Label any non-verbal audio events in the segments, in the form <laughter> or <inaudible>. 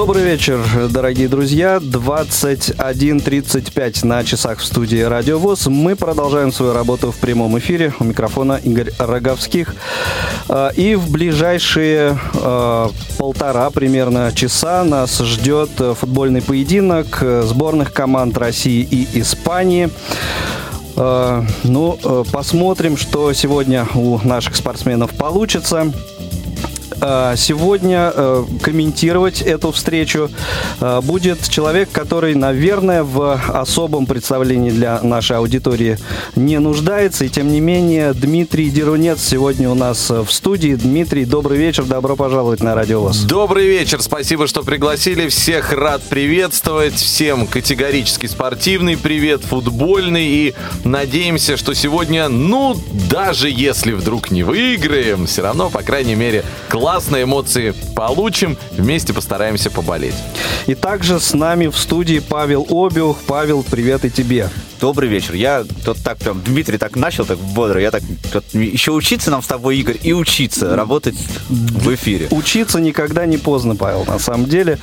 Добрый вечер, дорогие друзья. 21.35 на часах в студии Радио ВОЗ. Мы продолжаем свою работу в прямом эфире. У микрофона Игорь Роговских. А, и в ближайшие а, полтора примерно часа нас ждет футбольный поединок сборных команд России и Испании. А, ну, посмотрим, что сегодня у наших спортсменов получится. А, сегодня э, комментировать эту встречу э, будет человек, который, наверное, в особом представлении для нашей аудитории не нуждается. И тем не менее, Дмитрий Дерунец сегодня у нас в студии. Дмитрий, добрый вечер, добро пожаловать на Радио ВОЗ. Добрый вечер, спасибо, что пригласили. Всех рад приветствовать. Всем категорически спортивный привет, футбольный. И надеемся, что сегодня, ну, даже если вдруг не выиграем, все равно, по крайней мере, классно классные эмоции получим, вместе постараемся поболеть. И также с нами в студии Павел Обиух. Павел, привет и тебе. Добрый вечер. Я тут так прям, Дмитрий так начал, так бодро. Я так, тут, еще учиться нам с тобой, Игорь, и учиться работать в эфире. Учиться никогда не поздно, Павел, на самом деле.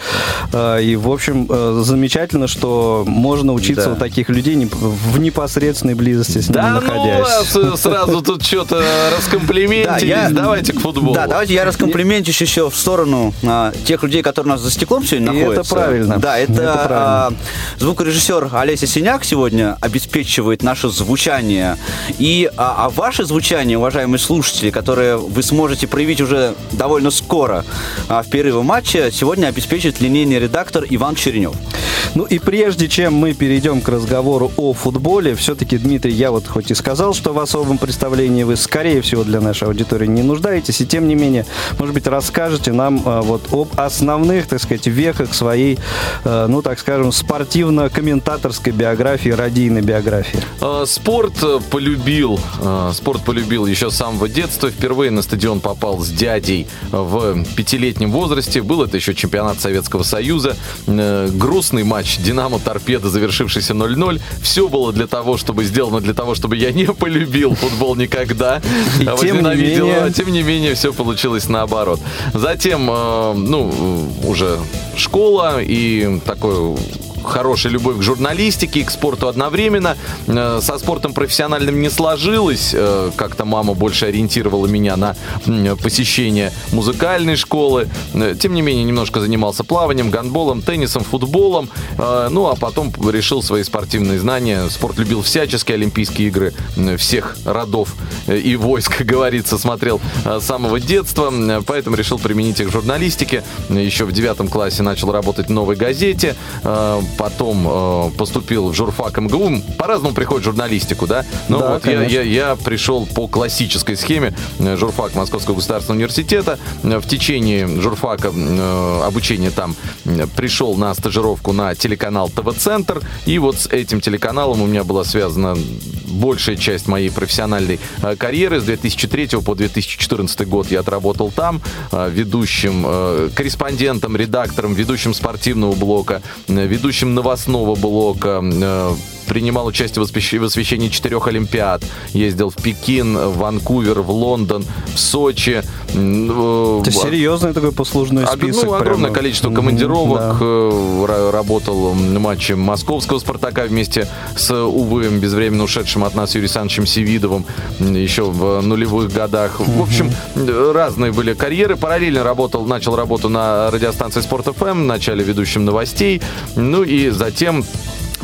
Э, и, в общем, э, замечательно, что можно учиться да. у таких людей в непосредственной близости с ними да находясь. ну вас сразу тут что-то <laughs> раскомплиментились. Давайте к футболу. Да, давайте я раскомплиментюсь еще в сторону а, тех людей, которые у нас за стеклом сегодня находятся. это правильно. Да, это. А, звукорежиссер Олеся Синяк сегодня обеспечивает наше звучание. И а, а ваше звучание, уважаемые слушатели, которые вы сможете проявить уже довольно скоро а, в перерыве матча, сегодня обеспечит линейный редактор Иван Черенев. Ну и прежде чем мы перейдем к разговору о футболе, все-таки, Дмитрий, я вот хоть и сказал, что в особом представлении вы, скорее всего, для нашей аудитории не нуждаетесь, и тем не менее, может быть, расскажете нам а, вот об основных, так сказать, веках своей, а, ну, так скажем, спортивно-комментаторской биографии, радийной спортивной биографии? А, спорт полюбил. А, спорт полюбил еще с самого детства. Впервые на стадион попал с дядей в пятилетнем возрасте. Был это еще чемпионат Советского Союза. Э, грустный матч «Динамо-Торпеда», завершившийся 0-0. Все было для того, чтобы сделано для того, чтобы я не <laughs> полюбил футбол никогда. И а тем не менее... Тем не менее, все получилось наоборот. Затем, э, ну, уже школа и такой хорошая любовь к журналистике к спорту одновременно. Э, со спортом профессиональным не сложилось. Э, как-то мама больше ориентировала меня на посещение музыкальной школы. Э, тем не менее, немножко занимался плаванием, гандболом, теннисом, футболом. Ну, а потом решил свои спортивные знания. Спорт любил всячески. Олимпийские игры всех родов и войск, <laughs> говорится, смотрел с самого детства. Поэтому решил применить их в журналистике. Еще в девятом классе начал работать в «Новой газете» потом э, поступил в журфак МГУ. По-разному приходит журналистику, да? Но да, вот я, я, я пришел по классической схеме э, журфак Московского государственного университета. Э, в течение журфака э, обучения там э, пришел на стажировку на телеканал ТВ-центр. И вот с этим телеканалом у меня была связана большая часть моей профессиональной э, карьеры. С 2003 по 2014 год я отработал там э, ведущим, э, корреспондентом, редактором, ведущим спортивного блока, ведущим ведущим новостного блока, э, принимал участие в освещении четырех Олимпиад. Ездил в Пекин, в Ванкувер, в Лондон, в Сочи. Э, Это серьезный такой послужной список. Ну, огромное прямо. количество командировок. Да. Э, работал в матче московского «Спартака» вместе с, увы, безвременно ушедшим от нас Юрием Александровичем Севидовым еще в нулевых годах. В общем, разные были карьеры. Параллельно работал, начал работу на радиостанции «Спорт ФМ», в начале ведущим новостей. Ну и затем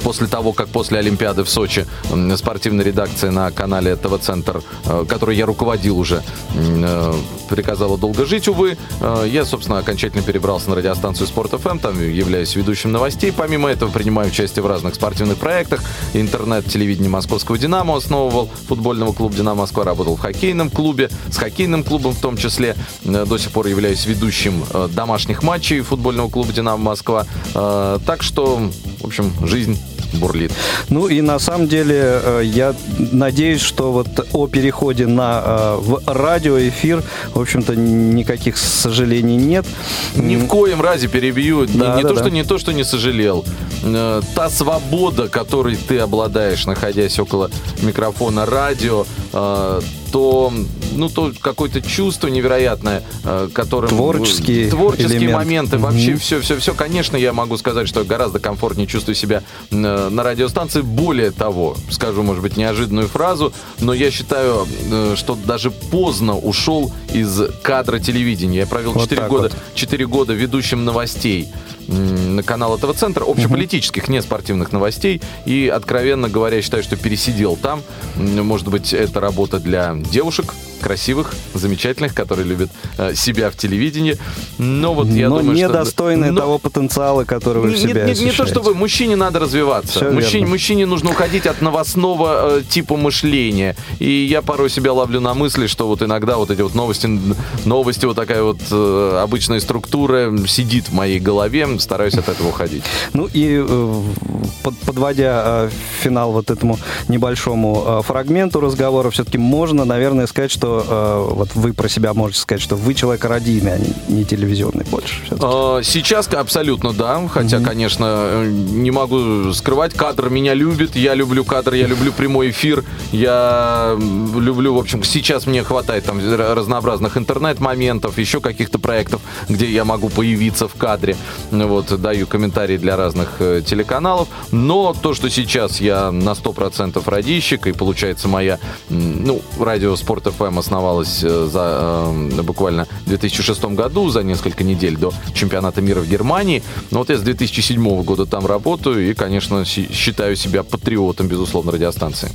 после того, как после Олимпиады в Сочи спортивная редакция на канале ТВ-центр, э, который я руководил уже, э, приказала долго жить, увы, э, я, собственно, окончательно перебрался на радиостанцию Спорт ФМ, там являюсь ведущим новостей. Помимо этого принимаю участие в разных спортивных проектах. Интернет-телевидение Московского «Динамо» основывал, футбольного клуба «Динамо Москва», работал в хоккейном клубе, с хоккейным клубом в том числе. До сих пор являюсь ведущим домашних матчей футбольного клуба «Динамо Москва». Так что, в общем, жизнь бурлит. Ну и на самом деле э, я надеюсь, что вот о переходе на э, в радиоэфир, в общем-то, никаких сожалений нет. Ни в коем разе перебью. Да, не, не да, то, да. что не то, что не сожалел. Э, та свобода, которой ты обладаешь, находясь около микрофона радио, то, ну, то какое-то чувство невероятное, э, которым... Творческие Творческие элемент. моменты, вообще все, все, все. Конечно, я могу сказать, что гораздо комфортнее чувствую себя э, на радиостанции. Более того, скажу, может быть, неожиданную фразу, но я считаю, э, что даже поздно ушел из кадра телевидения. Я провел Вот 4 так года, вот. 4 года ведущим новостей на канал этого центра, общеполитических, не спортивных новостей. И, откровенно говоря, я считаю, что пересидел там. Может быть, это работа для девушек, красивых, замечательных, которые любят э, себя в телевидении. Но вот я Но думаю, что... недостойные Но- того потенциала, который вы в не, себе не- не то ощущаете. чтобы мужчине надо развиваться. Мужчине, верно. мужчине нужно уходить от новостного э, типа мышления. И я порой себя ловлю на мысли, что вот иногда вот эти вот новости, новости вот такая вот э, обычная структура сидит в моей голове. Стараюсь от этого уходить. <laughs> Ну и э, под- подводя э, финал вот этому небольшому э, фрагменту разговора, все-таки можно, наверное, сказать, что э, вот вы про себя можете сказать, что вы человек радийный, а не, не телевизионный больше. всё-таки. А, Сейчас абсолютно да, хотя, конечно, э, не могу скрывать, кадр меня любит, я люблю кадр, я люблю прямой эфир, я люблю, в общем, сейчас мне хватает там разнообразных интернет-моментов, еще каких-то проектов, где я могу появиться в кадре, вот, даю комментарии для разных э, телеканалов, но то, что сейчас я на 100% радищик, и получается моя, ну, радио Спорт ФМ основалась э, за э, буквально в 2006 году, за несколько недель до чемпионата мира в Германии. Но вот я с 2007 года там работаю и, конечно, считаю себя патриотом, безусловно, радиостанции.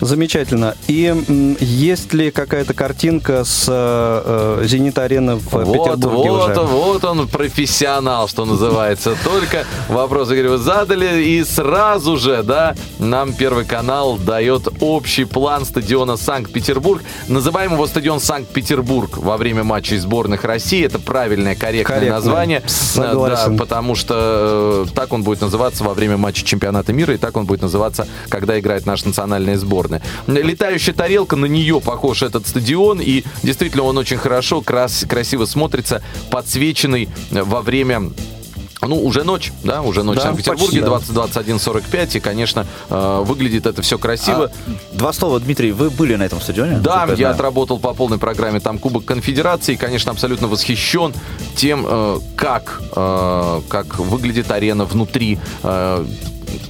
Замечательно. И есть ли какая-то картинка с э, э, Зенит-арены в Вот, Петербурге вот, уже? вот он, профессионал, что называется. Только вопрос, Игорь, вы задали, и сразу же, да, нам Первый канал дает общий план стадиона Санкт-Петербург. Называем его стадион Санкт-Петербург во время матчей сборных России. Это правильное, корректное Корректно. название. Согласен. Да, потому что э, так он будет называться во время матча чемпионата мира, и так он будет называться, когда играет наша национальная сборная. Летающая тарелка, на нее похож этот стадион, и действительно он очень хорошо, крас- красиво смотрится, подсвеченный э, во время ну, уже ночь, да, уже ночь Да, в Санкт-Петербурге, почти, да. 20-21-45, и, конечно, э, выглядит это все красиво. А, два слова, Дмитрий, вы были на этом стадионе? Да, я знаю. отработал по полной программе там Кубок Конфедерации. И, конечно, абсолютно восхищен тем, э, как, э, как выглядит арена внутри. э,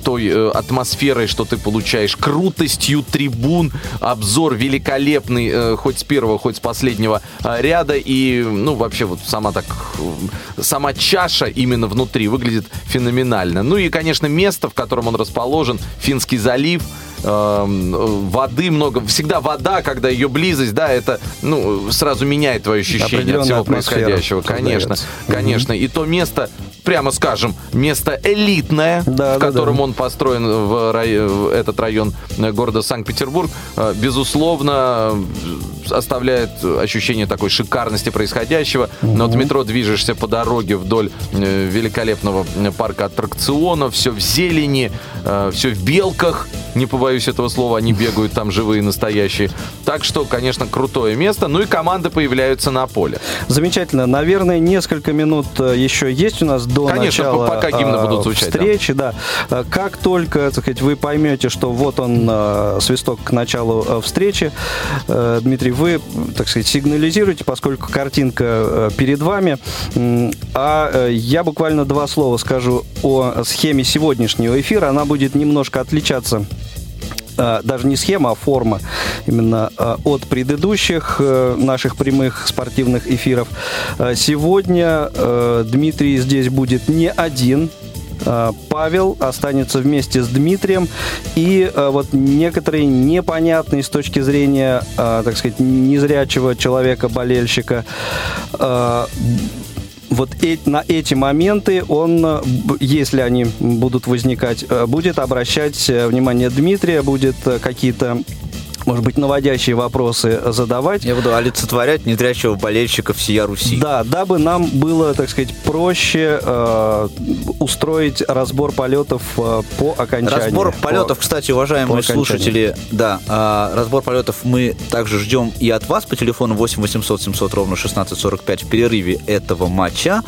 той э, атмосферой, что ты получаешь, крутостью трибун, обзор великолепный, э, хоть с первого, хоть с последнего э, ряда, и, ну, вообще, вот сама так, сама чаша именно внутри выглядит феноменально. Ну и, конечно, место, в котором он расположен, Финский залив, э, воды много. Всегда вода, когда ее близость, да, это ну, сразу меняет твое ощущение от всего происходящего. Конечно, создается. конечно. И то место, прямо скажем, место элитное, Да, в да, котором да. он построен в, рай- в этот район э, города Санкт-Петербург, э, безусловно, э, оставляет ощущение такой шикарности происходящего. Но от метро движешься по дороге вдоль великолепного парка аттракционов, все в зелени, все в белках, не побоюсь этого слова, они бегают там живые, настоящие. Так что, конечно, крутое место. Ну и команды появляются на поле. Замечательно. Наверное, несколько минут э, еще есть у нас до Конечно, начала пока гимны э, будут звучать, да. встречи. Да. Э, Как только, так сказать, вы поймете, что вот он, свисток к началу встречи, Дмитрий, вы, так сказать, сигнализируете, поскольку картинка перед вами. А я буквально два слова скажу о схеме сегодняшнего эфира. Она будет немножко отличаться даже не схема, а форма именно э, от предыдущих э, наших прямых спортивных эфиров. Э, Сегодня э, Дмитрий здесь будет не один. Э, Павел останется вместе с Дмитрием и э, вот некоторые непонятные с точки зрения, э, так сказать, незрячего человека-болельщика э, вот э- на эти моменты он, э, если они будут возникать, э, будет обращать э, внимание Дмитрия, будет какие-то может быть, наводящие вопросы задавать. Я буду олицетворять незрячего болельщика всея Руси. Да, дабы нам было, так сказать, проще э, устроить разбор полетов э, по окончании. Разбор По- полетов, кстати, уважаемые окончанию. слушатели, да, а, разбор полетов мы также ждем и от вас по телефону 8 800 700 ровно 1645 в перерыве этого матча.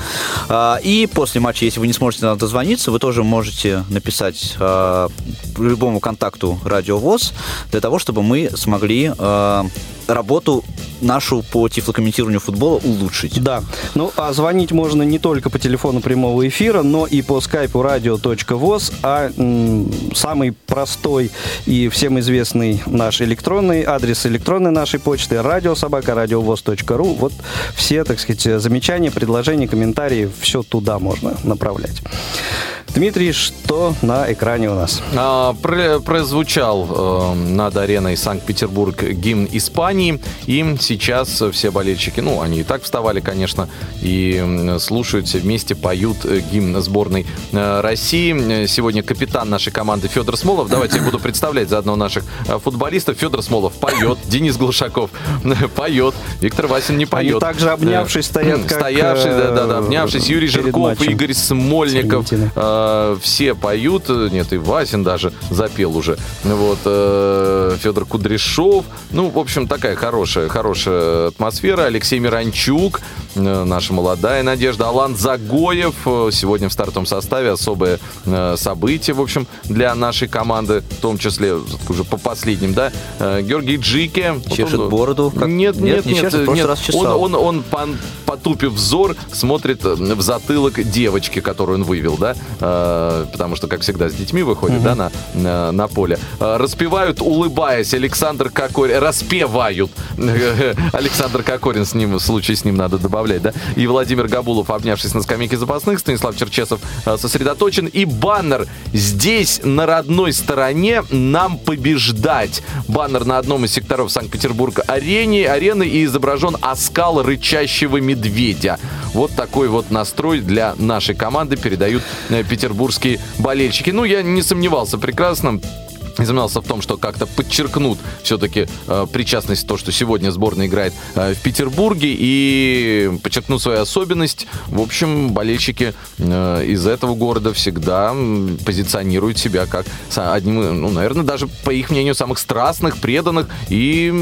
А, и после матча, если вы не сможете нам дозвониться, вы тоже можете написать по любому контакту Радио ВОЗ для того, чтобы мы смогли а, работу нашу по тифлокомментированию футбола улучшить. Да. Ну, а звонить можно не только по телефону прямого эфира, но и по скайпу radio.voz, а м, самый простой и всем известный наш электронный адрес электронной нашей почты радиособака.радиовоз.ру. Вот все, так сказать, замечания, предложения, комментарии, все туда можно направлять. Дмитрий, что на экране у нас? А, про- прозвучал э, над ареной Санкт-Петербург гимн Испании. И сейчас все болельщики, ну, они и так вставали, конечно, и слушают все вместе, поют э, гимн сборной э, России. Сегодня капитан нашей команды Федор Смолов. Давайте я буду представлять заодно наших э, футболистов. Федор Смолов поет, <laughs> Денис Глушаков <laughs> поет, Виктор Васин не поет. Они также обнявшись стоят, как, Стоявшись, да, да, да, э, обнявшись. Юрий Жирков, матчем Игорь Смольников. э, все поют, нет, и Васин даже запел уже. Вот, э, Федор Кудряшов. Ну, в общем, такая хорошая, хорошая атмосфера. Алексей Миранчук, э, наша молодая надежда. Алан Загоев. э, Сегодня в стартовом составе особое э, событие, в общем, для нашей команды, в том числе уже по последним, да. Георгий Джике. Вот Чешет он- бороду? Как- Нет, Нет, нет, не нет. чешет, нет. раз Он, чесал. он, он, пон- потупив взор, смотрит в затылок девочки, которую он вывел, да, потому что, как всегда, с детьми выходит, да, на, на, на поле. Распевают, улыбаясь, Александр Кокорин, распевают. <laughs> Александр Кокорин, с ним, в случае с ним надо добавлять, да, и Владимир Габулов, обнявшись на скамейке запасных, Станислав Черчесов э, сосредоточен, и баннер «Здесь, на родной стороне, нам побеждать». Баннер на одном из секторов Санкт-Петербурга арене, арены и изображен оскал рычащего медведя. Вот такой вот настрой для нашей команды передают э, петербургские болельщики. Ну, я не сомневался прекрасно. Сомневался в том, что как-то подчеркнут все-таки э, причастность то, что сегодня сборная играет э, в Петербурге и подчеркнут свою особенность. В общем, болельщики э, из этого города всегда позиционируют себя как одним, ну, наверное, даже по их мнению, самых страстных, преданных. И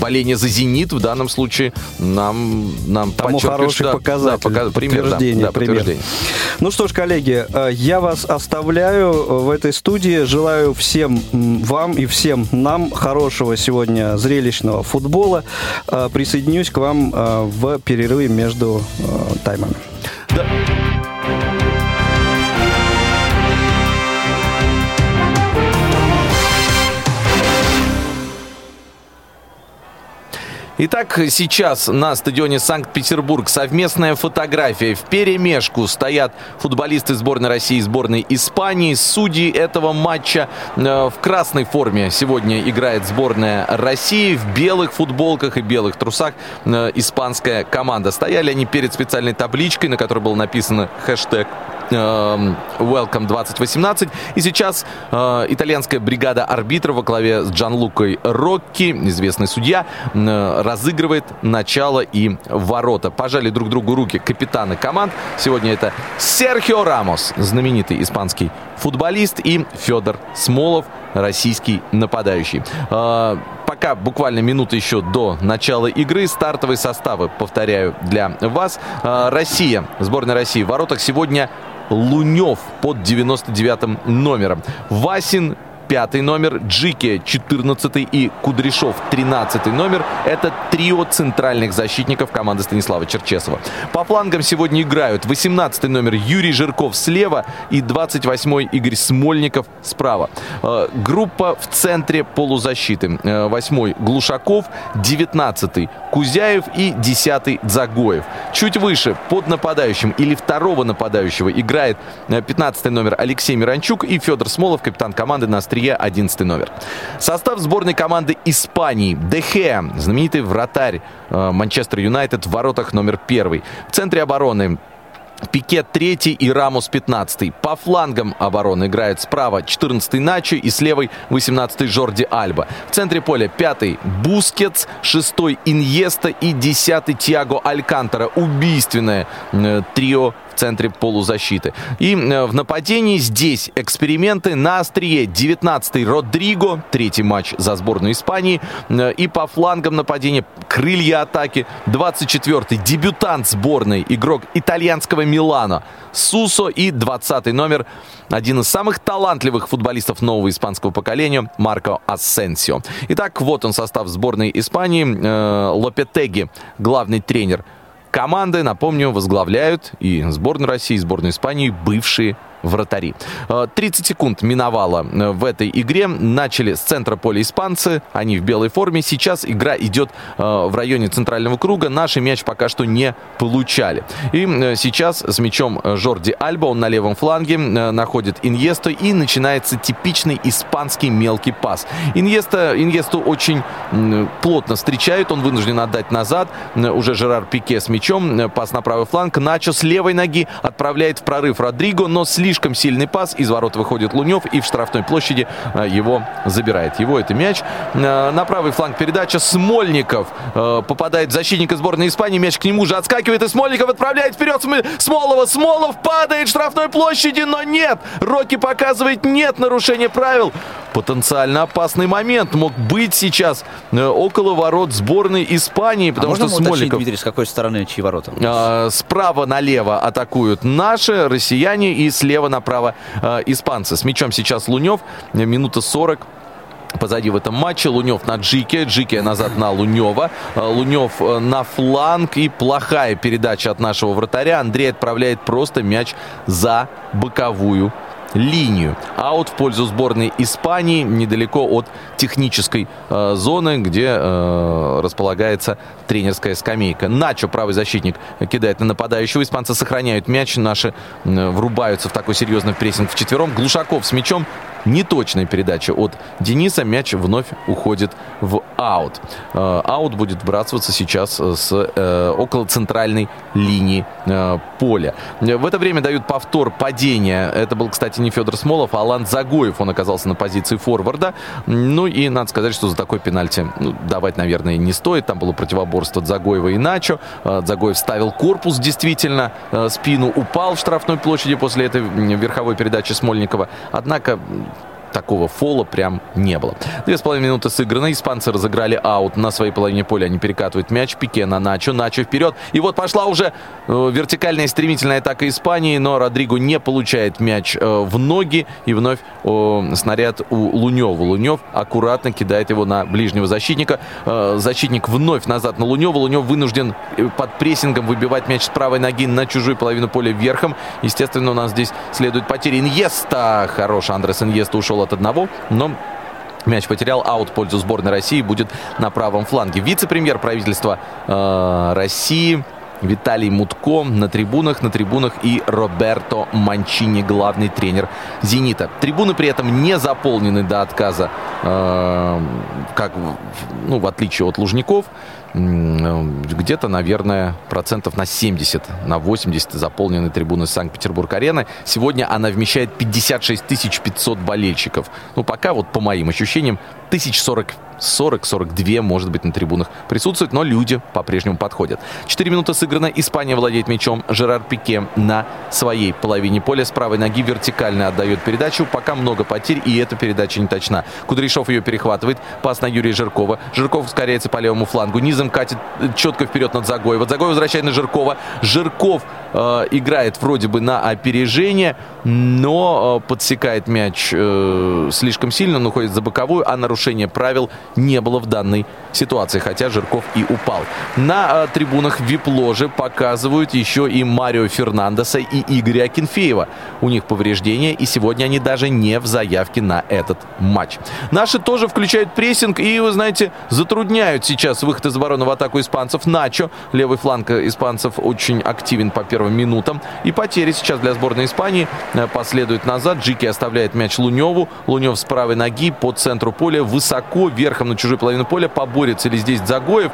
боление за «Зенит» в данном случае нам, нам Тому хороший что- показатель. Да, пока- пример, да, Подтверждение, да, пример. подтверждение. Ну что ж, коллеги, э, я вас оставляю э, в этой студии. Желаю всем м, вам и всем нам хорошего сегодня зрелищного футбола. Э, Присоединюсь к вам э, в перерыве между э, таймами. Итак, сейчас на стадионе Санкт-Петербург совместная фотография. В перемешку стоят футболисты сборной России и сборной Испании. Судьи этого матча э, в красной форме сегодня играет сборная России. В белых футболках и белых трусах э, испанская команда. Стояли они перед специальной табличкой, на которой было написано хэштег Welcome 2018. И сейчас э, итальянская бригада арбитров во главе с Джанлукой Рокки, известный судья, э, разыгрывает начало и ворота. Пожали друг другу руки капитаны команд. Сегодня это Серхио Рамос, знаменитый испанский футболист, и Федор Смолов, российский нападающий. Э, Пока буквально минута еще до начала игры. Стартовые составы, повторяю, для вас. Э, Россия, сборная России в воротах сегодня Лунев под 99 номером. Васин пятый номер, Джики 14 и Кудряшов 13 номер. Это трио центральных защитников команды Станислава Черчесова. По флангам сегодня играют 18 номер Юрий Жирков слева и 28 Игорь Смольников справа. Э, Группа в центре полузащиты. 8 Глушаков, 19 Кузяев и 10 Дзагоев. Чуть выше под нападающим или второго нападающего играет э, 15 номер Алексей Миранчук и Федор Смолов, капитан команды на острие 11 номер. Состав сборной команды Испании. Дехе, знаменитый вратарь э, Манчестер Юнайтед в воротах номер первый. В центре обороны Пике 3 и Рамос 15. По флангам обороны играет справа 14 Начо и с левой 18 Жорди Альба. В центре поля 5 Бускетс, 6 Иньеста и 10 Тиаго Алькантара. Убийственное э, трио центре полузащиты. И в нападении здесь эксперименты на острие. 19-й Родриго, третий матч за сборную Испании. И по флангам нападения крылья атаки. 24-й дебютант сборной, игрок итальянского Милана Сусо. И 20-й номер, один из самых талантливых футболистов нового испанского поколения, Марко Ассенсио. Итак, вот он состав сборной Испании. Э, Лопетеги, главный тренер команды, напомню, возглавляют и сборную России, и сборную Испании бывшие вратари. 30 э, секунд миновало э, в этой игре. Начали с центра поля испанцы. Они в белой форме. Сейчас игра идет э, в районе центрального круга. Наши мяч пока что не получали. И сейчас с мячом Жорди Альба. Он на левом фланге находит Иньесту. И начинается типичный испанский мелкий пас. Иньеста, Иньесту очень плотно встречают. Он вынужден отдать назад. Уже Жерар Пике с мячом. Пас на правый фланг. Начо с левой ноги отправляет в прорыв Родриго. Но слишком слишком сильный пас. Из ворот выходит Лунев и в штрафной площади э, его забирает. Его это мяч. Э, на правый фланг передача. Смольников э, попадает в защитника сборной Испании. Мяч к нему же отскакивает. И Смольников отправляет вперед Смолова. Смолов падает в штрафной площади, но нет. Рокки показывает нет нарушения правил. Потенциально опасный момент мог быть сейчас около ворот сборной Испании, потому а что Смольников... Уточнить, Дмитрий, с какой стороны чьи ворота? Справа налево атакуют наши, россияне, и слева слева направо э, испанцы. С мячом сейчас Лунев. Минута 40 позади в этом матче. Лунев на Джике, Джике назад на Лунева. Э, Лунев э, на фланг и плохая передача от нашего вратаря. Андрей отправляет просто мяч за боковую линию. Аут в пользу сборной Испании недалеко от технической э, зоны, где э, располагается тренерская скамейка. Начо, правый защитник, кидает на нападающего. Испанцы сохраняют мяч. Наши э, врубаются в такой серьезный прессинг в четвером. Глушаков с мячом неточная передача от Дениса. Мяч вновь уходит в аут. Э, аут будет вбрасываться сейчас с э, около центральной линии э, поля. В это время дают повтор падения. Это был, кстати, не Федор Смолов, а Алан Загоев. Он оказался на позиции форварда. Ну и надо сказать, что за такой пенальти ну, давать, наверное, не стоит. Там было противоборство Загоева и Начо. Загоев ставил корпус действительно, спину упал в штрафной площади после этой верховой передачи Смольникова. Однако такого фола прям не было. Две с половиной минуты сыграны. Испанцы разыграли аут на своей половине поля. Они перекатывают мяч. Пике на Начо. Начо вперед. И вот пошла уже э, вертикальная стремительная атака Испании. Но Родриго не получает мяч э, в ноги. И вновь снаряд у Лунева. Лунев аккуратно кидает его на ближнего защитника. Э, защитник вновь назад на Лунева. Лунев вынужден под прессингом выбивать мяч с правой ноги на чужую половину поля верхом. Естественно, у нас здесь следует потери. Иньеста. Хороший Андрес Иньеста ушел от одного, но Мяч потерял, аут в пользу сборной России будет на правом фланге. Вице-премьер правительства э, России Виталий Мутко на трибунах, на трибунах и Роберто Манчини, главный тренер «Зенита». Трибуны при этом не заполнены до отказа, э, как, ну, в отличие от Лужников. Где-то, наверное, процентов на 70, на 80 заполнены трибуны Санкт-Петербург-арены. Сегодня она вмещает 56 500 болельщиков. Ну, пока вот по моим ощущениям, 1040 40-42, может быть, на трибунах присутствуют, но люди по-прежнему подходят. Четыре минуты сыграно. Испания владеет мячом. Жерар Пике на своей половине поля. С правой ноги вертикально отдает передачу. Пока много потерь, и эта передача не точна. Кудряшов ее перехватывает. Пас на Юрия Жиркова. Жирков ускоряется по левому флангу. Низом катит четко вперед над Загоева. Загоев возвращает на Жиркова. Жирков э, играет вроде бы на опережение, но э, подсекает мяч э, слишком сильно, он уходит за боковую, а нарушение правил не было в данной ситуации, хотя Жирков и упал. На э, трибунах вип-ложи показывают еще и Марио Фернандеса и Игоря Акинфеева. У них повреждения, и сегодня они даже не в заявке на этот матч. Наши тоже включают прессинг и, вы знаете, затрудняют сейчас выход из обороны в атаку испанцев. Начо, левый фланг испанцев очень активен по первым минутам. И потери сейчас для сборной Испании э, последуют назад. Джики оставляет мяч Луневу. Лунев с правой ноги по центру поля высоко, верхом на чужую половину поля. Поборется ли здесь Загоев?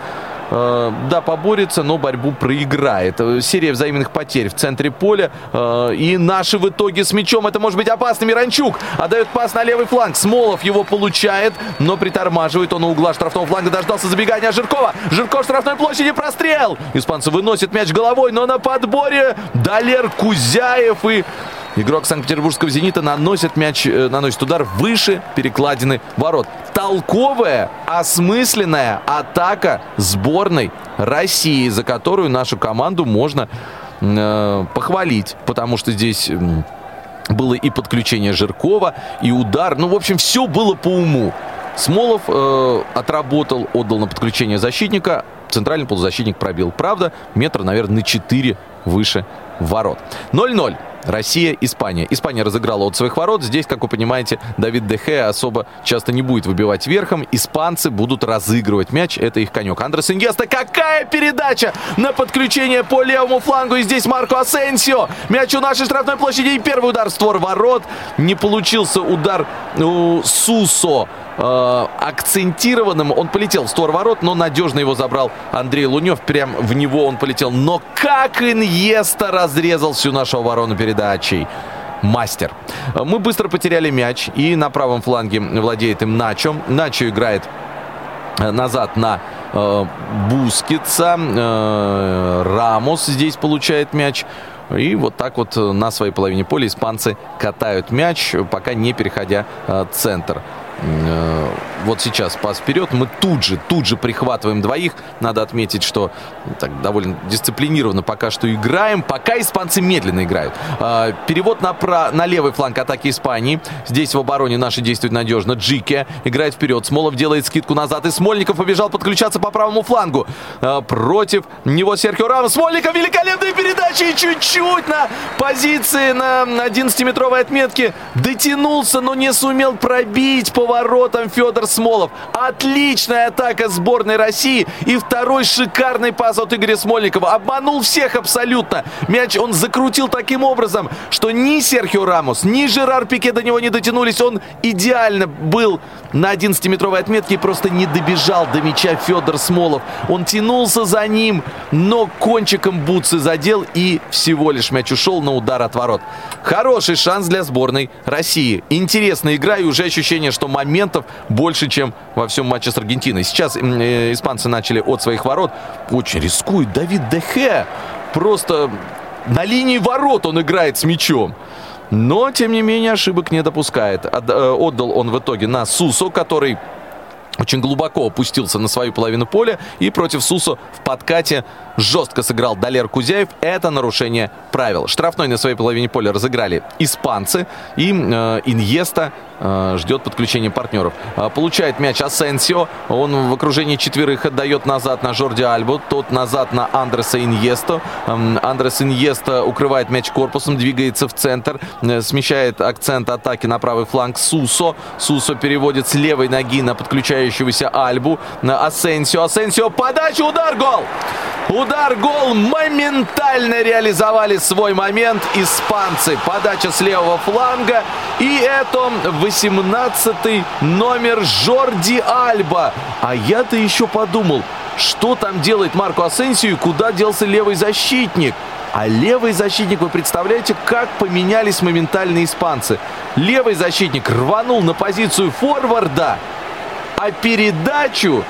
э, да, поборется, но борьбу проиграет. Серия взаимных потерь в центре поля. Э, и наши в итоге с мячом. Это может быть опасно. Миранчук отдает пас на левый фланг. Смолов его получает, но притормаживает. Он у угла штрафного фланга дождался забегания Жиркова. Жирков в штрафной площади прострел. Испанцы выносят мяч головой, но на подборе Далер Кузяев и Игрок Санкт-Петербургского «Зенита» наносит мяч, э, наносит удар выше перекладины ворот. Толковая, осмысленная атака сборной России, за которую нашу команду можно э, похвалить, потому что здесь было и подключение Жиркова, и удар. Ну, в общем, все было по уму. Смолов э, отработал, отдал на подключение защитника. Центральный полузащитник пробил. Правда, метр, наверное, на 4 выше ворот. 0-0. Россия, Испания. Испания разыграла от своих ворот. Здесь, как вы понимаете, Давид Дехе особо часто не будет выбивать верхом. Испанцы будут разыгрывать мяч. Это их конек. Андрес Иньеста. Какая передача на подключение по левому флангу. И здесь Марко Асенсио. Мяч у нашей штрафной площади. И первый удар в створ ворот. Не получился удар у Сусо э, акцентированным. Он полетел в створ ворот, но надежно его забрал Андрей Лунев. Прям в него он полетел. Но как Иньеста разрезал всю нашу оборону передачей мастер. Мы быстро потеряли мяч, и на правом фланге владеет им Начо. Начо играет э, назад на э, Бускица. Э, Рамос здесь получает мяч. И вот так вот на своей половине поля испанцы катают мяч, пока не переходя э, центр. Э, вот сейчас пас вперед, мы тут же, тут же прихватываем двоих. Надо отметить, что так довольно дисциплинированно пока что играем, пока испанцы медленно играют. Э, перевод на, про, на левый фланг атаки Испании. Здесь в обороне наши действуют надежно. Джике играет вперед, Смолов делает скидку назад, и Смольников побежал подключаться по правому флангу. Э, против него Серхио Рамос. Смольников великолепная передача и чуть-чуть на позиции на 11-метровой отметке дотянулся, но не сумел пробить по воротам Федор Смолов. Отличная атака сборной России. И второй шикарный пас от Игоря Смольникова. Обманул всех абсолютно. Мяч он закрутил таким образом, что ни Серхио Рамос, ни Жерар Пике до него не дотянулись. Он идеально был на 11-метровой отметке и просто не добежал до мяча Федор Смолов. Он тянулся за ним, но кончиком бутсы задел и всего лишь мяч ушел на удар от ворот. Хороший шанс для сборной России. Интересная игра и уже ощущение, что моментов больше, чем во всем матче с Аргентиной. Сейчас э, испанцы начали от своих ворот. Очень рискует Давид Дехе. Просто на линии ворот он играет с мячом. Но, тем не менее, ошибок не допускает. От, э, отдал он в итоге на Сусо, который очень глубоко опустился на свою половину поля и против Сусо в подкате жестко сыграл Далер Кузяев. Это нарушение правил. Штрафной на своей половине поля разыграли испанцы и э, Иньеста э, ждет подключения партнеров. Э, получает мяч Асенсио. Он в окружении четверых отдает назад на Жорди Альбу. Тот назад на Андреса Иньесто. Э, Андрес Иньеста укрывает мяч корпусом, двигается в центр, э, смещает акцент атаки на правый фланг Сусо. Сусо переводит с левой ноги на подключающегося Альбу. На Асенсио. Асенсио подача, удар, гол! Удар, гол, моментально реализовали свой момент испанцы. Подача с левого фланга. И это 18 номер Жорди Альба. А я-то еще подумал, что там делает Марко Асенсио и куда делся левый защитник. А левый защитник, вы представляете, как поменялись моментально испанцы. Левый защитник рванул на позицию форварда, а передачу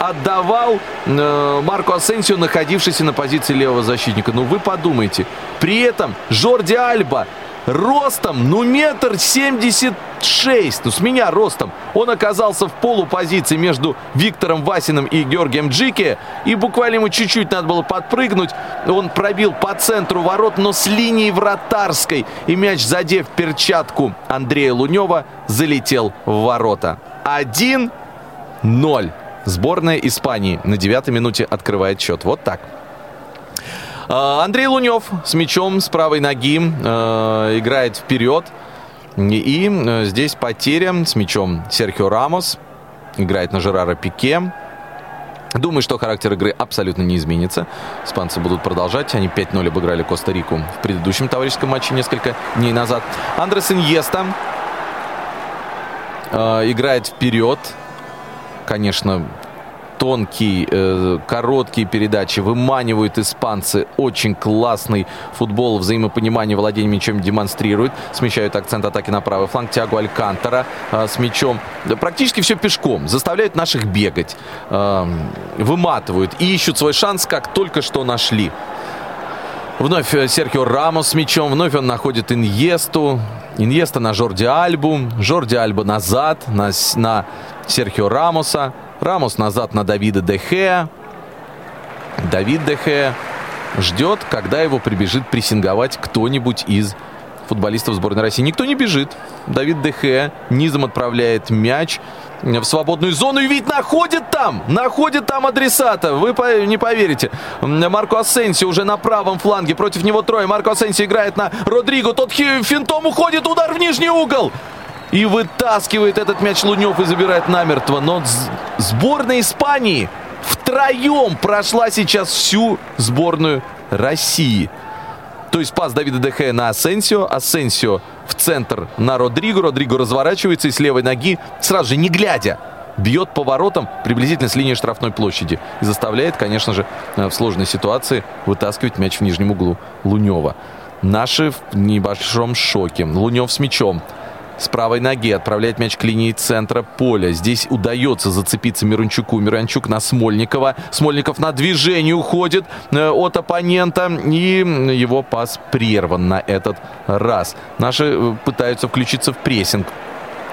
отдавал э, Марко Асенсио, находившийся на позиции левого защитника. Ну вы подумайте. При этом Жорди Альба ростом, ну, метр семьдесят шесть, ну, с меня ростом. Он оказался в полупозиции между Виктором Васиным и Георгием Джике, и буквально ему чуть-чуть надо было подпрыгнуть. Он пробил по центру ворот, но с линии вратарской, и мяч, задев перчатку Андрея Лунева, залетел в ворота. 1-0. Сборная Испании на девятой минуте открывает счет. Вот так. А, Андрей Лунев с мячом с правой ноги э, играет вперед. И э, здесь потеря с мячом Серхио Рамос. Играет на Жерара Пике. Думаю, что характер игры абсолютно не изменится. Испанцы будут продолжать. Они 5-0 обыграли Коста-Рику в предыдущем товарищеском матче несколько дней назад. Андрес Иньеста э, играет вперед конечно, тонкий, э, короткие передачи, выманивают испанцы. Очень классный футбол, взаимопонимание, владение мячом демонстрирует. Смещают акцент атаки на правый фланг. Тиагу Алькантера э, с мячом. Практически все пешком. Заставляют наших бегать. Э, выматывают и ищут свой шанс, как только что нашли. Вновь э, Серхио Рамос с мячом. Вновь он находит Иньесту. Иньеста на Жорди Альбу. Жорди Альба назад на, на Серхио Рамоса. Рамос назад на Давида Дехе. Давид Дехе ждет, когда его прибежит прессинговать кто-нибудь из футболистов сборной России. Никто не бежит. Давид Дехе низом отправляет мяч в свободную зону и ведь находит там, находит там адресата. Вы не поверите. Марко Асенси уже на правом фланге. Против него трое. Марко Асенси играет на Родриго. Тот финтом уходит. Удар в нижний угол. И вытаскивает этот мяч Лунев и забирает намертво. Но сборная Испании втроем прошла сейчас всю сборную России. То есть пас Давида Дехе на Асенсио. Асенсио в центр на Родриго. Родриго разворачивается и с левой ноги, сразу же не глядя, бьет поворотом приблизительно с линии штрафной площади. И заставляет, конечно же, в сложной ситуации вытаскивать мяч в нижнем углу Лунева. Наши в небольшом шоке. Лунев с мячом с правой ноги отправляет мяч к линии центра поля. Здесь удается зацепиться Мирончуку. Мирончук на Смольникова. Смольников на движение уходит э, от оппонента. И его пас прерван на этот раз. Наши э, пытаются включиться в прессинг.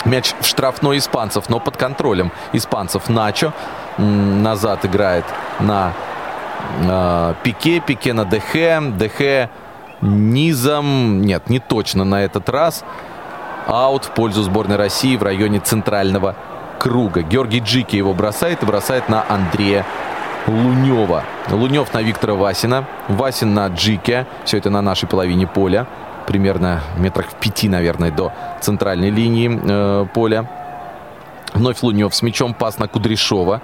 Мяч в штрафной испанцев, но под контролем испанцев. Начо назад играет на э, Пике. Пике на Дехе. Дехе низом. Нет, не точно на этот раз аут в пользу сборной России в районе центрального круга. Георгий Джики его бросает и бросает на Андрея Лунева. Лунев на Виктора Васина. Васин на Джике. Все это на нашей половине поля. Примерно метрах в пяти, наверное, до центральной линии э, поля. Вновь Лунев с мячом. Пас на Кудряшова.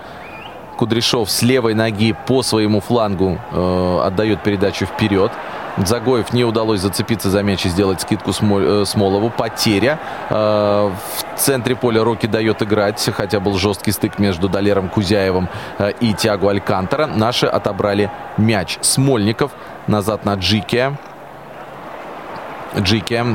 Кудряшов с левой ноги по своему флангу э, отдает передачу вперед. Загоев не удалось зацепиться за мяч и сделать скидку э, Смолову. Потеря. Э, в центре поля Роки дает играть, хотя был жесткий стык между Далером Кузяевым э, и Тиаго Алькантера. Наши отобрали мяч. Смольников назад на Джике. Джике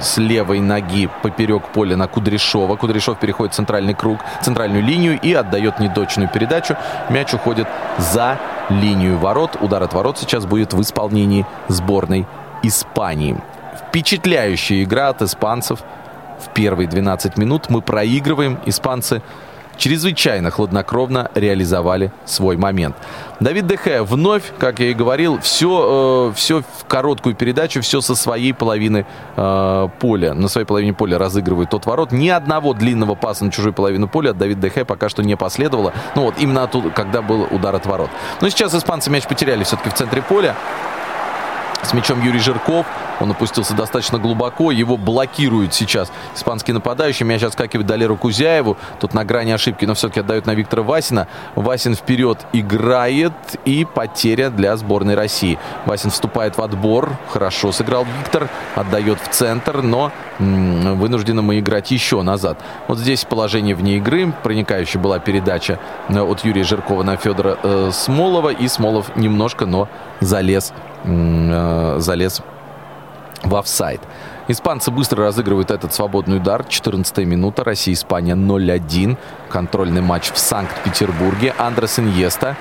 с левой ноги поперек поля на Кудряшова. Кудряшов переходит в центральный круг, центральную линию и отдает недочную передачу. Мяч уходит за линию ворот. Удар от ворот сейчас будет в исполнении сборной Испании. Впечатляющая игра от испанцев. В первые 12 минут мы проигрываем. Испанцы чрезвычайно хладнокровно реализовали свой момент. Давид Дехе вновь, как я и говорил, все, э, все в короткую передачу, все со своей половины э, поля. На своей половине поля разыгрывает тот ворот. Ни одного длинного паса на чужую половину поля от Давида Дехе пока что не последовало. Ну вот, именно оттуда, когда был удар от ворот. Но сейчас испанцы мяч потеряли все-таки в центре поля. С мячом Юрий Жирков. Он опустился достаточно глубоко. Его блокируют сейчас испанский нападающий. Мяч отскакивает Далеру Кузяеву. Тут на грани ошибки, но все-таки отдают на Виктора Васина. Васин вперед играет. И потеря для сборной России. Васин вступает в отбор. Хорошо сыграл Виктор. Отдает в центр, но вынуждены мы играть еще назад. Вот здесь положение вне игры. Проникающая была передача э, от Юрия Жиркова на Федора э, Смолова. И Смолов немножко, но залез залез в офсайд. Испанцы быстро разыгрывают этот свободный удар. 14 минута. Россия-Испания 0-1. Контрольный матч в Санкт-Петербурге. Андрес Иньеста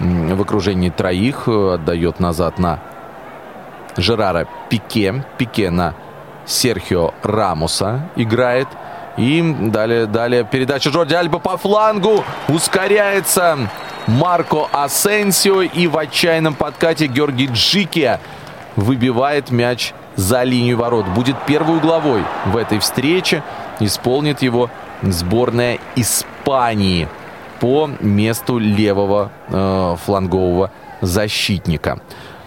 в окружении троих э, отдает назад на Жерара Пике. Пике на Серхио Рамоса играет. И далее, далее передача Жорди Альба по флангу. Ускоряется Марко Асенсио. И в отчаянном подкате Георгий Джики выбивает мяч за линию ворот. Будет первой угловой в этой встрече. Исполнит его сборная Испании по месту левого э, флангового защитника.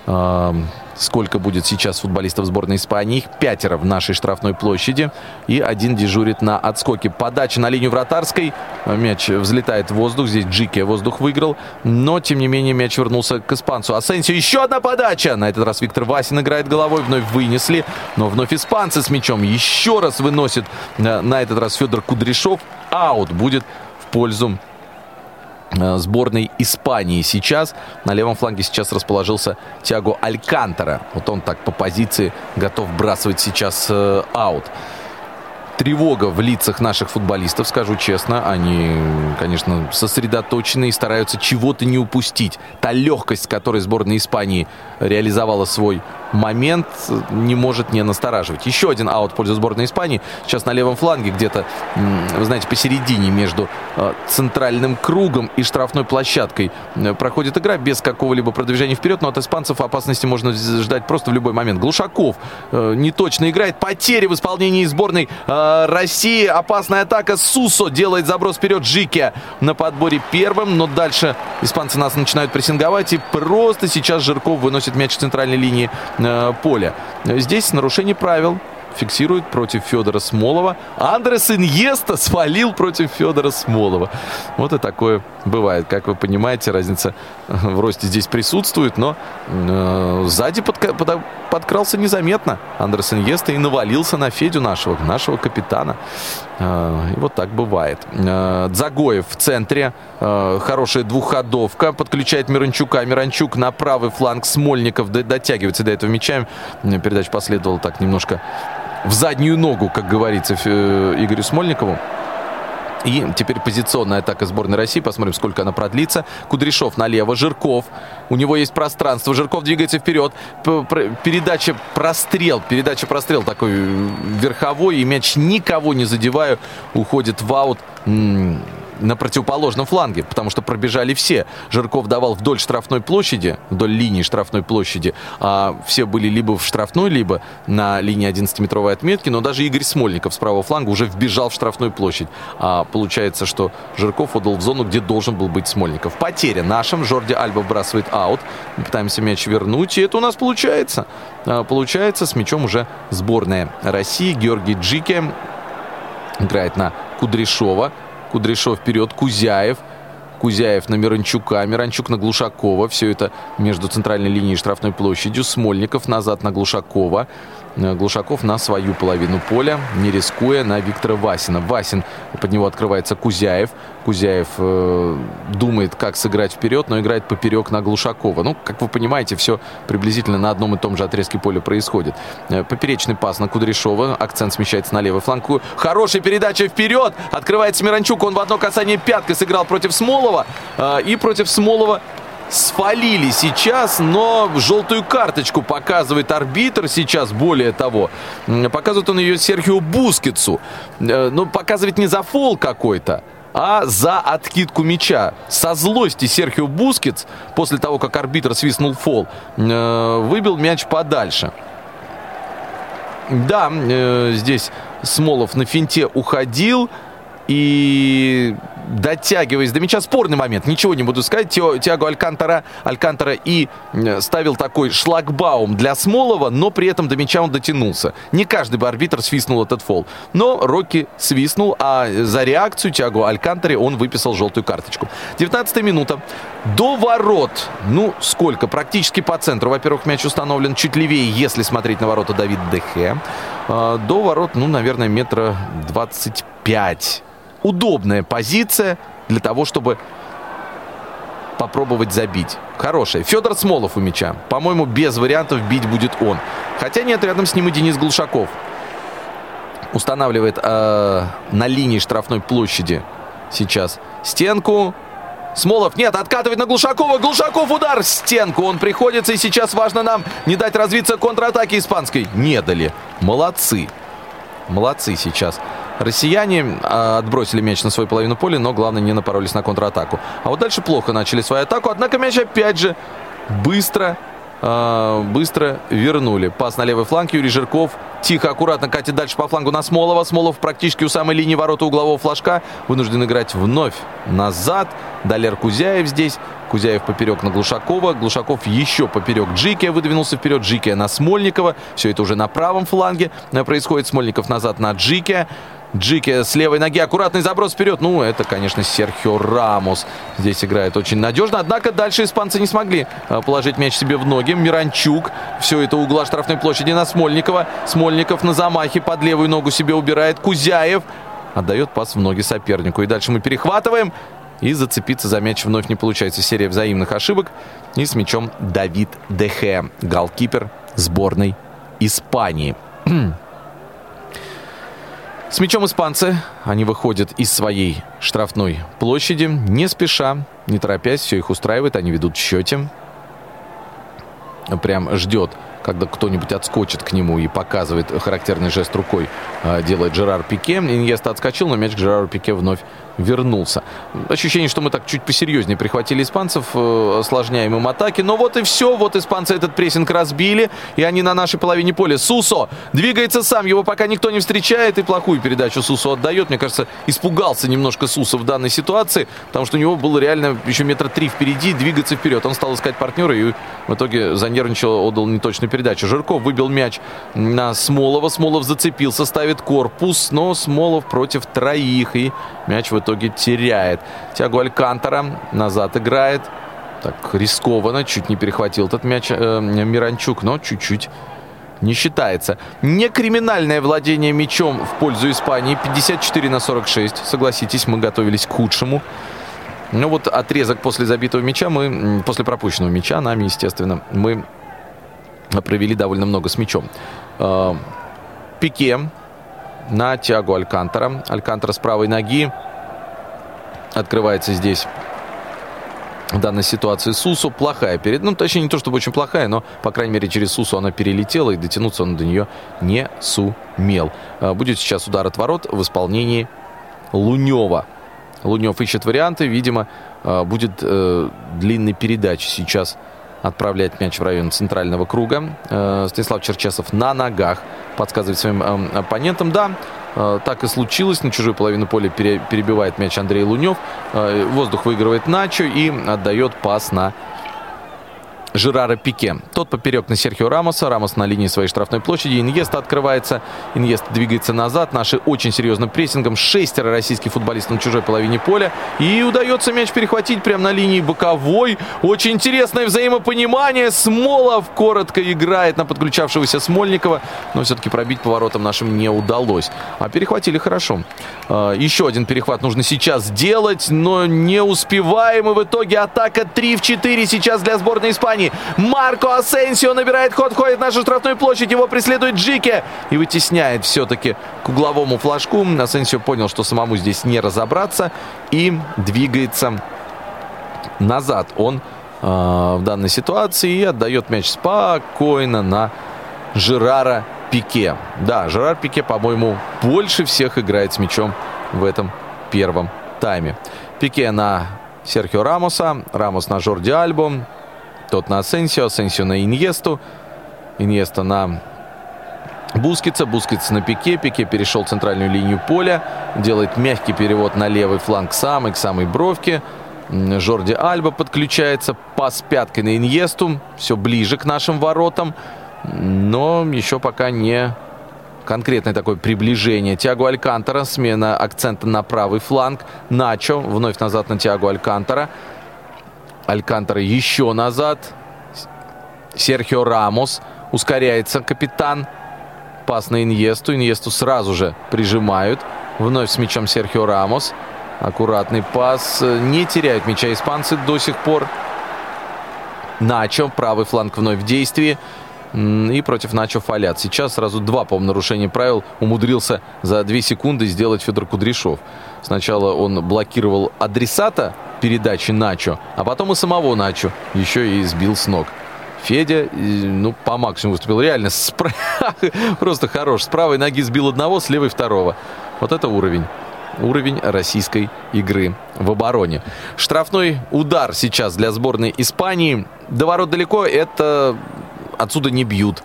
Э, сколько будет сейчас футболистов сборной Испании. Их пятеро в нашей штрафной площади. И один дежурит на отскоке. Подача на линию вратарской. Мяч взлетает в воздух. Здесь Джики воздух выиграл. Но, тем не менее, мяч вернулся к испанцу. Асенсио. Еще одна подача. На этот раз Виктор Васин играет головой. Вновь вынесли. Но вновь испанцы с мячом. Еще раз выносит э, на этот раз Федор Кудряшов. Аут будет в пользу сборной Испании сейчас. На левом фланге сейчас расположился Тиаго Алькантера. Вот он так по позиции готов бросать сейчас э, аут тревога в лицах наших футболистов, скажу честно. Они, конечно, сосредоточены и стараются чего-то не упустить. Та легкость, с которой сборная Испании реализовала свой момент, не может не настораживать. Еще один аут в пользу сборной Испании. Сейчас на левом фланге где-то, вы знаете, посередине между э, центральным кругом и штрафной площадкой э, проходит игра без какого-либо продвижения вперед, но от испанцев опасности можно ждать просто в любой момент. Глушаков э, не точно играет. Потери в исполнении сборной России. Опасная атака. Сусо делает заброс вперед. Джике на подборе первым, но дальше испанцы нас начинают прессинговать и просто сейчас Жирков выносит мяч в центральной линии э, поля. Здесь нарушение правил фиксирует против Федора Смолова. Андрес Иньеста свалил против Федора Смолова. Вот и такое бывает. Как вы понимаете, разница в росте здесь присутствует, но э, сзади подка- под- подкрался незаметно Андрес Иньеста и навалился на Федю нашего, нашего капитана. Э, и вот так бывает. Э, Дзагоев в центре. Э, хорошая двухходовка. Подключает Миранчука. Миранчук на правый фланг. Смольников дотягивается до этого мяча. Передача последовала так немножко в заднюю ногу, как говорится, э, Игорю Смольникову. И теперь позиционная атака сборной России. Посмотрим, сколько она продлится. Кудряшов налево, Жирков. У него есть пространство. Жирков двигается вперед. Передача прострел. Передача прострел такой верховой. И мяч никого не задеваю. Уходит в аут на противоположном фланге, потому что пробежали все. Жирков давал вдоль штрафной площади, вдоль линии штрафной площади, а все были либо в штрафной, либо на линии 11-метровой отметки, но даже Игорь Смольников с правого фланга уже вбежал в штрафную площадь. А получается, что Жирков отдал в зону, где должен был быть Смольников. Потеря нашим. Жорди Альба вбрасывает аут. Мы пытаемся мяч вернуть, и это у нас получается. А, получается с мячом уже сборная России. Георгий Джике играет на Кудряшова. Кудряшов вперед, Кузяев. Кузяев на Миранчука, Миранчук на Глушакова. Все это между центральной линией и штрафной площадью. Смольников назад на Глушакова. Э, Глушаков на свою половину поля, не рискуя на Виктора Васина. Васин, под него открывается Кузяев. Кузяев э, думает, как сыграть вперед, но играет поперек на Глушакова. Ну, как вы понимаете, все приблизительно на одном и том же отрезке поля происходит. Э, поперечный пас на Кудряшова. Акцент смещается на левый фланг. Хорошая передача вперед. Открывается Миранчук. Он в одно касание пяткой сыграл против Смолова. Э, и против Смолова спалили сейчас, но желтую карточку показывает арбитр сейчас, более того. Показывает он ее Серхио Бускетсу. Э, но показывает не за фол какой-то, а за откидку мяча. Со злости Серхио Бускетс, после того, как арбитр свистнул фол, э, выбил мяч подальше. Да, э, здесь Смолов на финте уходил. И дотягиваясь до мяча, спорный момент, ничего не буду сказать. Тиаго Алькантара, Алькантара и ставил такой шлагбаум для Смолова, но при этом до мяча он дотянулся. Не каждый бы арбитр свистнул этот фол. Но Рокки свистнул, а за реакцию Тиаго Алькантаре он выписал желтую карточку. 19 минута. До ворот, ну, сколько? Практически по центру. Во-первых, мяч установлен чуть левее, если смотреть на ворота Давид Дехе. А, до ворот, ну, наверное, метра 25 удобная позиция для того, чтобы попробовать забить. Хорошая. Федор Смолов у мяча. По-моему, без вариантов бить будет он. Хотя нет, рядом с ним и Денис Глушаков. Устанавливает э, на линии штрафной площади сейчас стенку. Смолов, нет, откатывает на Глушакова. Глушаков удар в стенку. Он приходится, и сейчас важно нам не дать развиться контратаке испанской. Не дали. Молодцы. Молодцы сейчас Россияне а, отбросили мяч на свою половину поля, но, главное, не напоролись на контратаку. А вот дальше плохо начали свою атаку, однако мяч опять же быстро а, быстро вернули. Пас на левый фланг. Юрий Жирков тихо, аккуратно катит дальше по флангу на Смолова. Смолов практически у самой линии ворота углового флажка. Вынужден играть вновь назад. Далер Кузяев здесь. Кузяев поперек на Глушакова. Глушаков еще поперек Джикия выдвинулся вперед. Джикия на Смольникова. Все это уже на правом фланге происходит. Смольников назад на Джикия. Джики с левой ноги. Аккуратный заброс вперед. Ну, это, конечно, Серхио Рамос. Здесь играет очень надежно. Однако дальше испанцы не смогли а, положить мяч себе в ноги. Миранчук. Все это угла штрафной площади на Смольникова. Смольников на замахе под левую ногу себе убирает. Кузяев отдает пас в ноги сопернику. И дальше мы перехватываем. И зацепиться за мяч вновь не получается. Серия взаимных ошибок. И с мячом Давид Дехе, голкипер сборной Испании. <clears throat> С мячом испанцы. Они выходят из своей штрафной площади. Не спеша, не торопясь, все их устраивает. Они ведут в счете. Прям ждет когда кто-нибудь отскочит к нему и показывает характерный жест рукой, а, делает Жерар Пике. Иньеста отскочил, но мяч к Жерару Пике вновь вернулся. Ощущение, что мы так чуть посерьезнее прихватили испанцев, э, осложняем им атаки. Но вот и все. Вот испанцы этот прессинг разбили. И они на нашей половине поля. Сусо двигается сам. Его пока никто не встречает. И плохую передачу Сусо отдает. Мне кажется, испугался немножко Сусо в данной ситуации. Потому что у него было реально еще метра три впереди. Двигаться вперед. Он стал искать партнера. И в итоге занервничал, отдал неточную передачу. Жирков выбил мяч на Смолова. Смолов зацепился, ставит корпус. Но Смолов против троих. И мяч в итоге теряет. Тягу Алькантера назад играет. Так рискованно, чуть не перехватил этот мяч э, Миранчук, но чуть-чуть не считается. Не криминальное владение мячом в пользу Испании. 54 на 46. Согласитесь, мы готовились к худшему. Ну вот отрезок после забитого мяча мы, после пропущенного мяча нами, естественно, мы провели довольно много с мячом. Э, Пике на тягу Алькантера. Алькантера с правой ноги открывается здесь в данной ситуации Сусу. Плохая перед... Ну, точнее, не то чтобы очень плохая, но, по крайней мере, через Сусу она перелетела, и дотянуться он до нее не сумел. А, будет сейчас удар от ворот в исполнении Лунева. Лунев ищет варианты. Видимо, а, будет э, длинной передачи сейчас отправляет мяч в район центрального круга. Э, Станислав Черчесов на ногах подсказывает своим эм, оппонентам. Да, э, так и случилось. На чужую половину поля перебивает мяч Андрей Лунев. Э, воздух выигрывает Начо и отдает пас на Жерара Пике. Тот поперек на Серхио Рамоса. Рамос на линии своей штрафной площади. Иньеста открывается. Иньеста двигается назад. Наши очень серьезным прессингом. Шестеро российских футболистов на чужой половине поля. И удается мяч перехватить прямо на линии боковой. Очень интересное взаимопонимание. Смолов коротко играет на подключавшегося Смольникова. Но все-таки пробить поворотом нашим не удалось. А перехватили хорошо. А, еще один перехват нужно сейчас сделать. Но не успеваем. И в итоге атака 3 в 4 сейчас для сборной Испании. Марко Асенсио набирает ход, входит в нашу штрафную площадь. Его преследует Джике и вытесняет все-таки к угловому флажку. Асенсио понял, что самому здесь не разобраться и двигается назад. Он э, в данной ситуации и отдает мяч спокойно на Жерара Пике. Да, Жерар Пике, по-моему, больше всех играет с мячом в этом первом тайме. Пике на Серхио Рамоса, Рамос на Жорди Альбо, тот на Асенсио, Асенсио на Иньесту. Иньеста на Бускица, Бускиц на Пике, Пике перешел центральную линию поля, делает мягкий перевод на левый фланг самый, к самой бровке. Жорди Альба подключается, пас пяткой на Иньесту, все ближе к нашим воротам, но еще пока не конкретное такое приближение. Тиагу Алькантера, смена акцента на правый фланг. Начо, вновь назад на Тиагу Алькантера. Алькантера еще назад. Серхио Рамос. Ускоряется капитан. Пас на Иньесту. Иньесту сразу же прижимают. Вновь с мячом Серхио Рамос. Аккуратный пас. Не теряют мяча испанцы до сих пор. Начо. Правый фланг вновь в действии. И против Начо фалят. Сейчас сразу два, по-моему, нарушения правил умудрился за две секунды сделать Федор Кудряшов. Сначала он блокировал адресата передачи Начо, а потом и самого Начо еще и сбил с ног. Федя, ну, по максимуму выступил. Реально, спра... <laughs> просто хорош. С правой ноги сбил одного, с левой второго. Вот это уровень. Уровень российской игры в обороне. Штрафной удар сейчас для сборной Испании. До ворот далеко, это отсюда не бьют.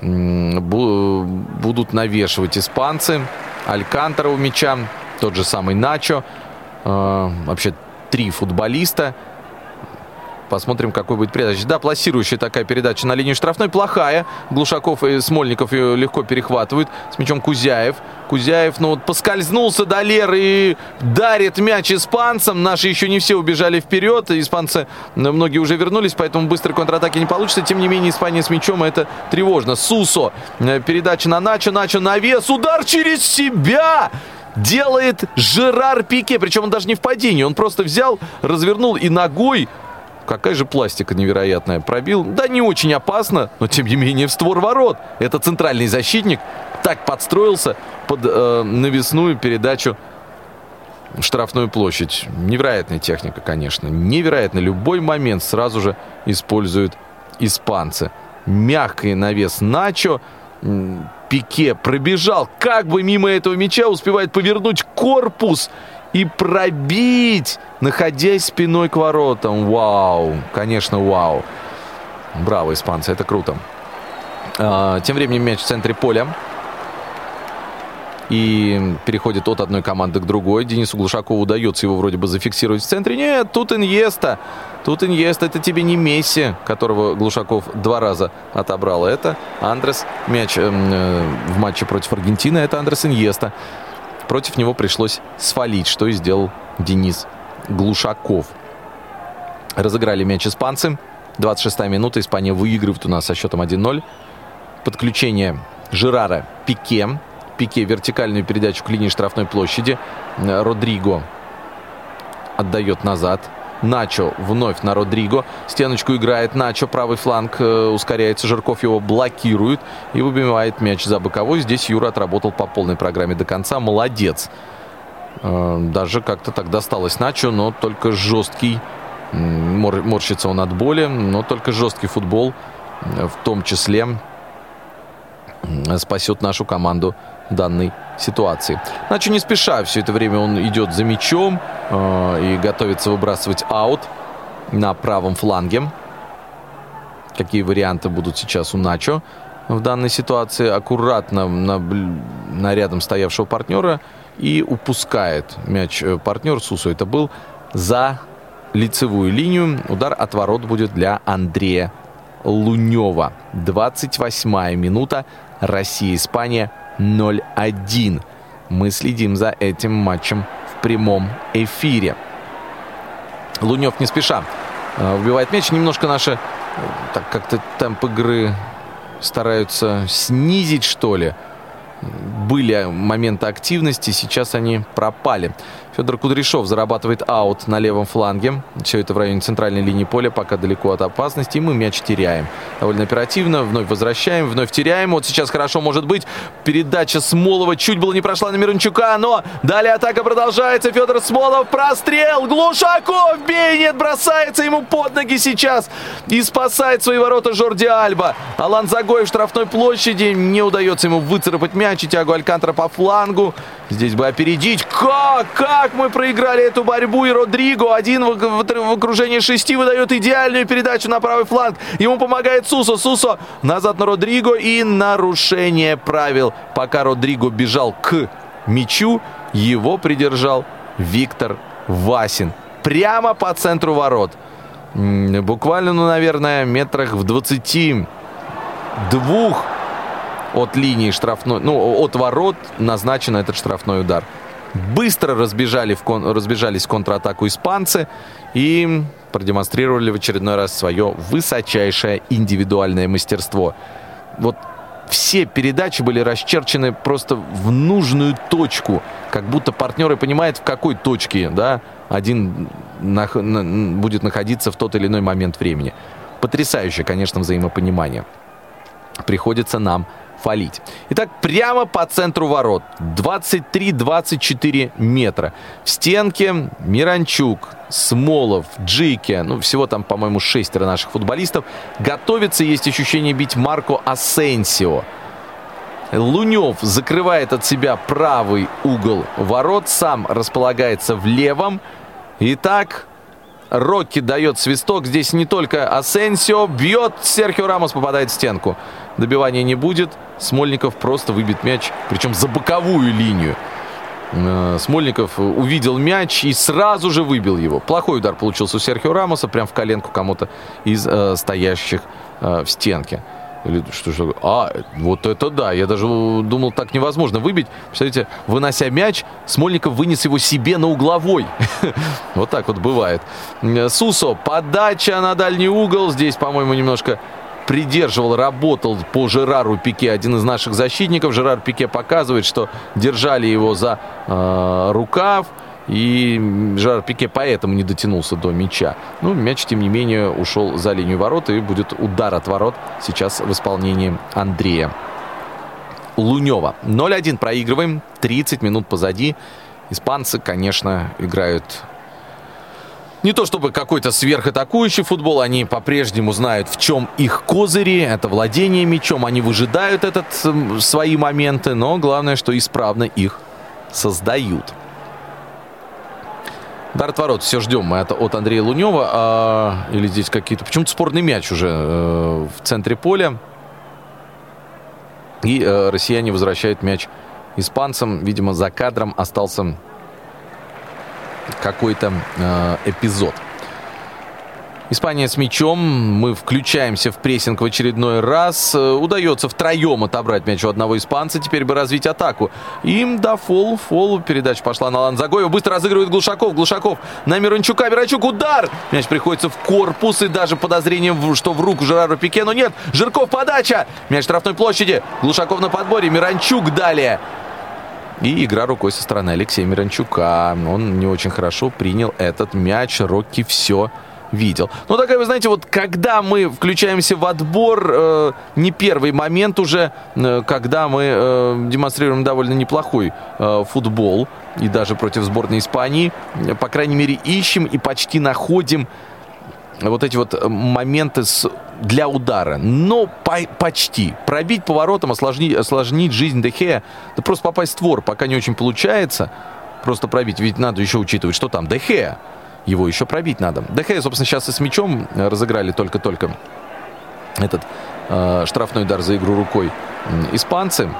Будут навешивать испанцы. Алькантера у мяча, тот же самый Начо. А, вообще три футболиста. Посмотрим, какой будет передача. Да, плассирующая такая передача на линии штрафной. Плохая. Глушаков и Смольников ее легко перехватывают. С мячом Кузяев. Кузяев, ну вот поскользнулся до Леры и дарит мяч испанцам. Наши еще не все убежали вперед. Испанцы, ну, многие уже вернулись, поэтому быстрой контратаки не получится. Тем не менее, Испания с мячом, это тревожно. Сусо. Э, передача на Начо. Начо на вес. Удар через себя. Делает Жерар Пике. Причем он даже не в падении. Он просто взял, развернул и ногой Какая же пластика невероятная. Пробил, да не очень опасно, но тем не менее в створ ворот. Это центральный защитник. Так подстроился под э, навесную передачу штрафную площадь. Невероятная техника, конечно. Невероятно. Любой момент сразу же используют испанцы. Мягкий навес Начо. Пике пробежал как бы мимо этого мяча, успевает повернуть корпус и пробить, находясь спиной к воротам. Вау, конечно, вау. Браво, испанцы, это круто. А, тем временем мяч в центре поля. И переходит от одной команды к другой. Денису Глушакову удается его вроде бы зафиксировать в центре. Нет, тут Иньеста. Тут Иньеста. Это тебе не Месси, которого Глушаков два раза отобрал. Это Андрес. Мяч эм, э, в матче против Аргентины. Это Андрес Иньеста. Против него пришлось свалить, что и сделал Денис Глушаков. Разыграли мяч испанцы. 26-я минута. Испания выигрывает у нас со счетом 1-0. Подключение Жерара Пике. Пике вертикальную передачу к линии штрафной площади. Родриго отдает назад. Начо вновь на Родриго. Стеночку играет Начо. Правый фланг э, ускоряется. Жирков его блокирует и выбивает мяч за боковой. Здесь Юра отработал по полной программе до конца. Молодец. Э, даже как-то так досталось Начо, но только жесткий. Мор, морщится он от боли, но только жесткий футбол э, в том числе спасет нашу команду данной ситуации. Начо не спеша, все это время он идет за мячом э, и готовится выбрасывать аут на правом фланге. Какие варианты будут сейчас у Начо в данной ситуации? Аккуратно на, на рядом стоявшего партнера и упускает мяч э, партнер Сусу. Это был за лицевую линию. Удар от ворот будет для Андрея Лунева. 28 минута. Россия-Испания 0-1. Мы следим за этим матчем в прямом эфире. Лунев не спеша вбивает мяч. Немножко наши э, так как-то темп игры стараются снизить, что ли были моменты активности, сейчас они пропали. Федор Кудряшов зарабатывает аут на левом фланге. Все это в районе центральной линии поля, пока далеко от опасности. И мы мяч теряем. Довольно оперативно. Вновь возвращаем, вновь теряем. Вот сейчас хорошо может быть. Передача Смолова чуть было не прошла на Мирончука, но далее атака продолжается. Федор Смолов, прострел. Глушаков бей, бросается ему под ноги сейчас. И спасает свои ворота Жорди Альба. Алан Загоев в штрафной площади. Не удается ему выцарапать мяч. И Тиаго Алькантра по флангу. Здесь бы опередить. Как? Как мы проиграли эту борьбу? И Родриго один в, в, в окружении шести выдает идеальную передачу на правый фланг. Ему помогает Сусо. Сусо назад на Родриго и нарушение правил. Пока Родриго бежал к мячу, его придержал Виктор Васин. Прямо по центру ворот. Буквально, ну, наверное, метрах в 22 от линии штрафной, ну, от ворот назначен этот штрафной удар. Быстро разбежали в кон, разбежались в контратаку испанцы и продемонстрировали в очередной раз свое высочайшее индивидуальное мастерство. Вот все передачи были расчерчены просто в нужную точку, как будто партнеры понимают, в какой точке да, один на, на, будет находиться в тот или иной момент времени. Потрясающее, конечно, взаимопонимание. Приходится нам фалить. Итак, прямо по центру ворот. 23-24 метра. В стенке Миранчук, Смолов, Джике, ну, всего там, по-моему, шестеро наших футболистов. Готовится, есть ощущение, бить Марко Асенсио. Лунев закрывает от себя правый угол ворот, сам располагается в левом. Итак, Рокки дает свисток. Здесь не только Асенсио. Бьет. Серхио Рамос попадает в стенку. Добивания не будет. Смольников просто выбит мяч. Причем за боковую линию. Э, Смольников увидел мяч и сразу же выбил его. Плохой удар получился у Серхио Рамоса. Прям в коленку кому-то из э, стоящих э, в стенке. Или что, что? А, вот это да. Я даже думал, так невозможно выбить. Представляете, вынося мяч, Смольников вынес его себе на угловой. <laughs> Вот так вот бывает. Сусо, подача на дальний угол. Здесь, по-моему, немножко придерживал, работал по Жерару Пике, один из наших защитников. Жерар Пике показывает, что держали его за э, рукав. И Жерар Пике поэтому не дотянулся до мяча. Ну, мяч, тем не менее, ушел за линию ворот. И будет удар от ворот сейчас в исполнении Андрея Лунева. 0-1 проигрываем. 30 минут позади. Испанцы, конечно, играют не то чтобы какой-то сверхатакующий футбол, они по-прежнему знают, в чем их козыри, это владение мячом, они выжидают этот, свои моменты, но главное, что исправно их создают. Удар ворот, все ждем мы это от Андрея Лунева. А, или здесь какие-то... Почему-то спорный мяч уже э, в центре поля. И э, россияне возвращают мяч испанцам. Видимо, за кадром остался какой-то э, эпизод. Испания с мячом. Мы включаемся в прессинг в очередной раз. Э, удается втроем отобрать мяч у одного испанца. Теперь бы развить атаку. Им, да, фол, фол. Передача пошла на Ланзагоева. Быстро разыгрывает Глушаков. Глушаков на Мирончука. Мирончук, удар! Мяч приходится в корпус. И даже подозрение, что в руку Жерару Пике. Но нет, Жирков подача. Мяч штрафной площади. Глушаков на подборе. Мирончук далее. И игра рукой со стороны Алексея Миранчука. Он не очень хорошо принял этот мяч. Рокки все видел. Но такая, вы знаете, вот когда мы включаемся в отбор, э, не первый момент уже, э, когда мы э, демонстрируем довольно неплохой э, футбол, и даже против сборной Испании, по крайней мере, ищем и почти находим вот эти вот э, моменты с, для удара. Но по, почти. Пробить поворотом, осложнить, осложнить жизнь Дехея, да просто попасть в створ, пока не очень получается. Просто пробить. Ведь надо еще учитывать, что там Дехея. Его еще пробить надо. Дехея, собственно, сейчас и с мячом разыграли только-только этот э, штрафной удар за игру рукой испанцы.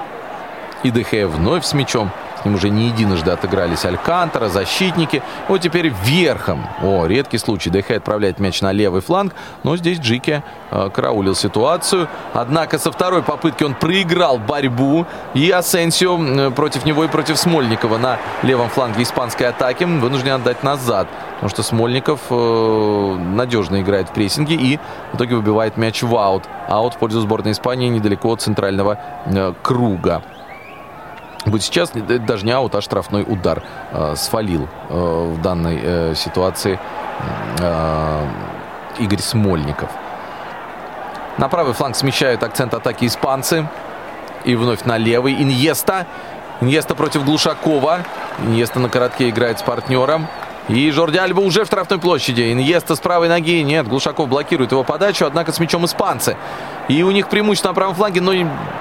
И Дехея вновь с мячом. С ним уже не единожды отыгрались Алькантера, защитники. Вот теперь верхом. О, редкий случай. ДХ отправляет мяч на левый фланг. Но здесь Джики э, караулил ситуацию. Однако со второй попытки он проиграл борьбу. И Асенсио э, против него и против Смольникова на левом фланге испанской атаки вынужден отдать назад. Потому что Смольников э, надежно играет в прессинге и в итоге выбивает мяч в аут. Аут в пользу сборной Испании недалеко от центрального э, круга. Вот сейчас даже не аут, а штрафной удар э, свалил э, в данной э, ситуации э, Игорь Смольников. На правый фланг смещают акцент атаки испанцы. И вновь на левый. Иньеста. Иньеста против Глушакова. Иньеста на коротке играет с партнером. И Жорди Альба уже в штрафной площади. Иньеста с правой ноги. Нет, Глушаков блокирует его подачу, однако с мячом испанцы. И у них преимущество на правом фланге, но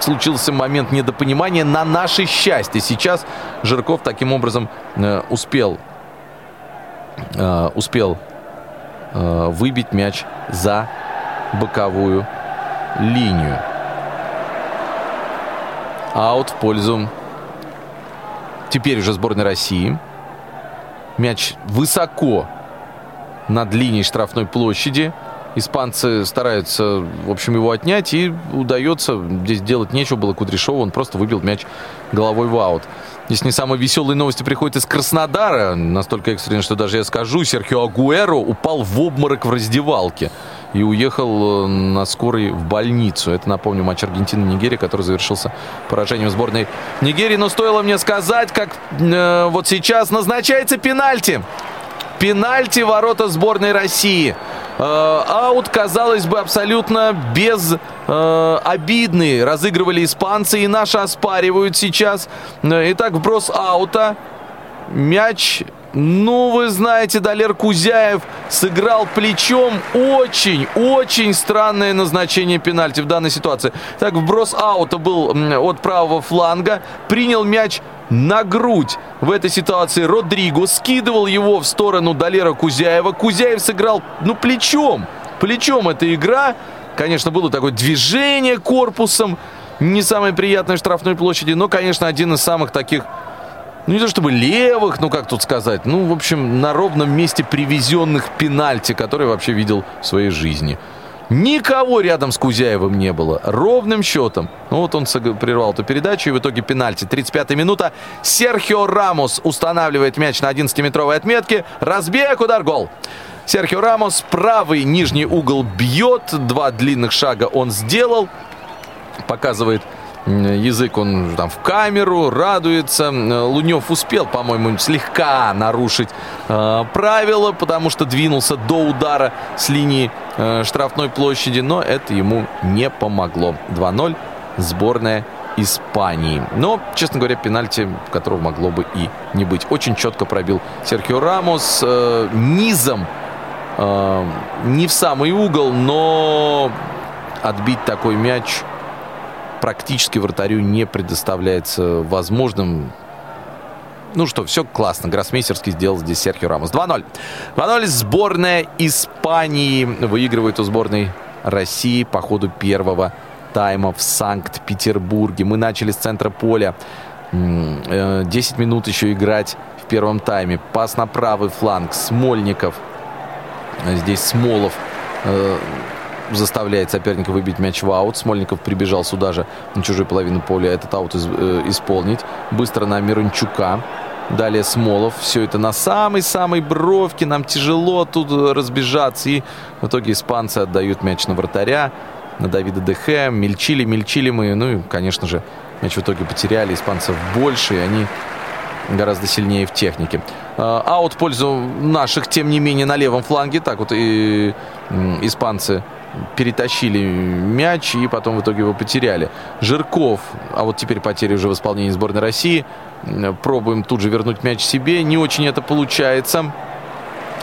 случился момент недопонимания на наше счастье. Сейчас Жирков таким образом э, успел, э, успел э, выбить мяч за боковую линию. Аут в пользу теперь уже сборной России. Мяч высоко над линией штрафной площади. Испанцы стараются, в общем, его отнять, и удается. Здесь делать нечего было Кудряшову, он просто выбил мяч головой в аут. Здесь не самые веселые новости приходят из Краснодара. Настолько экстренно, что даже я скажу, Серхио Агуэро упал в обморок в раздевалке и уехал э, на скорой в больницу. Это, напомню, матч Аргентины-Нигерия, который завершился поражением сборной Нигерии. Но стоило мне сказать, как э, вот сейчас назначается пенальти. Пенальти ворота сборной России. Э, аут, казалось бы, абсолютно без э, обидный. Разыгрывали испанцы и наши оспаривают сейчас. Э, итак, вброс аута. Мяч ну, вы знаете, Далер Кузяев сыграл плечом. Очень, очень странное назначение пенальти в данной ситуации. Так, вброс аута был от правого фланга. Принял мяч на грудь в этой ситуации Родриго. Скидывал его в сторону Далера Кузяева. Кузяев сыграл, ну, плечом. Плечом эта игра. Конечно, было такое движение корпусом. Не самой приятной штрафной площади, но, конечно, один из самых таких ну не то чтобы левых, ну как тут сказать, ну в общем на ровном месте привезенных пенальти, которые вообще видел в своей жизни. Никого рядом с Кузяевым не было. Ровным счетом. Ну вот он прервал эту передачу и в итоге пенальти. 35-я минута. Серхио Рамос устанавливает мяч на 11-метровой отметке. Разбег, удар, гол. Серхио Рамос, правый нижний угол бьет, два длинных шага он сделал, показывает язык он там в камеру, радуется. Лунев успел, по-моему, слегка нарушить э, правила, потому что двинулся до удара с линии э, штрафной площади, но это ему не помогло. 2-0 сборная Испании. Но, честно говоря, пенальти, которого могло бы и не быть. Очень четко пробил Серхио Рамос э, низом, э, не в самый угол, но отбить такой мяч практически вратарю не предоставляется возможным. Ну что, все классно. Гроссмейстерский сделал здесь Серхио Рамос. 2-0. 2-0. Сборная Испании выигрывает у сборной России по ходу первого тайма в Санкт-Петербурге. Мы начали с центра поля. 10 э, минут еще играть в первом тайме. Пас на правый фланг. Смольников. Здесь Смолов э, заставляет соперника выбить мяч в аут. Смольников прибежал сюда же на чужую половину поля этот аут из, э, исполнить. Быстро на Мирончука. Далее Смолов. Все это на самой-самой бровке. Нам тяжело тут разбежаться. И в итоге испанцы отдают мяч на вратаря. На Давида Дехе. Мельчили, мельчили мы. Ну и, конечно же, мяч в итоге потеряли. Испанцев больше. И они гораздо сильнее в технике. А, аут в пользу наших, тем не менее, на левом фланге. Так вот и испанцы перетащили мяч и потом в итоге его потеряли. Жирков, а вот теперь потери уже в исполнении сборной России. Пробуем тут же вернуть мяч себе. Не очень это получается.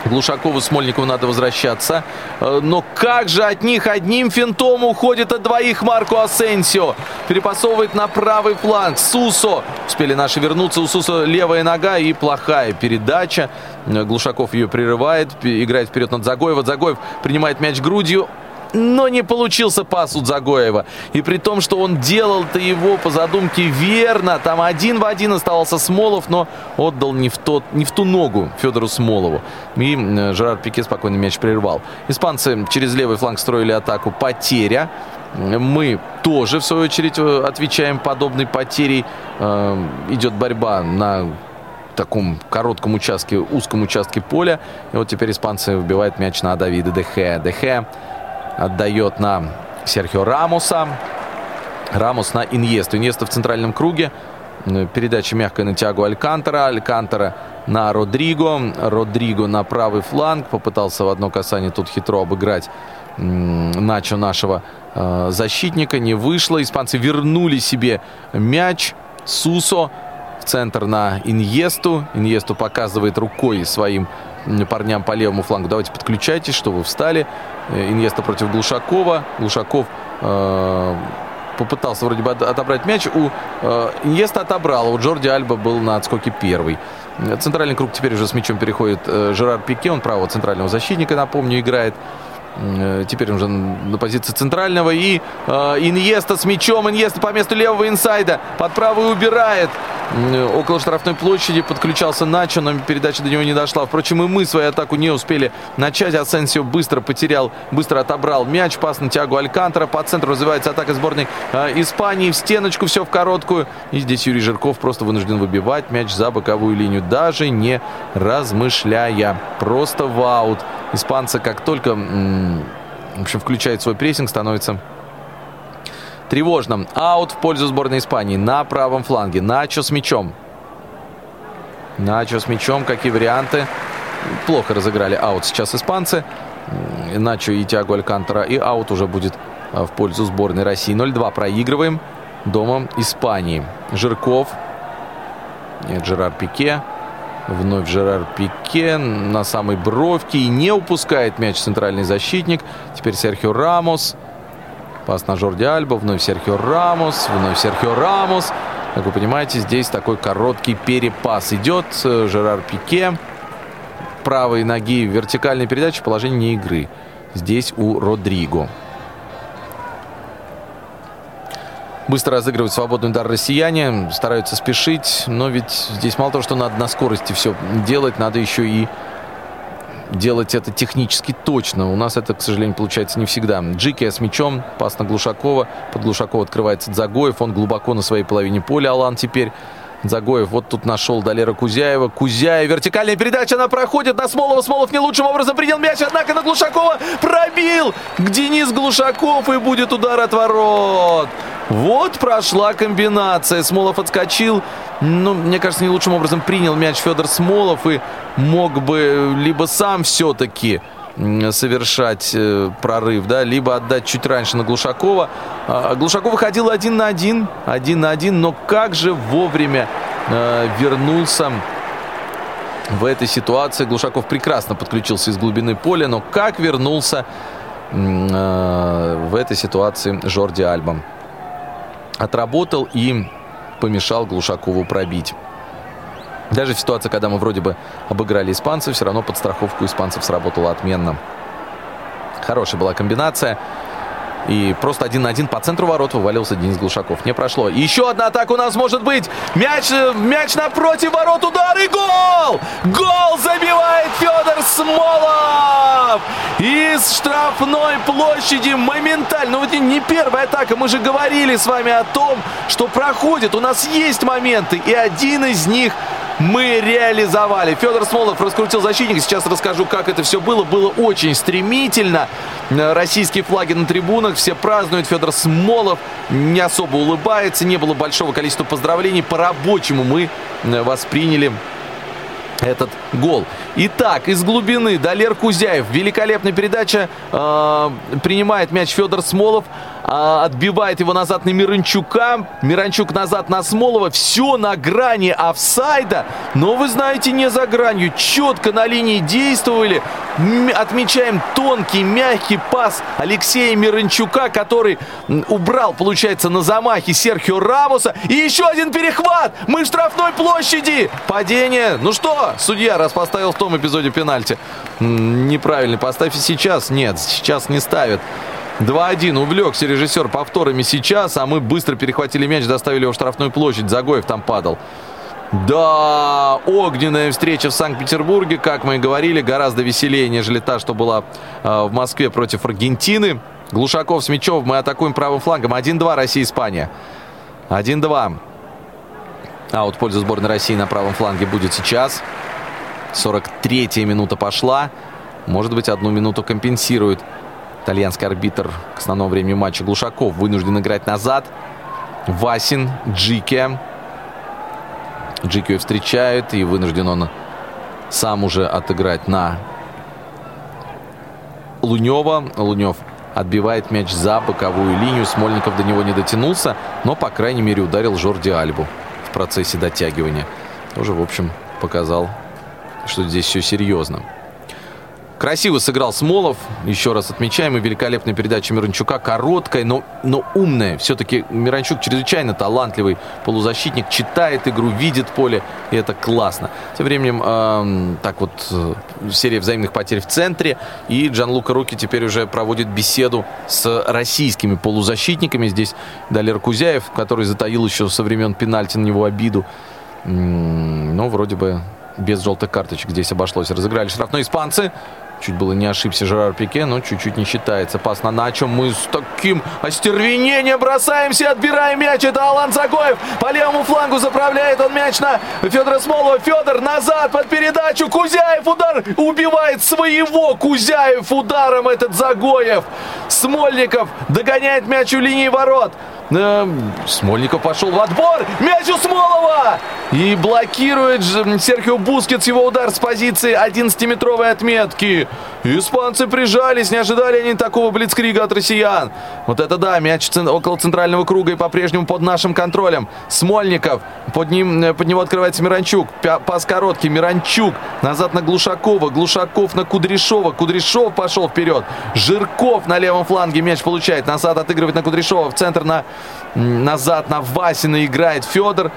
Глушакову, Смольникову надо возвращаться. Э, но как же от них одним финтом уходит от двоих Марко Асенсио. Перепасовывает на правый фланг. Сусо. Успели наши вернуться. У Сусо левая нога и плохая передача. Э, Глушаков ее прерывает. Играет вперед над Загоева. Загоев принимает мяч грудью но не получился пас у Загоева. И при том, что он делал-то его по задумке верно, там один в один оставался Смолов, но отдал не в, тот, не в ту ногу Федору Смолову. И Жерар Пике спокойно мяч прервал. Испанцы через левый фланг строили атаку. Потеря. Мы тоже, в свою очередь, э, отвечаем подобной потерей. Э, идет борьба на таком коротком участке, узком участке поля. И вот теперь испанцы выбивают мяч на Давида Дехе. Дехе отдает на Серхио Рамоса. Рамос на Иньесту. Иньеста в центральном круге. Передача мягкая на Тиагу Алькантера. Алькантера на Родриго. Родриго на правый фланг. Попытался в одно касание тут хитро обыграть Начо нашего э, защитника. Не вышло. Испанцы вернули себе мяч. Сусо в центр на Иньесту. Иньесту показывает рукой своим парням по левому флангу. Давайте подключайтесь, что вы встали. Э, Иньеста против Глушакова. Глушаков э, попытался вроде бы отобрать мяч. У э, Иньеста отобрал. У Джорди Альба был на отскоке первый. Центральный круг теперь уже с мячом переходит э, Жерар Пике. Он правого центрального защитника, напомню, играет. Э, теперь уже на позиции центрального. И э, Иньеста с мячом. Иньеста по месту левого инсайда. Под правый убирает. Около штрафной площади подключался Начо, но передача до него не дошла. Впрочем, и мы свою атаку не успели начать. Асенсио быстро потерял, быстро отобрал мяч. Пас на Тиагу Алькантера. По центру развивается атака сборной э, Испании. В стеночку все в короткую. И здесь Юрий Жирков просто вынужден выбивать мяч за боковую линию. Даже не размышляя. Просто в аут. Испанцы как только в общем, включает свой прессинг, становится тревожно. Аут в пользу сборной Испании на правом фланге. Начо с мячом. Начо с мячом. Какие варианты? Плохо разыграли аут сейчас испанцы. Начо и Тиаго Алькантера. И аут уже будет а, в пользу сборной России. 0-2 проигрываем. Дома Испании. Жирков. Нет, Жерар Пике. Вновь Жерар Пике на самой бровке и не упускает мяч центральный защитник. Теперь Серхио Рамос. Пас на Жорди Альба. Вновь Серхио Рамос. Вновь Серхио Рамос. Как вы понимаете, здесь такой короткий перепас идет. Жерар Пике. Правой ноги вертикальной передачи. Положение игры. Здесь у Родриго. Быстро разыгрывают свободный удар россияне, стараются спешить, но ведь здесь мало того, что надо на скорости все делать, надо еще и делать это технически точно. У нас это, к сожалению, получается не всегда. Джики с мячом, пас на Глушакова. Под Глушакова открывается Дзагоев. Он глубоко на своей половине поля. Алан теперь Загоев вот тут нашел Далера Кузяева. Кузяев, вертикальная передача, она проходит на Смолова. Смолов не лучшим образом принял мяч, однако на Глушакова пробил. Денис Глушаков и будет удар от ворот. Вот прошла комбинация. Смолов отскочил. Ну, мне кажется, не лучшим образом принял мяч Федор Смолов и мог бы либо сам все-таки совершать э, прорыв, да, либо отдать чуть раньше на Глушакова. А, Глушаков выходил один на один, один на один, но как же вовремя э, вернулся в этой ситуации. Глушаков прекрасно подключился из глубины поля, но как вернулся э, в этой ситуации Жорди Альба. Отработал и помешал Глушакову пробить. Даже в ситуации, когда мы вроде бы обыграли испанцев, все равно подстраховку испанцев сработала отменно. Хорошая была комбинация. И просто один на один по центру ворот вывалился Денис Глушаков. Не прошло. Еще одна атака у нас может быть. Мяч, э, мяч напротив ворот. Удар и гол! Гол забивает Федор Смолов! Из штрафной площади моментально. Ну, вот не первая атака. Мы же говорили с вами о том, что проходит. У нас есть моменты. И один из них мы реализовали. Федор Смолов раскрутил защитник. Сейчас расскажу, как это все было. Было очень стремительно. Российские флаги на трибунах. Все празднуют. Федор Смолов не особо улыбается. Не было большого количества поздравлений. По-рабочему мы восприняли этот гол. Итак, из глубины Далер Кузяев. Великолепная передача. Э, принимает мяч Федор Смолов. Э, отбивает его назад на Миранчука. Миранчук назад на Смолова. Все на грани офсайда. Но вы знаете, не за гранью. Четко на линии действовали. Отмечаем тонкий, мягкий пас Алексея Миранчука, который убрал, получается, на замахе Серхио Рамоса. И еще один перехват. Мы в штрафной площади. Падение. Ну что, судья, раз поставил в том эпизоде пенальти. Неправильный. Поставь сейчас. Нет, сейчас не ставит. 2-1. Увлекся режиссер повторами сейчас, а мы быстро перехватили мяч, доставили его в штрафную площадь. Загоев там падал. Да, огненная встреча в Санкт-Петербурге, как мы и говорили, гораздо веселее, нежели та, что была э, в Москве против Аргентины. Глушаков с мячом, мы атакуем правым флангом. 1-2 Россия-Испания. 1-2. А вот пользу сборной России на правом фланге будет сейчас. 43-я минута пошла. Может быть, одну минуту компенсирует итальянский арбитр к основному времени матча. Глушаков вынужден играть назад. Васин, Джике. Джике встречает и вынужден он сам уже отыграть на Лунева. Лунев отбивает мяч за боковую линию. Смольников до него не дотянулся, но, по крайней мере, ударил Жорди Альбу в процессе дотягивания. Тоже, в общем, показал что здесь все серьезно. Красиво сыграл Смолов. Еще раз отмечаем. И великолепная передача Миранчука. Короткая, но, но умная. Все-таки Миранчук чрезвычайно талантливый полузащитник. Читает игру, видит поле. И это классно. Тем временем, э, так вот, э, серия взаимных потерь в центре. И Джан Лука Руки теперь уже проводит беседу с российскими полузащитниками. Здесь Далер Кузяев, который затаил еще со времен пенальти на него обиду. Но вроде бы без желтых карточек здесь обошлось. Разыграли штрафной испанцы. Чуть было не ошибся Жерар Пике, но чуть-чуть не считается. Пас на Начо. Мы с таким остервенением бросаемся, отбираем мяч. Это Алан Загоев. По левому флангу заправляет он мяч на Федора Смолова. Федор назад под передачу. Кузяев удар. Убивает своего Кузяев ударом этот Загоев. Смольников догоняет мяч у линии ворот. Смольников пошел в отбор. Мяч у Смолова. И блокирует Серхио Бускетс его удар с позиции 11-метровой отметки. Испанцы прижались. Не ожидали они такого блицкрига от россиян. Вот это да, мяч около центрального круга и по-прежнему под нашим контролем. Смольников. Под, ним, э, под него открывается Миранчук. Пас короткий. Миранчук. Назад на Глушакова. Глушаков на Кудряшова. Кудряшов пошел вперед. Жирков на левом фланге мяч получает. Назад отыгрывает на Кудряшова. В центр на назад на Васина играет Федор.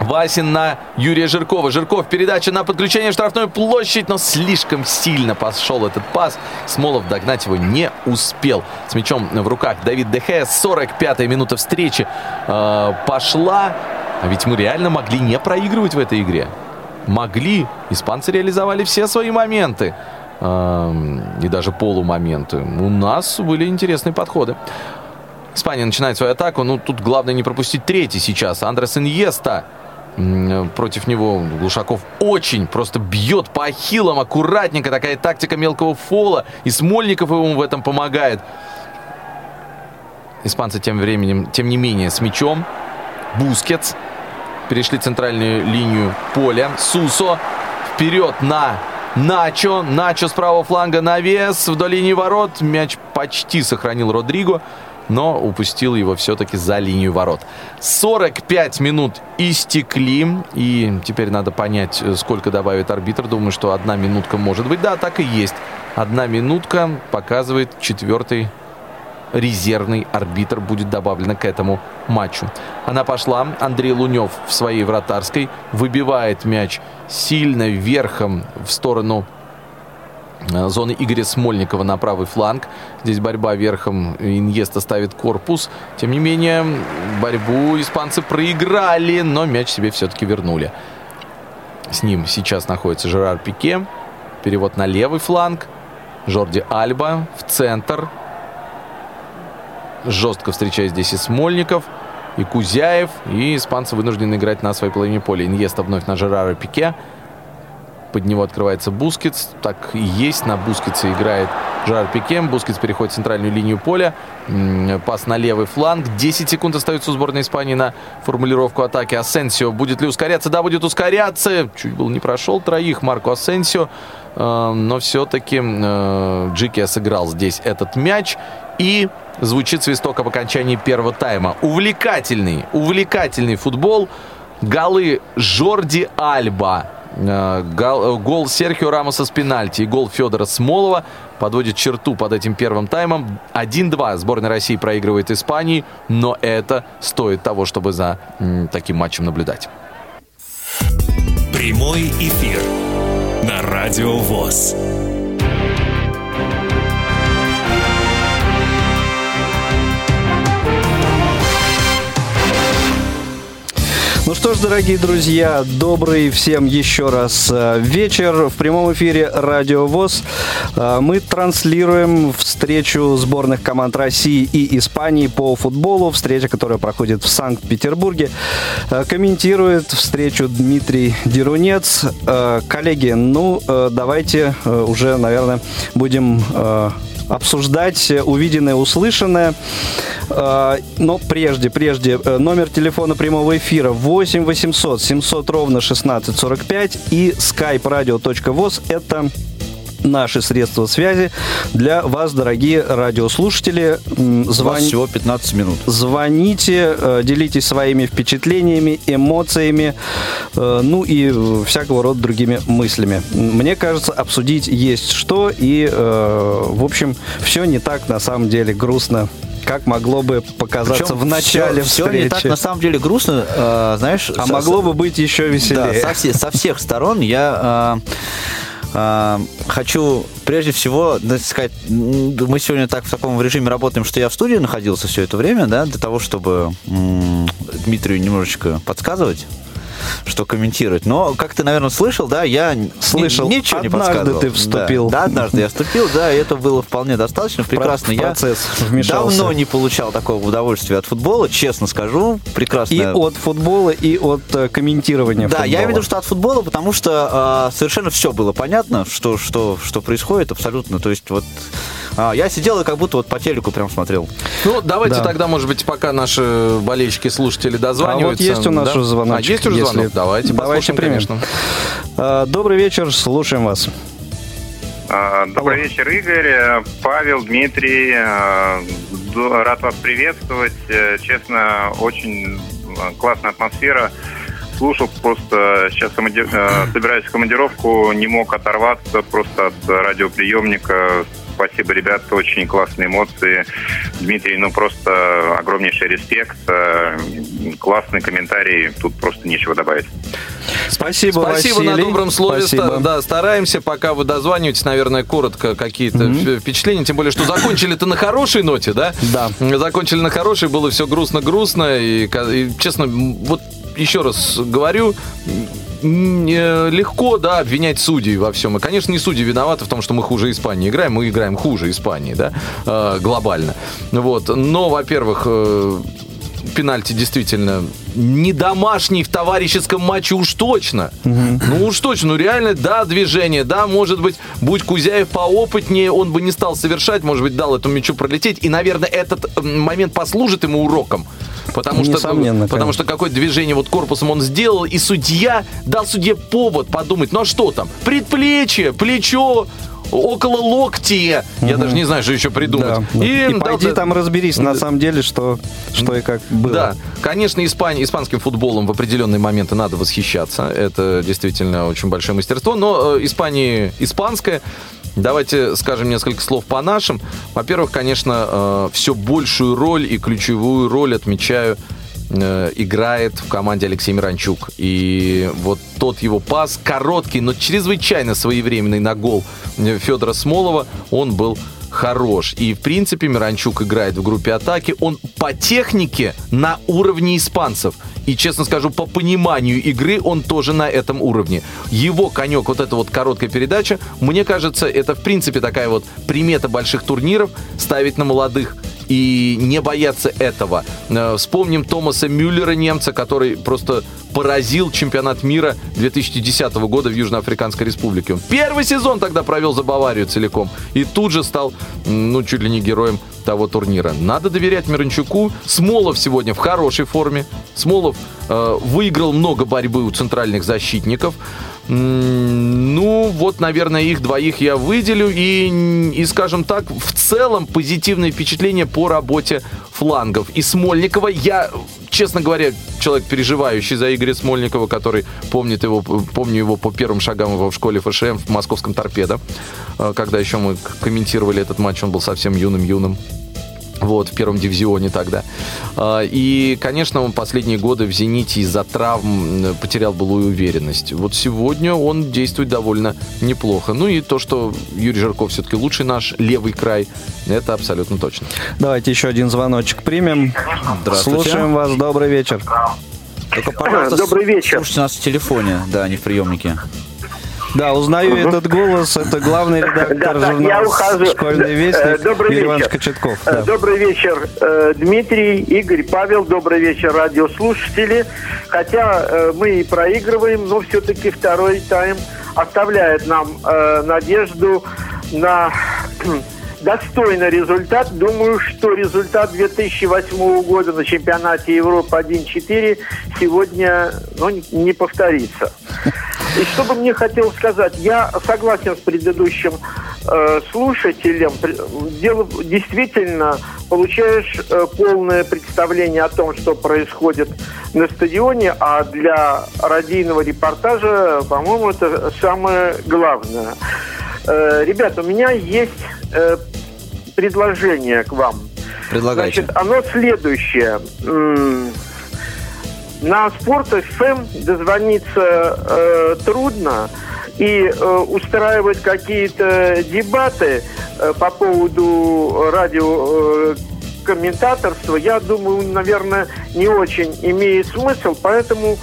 Васин на Юрия Жиркова. Жирков передача на подключение в штрафную площадь, но слишком сильно пошел этот пас. Смолов догнать его не успел. С мячом в руках Давид Дехе. 45-я минута встречи э, пошла. А ведь мы реально могли не проигрывать в этой игре. Могли. Испанцы реализовали все свои моменты. Э, и даже полумоменты. У нас были интересные подходы. Испания начинает свою атаку. Ну, тут главное не пропустить третий сейчас. Андрес Иньеста против него Глушаков очень просто бьет по ахиллам аккуратненько. Такая тактика мелкого фола. И Смольников ему в этом помогает. Испанцы тем временем, тем не менее, с мячом. Бускетс. Перешли центральную линию поля. Сусо. Вперед на Начо. Начо с правого фланга навес вдоль линии ворот. Мяч почти сохранил Родриго но упустил его все-таки за линию ворот. 45 минут истекли, и теперь надо понять, сколько добавит арбитр. Думаю, что одна минутка может быть. Да, так и есть. Одна минутка показывает четвертый резервный арбитр будет добавлена к этому матчу. Она пошла. Андрей Лунев в своей вратарской выбивает мяч сильно верхом в сторону Э, зоны Игоря Смольникова на правый фланг. Здесь борьба верхом. Иньеста ставит корпус. Тем не менее, борьбу испанцы проиграли, но мяч себе все-таки вернули. С ним сейчас находится Жерар Пике. Перевод на левый фланг. Жорди Альба в центр. Жестко встречает здесь и Смольников, и Кузяев. И испанцы вынуждены играть на своей половине поля. Иньеста вновь на Жерара Пике. Под него открывается Бускетс. Так и есть. На Бускетсе играет Жерар Пике. Бускетс переходит в центральную линию поля. Пас на левый фланг. 10 секунд остается у сборной Испании на формулировку атаки. Асенсио будет ли ускоряться? Да, будет ускоряться. Чуть был не прошел троих Марко Асенсио. Э, но все-таки э, Джики сыграл здесь этот мяч. И звучит свисток об окончании первого тайма. Увлекательный, увлекательный футбол. Голы Жорди Альба гол, э, гол Серхио Рамоса с пенальти и гол Федора Смолова подводит черту под этим первым таймом. 1-2 сборная России проигрывает Испании, но это стоит того, чтобы за таким матчем наблюдать. Прямой эфир на Радио ВОЗ. Ну что ж, дорогие друзья, добрый всем еще раз э, вечер. В прямом эфире Радио ВОЗ э, мы транслируем встречу сборных команд России и Испании по футболу. Встреча, которая проходит в Санкт-Петербурге. Э, комментирует встречу Дмитрий Дерунец. Коллеги, ну давайте уже, наверное, будем обсуждать увиденное, услышанное. А, но прежде, прежде, э, номер телефона прямого эфира 8 800 700 ровно 1645 и skype radio.voz это наши средства связи для вас, дорогие радиослушатели. Звон... всего 15 минут. Звоните, э, делитесь своими впечатлениями, эмоциями, э, ну и всякого рода другими мыслями. Мне кажется, обсудить есть что, и, в общем, все не так на самом деле грустно как могло бы показаться Причем в начале все, встречи. Все не так на самом деле грустно, э, знаешь. А со, могло бы быть еще веселее. Да, со, со всех сторон я э, э, хочу прежде всего, сказать, мы сегодня так в таком режиме работаем, что я в студии находился все это время, да, для того, чтобы Дмитрию немножечко подсказывать что комментировать. Но, как ты, наверное, слышал, да, я слышал. Ни, ничего не подсказывал. ты вступил. Да, да, однажды я вступил, да, и это было вполне достаточно. Прекрасно. я давно не получал такого удовольствия от футбола, честно скажу. Прекрасно. И от футбола, и от э, комментирования Да, футбола. я имею в виду, что от футбола, потому что э, совершенно все было понятно, что, что, что происходит абсолютно. То есть вот а, я сидел и как будто вот по телеку прям смотрел. Ну, давайте да. тогда, может быть, пока наши болельщики, слушатели дозваниваются. А вот есть у нас да? уже звоночек. А, есть уже если... звонок? Давайте, Давайте конечно. А, добрый вечер, слушаем вас. А, добрый Алло. вечер, Игорь, Павел, Дмитрий. А, рад вас приветствовать. Э, честно, очень классная атмосфера. Слушал просто сейчас командир... Э, собираюсь в командировку, не мог оторваться просто от радиоприемника Спасибо, ребята, очень классные эмоции. Дмитрий, ну просто огромнейший респект. Э, классный комментарий, тут просто нечего добавить. Спасибо, Спасибо Василий. на добром слове. Спасибо. Да, стараемся, пока вы дозваниваетесь, наверное, коротко какие-то mm-hmm. впечатления. Тем более, что закончили-то на хорошей ноте, да? Да. Закончили на хорошей, было все грустно-грустно. И, и честно, вот еще раз говорю, легко, да, обвинять судей во всем. И, конечно, не судьи виноваты в том, что мы хуже Испании играем. Мы играем хуже Испании, да, э, глобально. Вот. Но, во-первых, э, пенальти действительно не домашний в товарищеском матче уж точно. Ну уж точно, ну реально, да, движение, да, может быть, будь Кузяев поопытнее, он бы не стал совершать, может быть, дал этому мячу пролететь, и, наверное, этот момент послужит ему уроком. Потому что, Несомненно, потому конечно. что какое движение вот корпусом он сделал, и судья дал судье повод подумать, ну а что там, предплечье, плечо, около локтя, я даже не знаю, что еще придумать. Да. И, дал- пойди там разберись, на самом деле, что, что и как было. да, конечно, Испания, испанским футболом в определенные моменты надо восхищаться. Это действительно очень большое мастерство. Но э, Испания испанская. Давайте скажем несколько слов по нашим. Во-первых, конечно, все большую роль и ключевую роль отмечаю э, играет в команде Алексей Миранчук. И вот тот его пас, короткий, но чрезвычайно своевременный на гол э, Федора Смолова, он был хорош. И, в принципе, Миранчук играет в группе атаки. Он по технике на уровне испанцев. И, честно скажу, по пониманию игры он тоже на этом уровне. Его конек, вот эта вот короткая передача, мне кажется, это, в принципе, такая вот примета больших турниров ставить на молодых и не бояться этого. Э, Вспомним Томаса Мюллера, немца, который просто поразил чемпионат мира 2010 года в Южноафриканской Республике. Он первый сезон тогда провел за Баварию целиком. И тут же стал, ну, чуть ли не героем того турнира. Надо доверять Миранчуку. Смолов сегодня в хорошей форме. Смолов э, выиграл много борьбы у центральных защитников. Ну, вот, наверное, их двоих я выделю. И, и, скажем так, в целом позитивное впечатление по работе флангов. И Смольникова я, честно говоря, человек, переживающий за Игоря Смольникова, который помнит его, помню его по первым шагам его в школе ФШМ в московском торпедо. Э, Когда еще мы комментировали этот матч, он был совсем юным-юным. Вот, в первом дивизионе тогда. А, И, конечно, он последние годы в «Зените» из-за травм потерял былую уверенность. Вот сегодня он действует довольно неплохо. Ну и то, что Юрий Жирков все-таки лучший наш левый край, это абсолютно точно. Давайте еще один звоночек примем. Здравствуйте. Слушаем вас. Добрый вечер. Только, пожалуйста, Добрый вечер. Слушайте нас в телефоне, да, не в приемнике. Да, узнаю этот голос. Это главный редактор <laughs> Да, да, я журнала ухожу. «Школьный Э, вестник» добрый Юрий Иванович вечер. Кочетков. Э, Да. Добрый вечер, э, Дмитрий, Игорь, Павел. Добрый вечер, радиослушатели. Хотя э, мы и проигрываем, но все-таки второй тайм оставляет нам э, надежду на <clears throat> достойный результат. Думаю, что результат 2008 года на чемпионате Европы 1-4 сегодня ну, не- повторится. И что бы мне хотел сказать, я согласен с предыдущим э, слушателем. Дело действительно получаешь э, полное представление о том, что происходит на стадионе, а для радийного репортажа, по-моему, это самое главное. Э, ребят, у меня есть э, предложение к вам. Предлагайте. Значит, оно следующее. На Спорт ФМ дозвониться э, трудно и э, устраивать какие-то дебаты э, по поводу радио э, комментаторства, я думаю, наверное, не очень имеет смысл, поэтому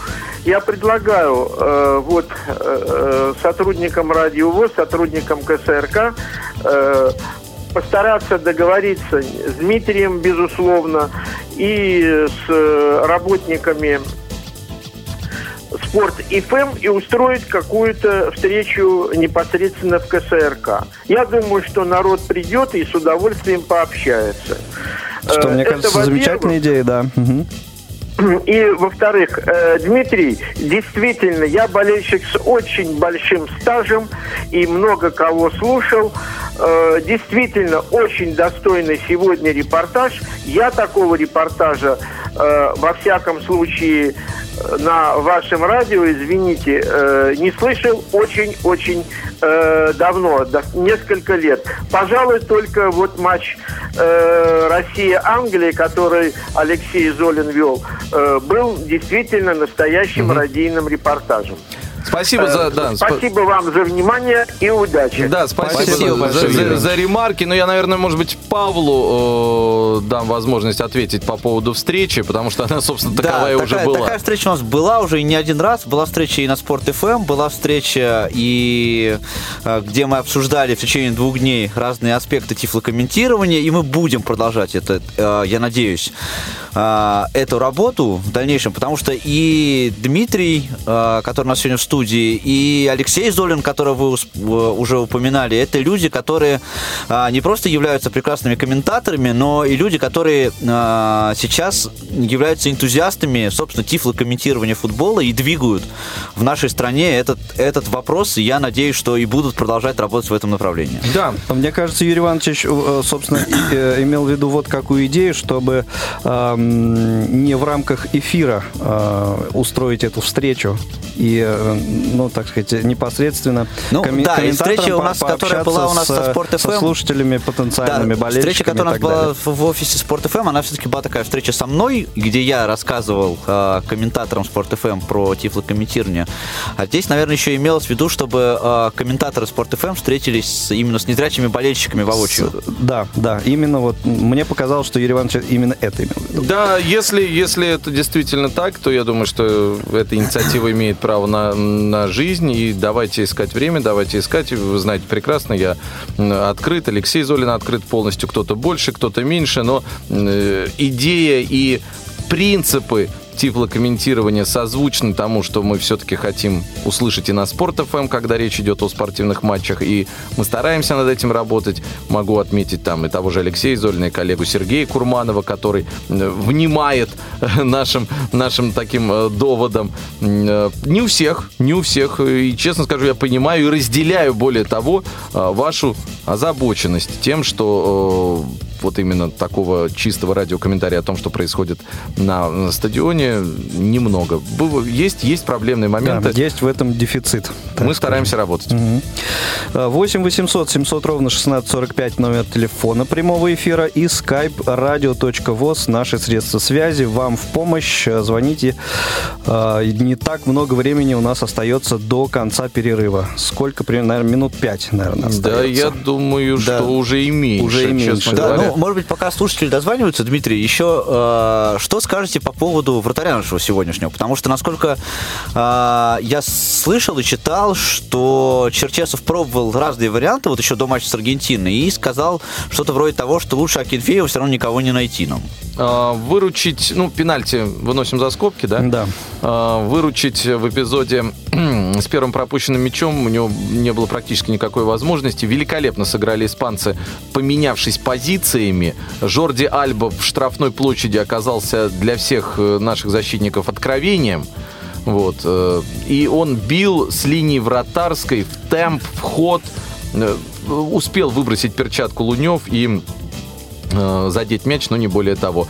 я предлагаю э, вот э, э, сотрудникам Радио ВОЗ, сотрудникам КСРК э, постараться договориться с Дмитрием, безусловно, и с э, работниками Спорт ФМ и устроить какую-то встречу непосредственно в КСРК. Я думаю, что народ придет и с удовольствием пообщается. Что, Э, мне это, кажется, замечательная идея, да. Мгм. И, во-вторых, э, Дмитрий, действительно, я болельщик с очень большим стажем и много кого слушал. Э, действительно, очень достойный сегодня репортаж. Я такого репортажа, во всяком случае, на вашем радио, извините, э, не слышал очень-очень э, давно, да, несколько лет. Пожалуй, только вот матч э, Россия-Англия, который Алексей Золин вел, э, был действительно настоящим радийным репортажем. Спасибо за... Э, Да, спа- Спасибо вам за внимание и удачи. Да, спасибо, Спасибо за- за, за ремарки. Но я, наверное, может быть, Павлу э, дам возможность ответить по поводу встречи, потому что она, собственно, таковая да, уже такая, была. такая встреча у нас была уже не один раз. Была встреча и на Спорт ФМ, была встреча и э, где мы обсуждали в течение двух дней разные аспекты тифлокомментирования, и мы будем продолжать это, э, я надеюсь. эту работу в дальнейшем, потому что и Дмитрий, который у нас сегодня в студии, и Алексей Золин, которого вы в- уже упоминали, это люди, которые а, не просто являются прекрасными комментаторами, но и люди, которые а, сейчас являются энтузиастами, собственно, тифлокомментирования футбола и двигают в нашей стране этот, этот вопрос, и я надеюсь, что и будут продолжать работать в этом направлении. Да, Мне кажется, Юрий Иванович, э, собственно, э, имел в виду вот какую идею, чтобы не в рамках эфира э, устроить эту встречу и, э, ну, так сказать, непосредственно Ну, комми- да, и встреча у нас, которая была у нас с, со Sport со FM. слушателями, потенциальными болельщиками встреча, которая у нас была в, в офисе Sport FM, она все-таки была такая встреча со мной, где я рассказывал э, комментаторам Sport FM про тифлокомментирование. А здесь, наверное, еще имелось в виду, чтобы э, комментаторы Sport FM встретились с- именно с незрячими болельщиками воочию. С- Да, да, именно вот мне показалось, что Юрий Иванович именно это имел в виду. Да, если, если это действительно так, то я думаю, что эта инициатива имеет право на, на жизнь. И давайте искать время, давайте искать. Вы знаете прекрасно, я открыт, Алексей Золин открыт полностью. Кто-то больше, кто-то меньше. Но э, идея и принципы тифлокомментирования созвучны тому, что мы все-таки хотим услышать и на Спорт ФМ, когда речь идет о спортивных матчах, и мы стараемся над этим работать. Могу отметить там и того же Алексея Золина, и коллегу Сергея Курманова, который э, внимает э, нашим, нашим таким э, доводам. Не у всех, не у всех. И, честно скажу, я понимаю и разделяю, более того, вашу озабоченность тем, что вот именно такого чистого радиокомментария о том, что происходит на стадионе, немного. Быв- Есть, есть проблемные Да, моменты. есть в этом дефицит. Мы стараемся работать. Э, 8 800 700 ровно 1645 номер телефона прямого эфира и skype radio.voz наши средства связи. Вам в помощь. Звоните. Э, Не так много времени у нас остается до конца перерыва. Сколько? Примерно, наверное, минут 5, наверное, Да, я остается. думаю, Да. что уже и меньше, Уже и меньше, да. Да, говоря. Ну, может быть, пока слушатели дозваниваются, Дмитрий, еще э, что скажете по поводу вратаря нашего сегодняшнего? Потому что, насколько э, я слышал и читал, что Черчесов пробовал разные варианты, вот еще до матча с Аргентиной, и сказал что-то вроде того, что лучше Акинфеева все равно никого не найти нам. А, Выручить, ну, пенальти выносим за скобки, да? Да. А, Выручить в эпизоде <clears throat> с первым пропущенным мячом у него не было практически никакой возможности. Великолепно сыграли испанцы, поменявшись позициями. Жорди Альба в штрафной площади оказался для всех э, наших защитников откровением. Вот. э, И он бил с линии вратарской в темп, в ход. Э, Успел выбросить перчатку Лунев и задеть мяч, но не более того.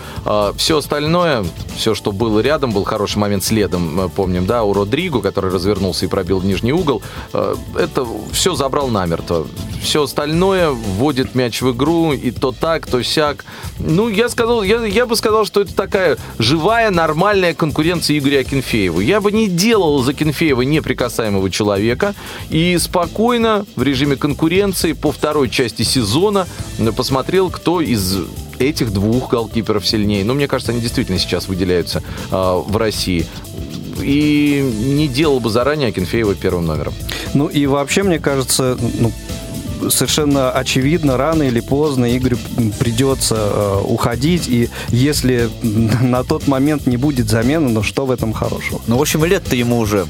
Все остальное, все, что было рядом, был хороший момент следом, э, помним, да, у Родриго, который развернулся и пробил в нижний угол, э, это все забрал намертво. Все остальное вводит мяч в игру, и то так, то сяк. Ну, я сказал, я, я бы сказал, что это такая живая, нормальная конкуренция Игоря Акинфееву. Я бы не делал из Акинфеева неприкасаемого человека и спокойно в режиме конкуренции по второй части сезона э, посмотрел, кто из этих двух голкиперов сильнее. Но мне кажется, они действительно сейчас выделяются а, в России. И не делал бы заранее Акинфеева первым номером. Ну и вообще, мне кажется, ну, совершенно очевидно, рано или поздно Игорю придется э, уходить, и если <laughs> на тот момент не будет замены, ну что в этом хорошего? Ну, в общем, лет-то ему уже,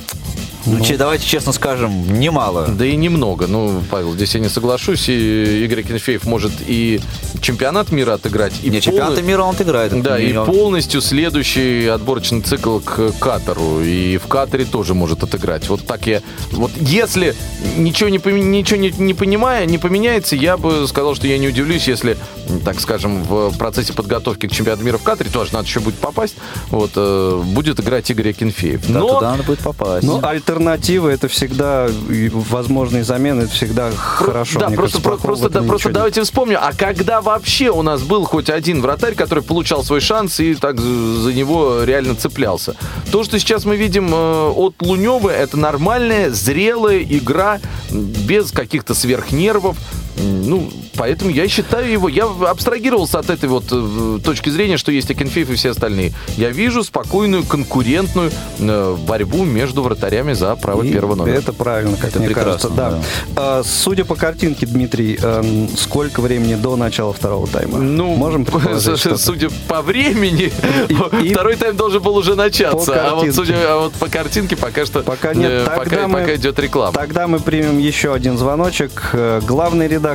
ну, че- давайте честно скажем, немало. Да и немного. Ну, Павел, здесь я не соглашусь. И Игорь Акинфеев может и чемпионат мира отыграть, и Не, чемпионата полный- мира он это Да, и полностью следующий отборочный цикл к Катару. И в Катаре тоже может отыграть. Вот так я... Вот если ничего не, поме- ничего не, не понимая, не поменяется, я бы сказал, что я не удивлюсь, если, так скажем, в процессе подготовки к чемпионату мира в Катаре, тоже надо еще будет попасть, вот, э, будет играть Игорь Акинфеев. Да, Но туда надо будет попасть. Ну, альтернатива это всегда, возможные замены, это всегда хорошо. Да, просто, кажется, про- просто, да, просто ничего нет. давайте вспомним, а когда вообще у нас был хоть один вратарь, который получал свой шанс и так за него реально цеплялся? То, что сейчас мы видим э, от Лунева, это нормальная, зрелая игра, без каких-то сверхнервов. Ну, поэтому я считаю его... Я абстрагировался от этой вот э, точки зрения, что есть Акинфеев и все остальные. Я вижу спокойную конкурентную э, борьбу между вратарями за право И первого номера. Это правильно, как Это мне прекрасно, кажется. Да. А, судя по картинке, Дмитрий, э, сколько времени до начала второго тайма? Ну, можем <laughs> судя по времени, И- <laughs> и- второй тайм должен был уже начаться. А вот, судя, а вот по картинке пока что Пока нет. Тогда пока, мы- пока идет реклама. Тогда мы примем еще один звоночек. Главный редактор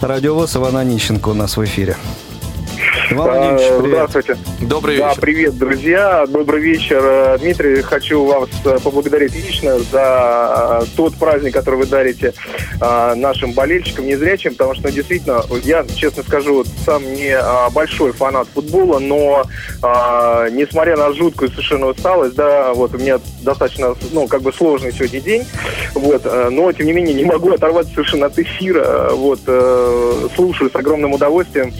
радиовоз Иван Онищенко у нас в эфире. Владимирович, А, привет. Здравствуйте. Добрый Да, вечер. привет, друзья. Добрый вечер. Э, Дмитрий, хочу вас э, поблагодарить лично за э, тот праздник, который вы дарите нашим болельщикам, незрячим, потому что, ну, действительно, я, честно скажу, сам не большой фанат футбола, но несмотря на жуткую совершенно усталость, да, вот у меня достаточно, ну, как бы сложный сегодня день, вот, но, тем не менее, не могу оторваться совершенно от эфира, вот, слушаю с огромным удовольствием.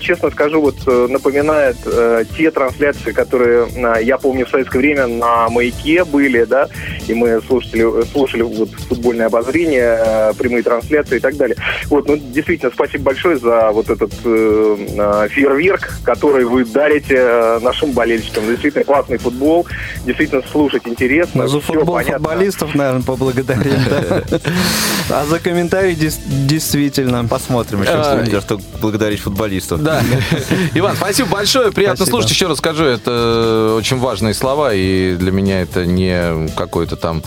Честно скажу, вот э, напоминает э, те трансляции, которые э, я помню в советское время на «Маяке» были, да, и мы слушали, слушали вот футбольное обозрение, э, прямые трансляции и так далее. Вот, ну, действительно, спасибо большое за вот этот э, э, фейерверк, который вы дарите э, нашим болельщикам. Действительно, классный футбол, действительно, слушать интересно. Ну, за футбол понятно. футболистов, наверное, поблагодарим. да. А за комментарий действительно. Посмотрим еще, за что благодарить футболистов. Да. <laughs> Иван, спасибо большое. Приятно Спасибо. слушать. Еще раз скажу, это очень важные слова, и для меня это не какое-то там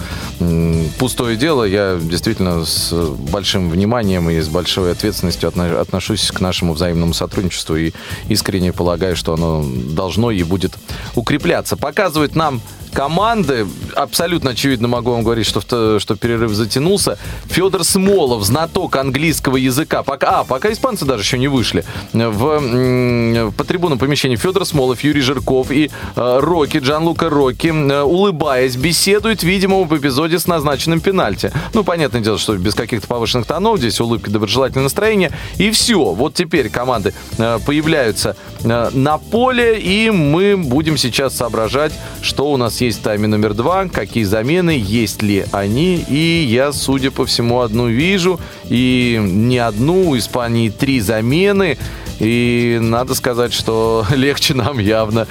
пустое дело. Я действительно с большим вниманием и с большой ответственностью отно- отношусь к нашему взаимному сотрудничеству и искренне полагаю, что оно должно и будет укрепляться. Показывает нам команды. Абсолютно очевидно могу вам говорить, что, в- что перерыв затянулся. Федор Смолов, знаток английского языка. Пока, а, пока испанцы даже еще не вышли. В, м, по трибунам помещения Федор Смолов, Юрий Жирков и э, Рокки, Джан-Лука Рокки, э, улыбаясь, беседуют, видимо, в эпизоде с назначенным пенальти. Ну, понятное дело, что без каких-то повышенных тонов, здесь улыбка, доброжелательное настроение. И все. Вот теперь команды э, появляются э, на поле, и мы будем сейчас соображать, что у нас есть тайме номер два, какие замены, есть ли они. И я, судя по всему, одну вижу. И не одну, у Испании три замены. И надо сказать, что <laughs> легче нам явно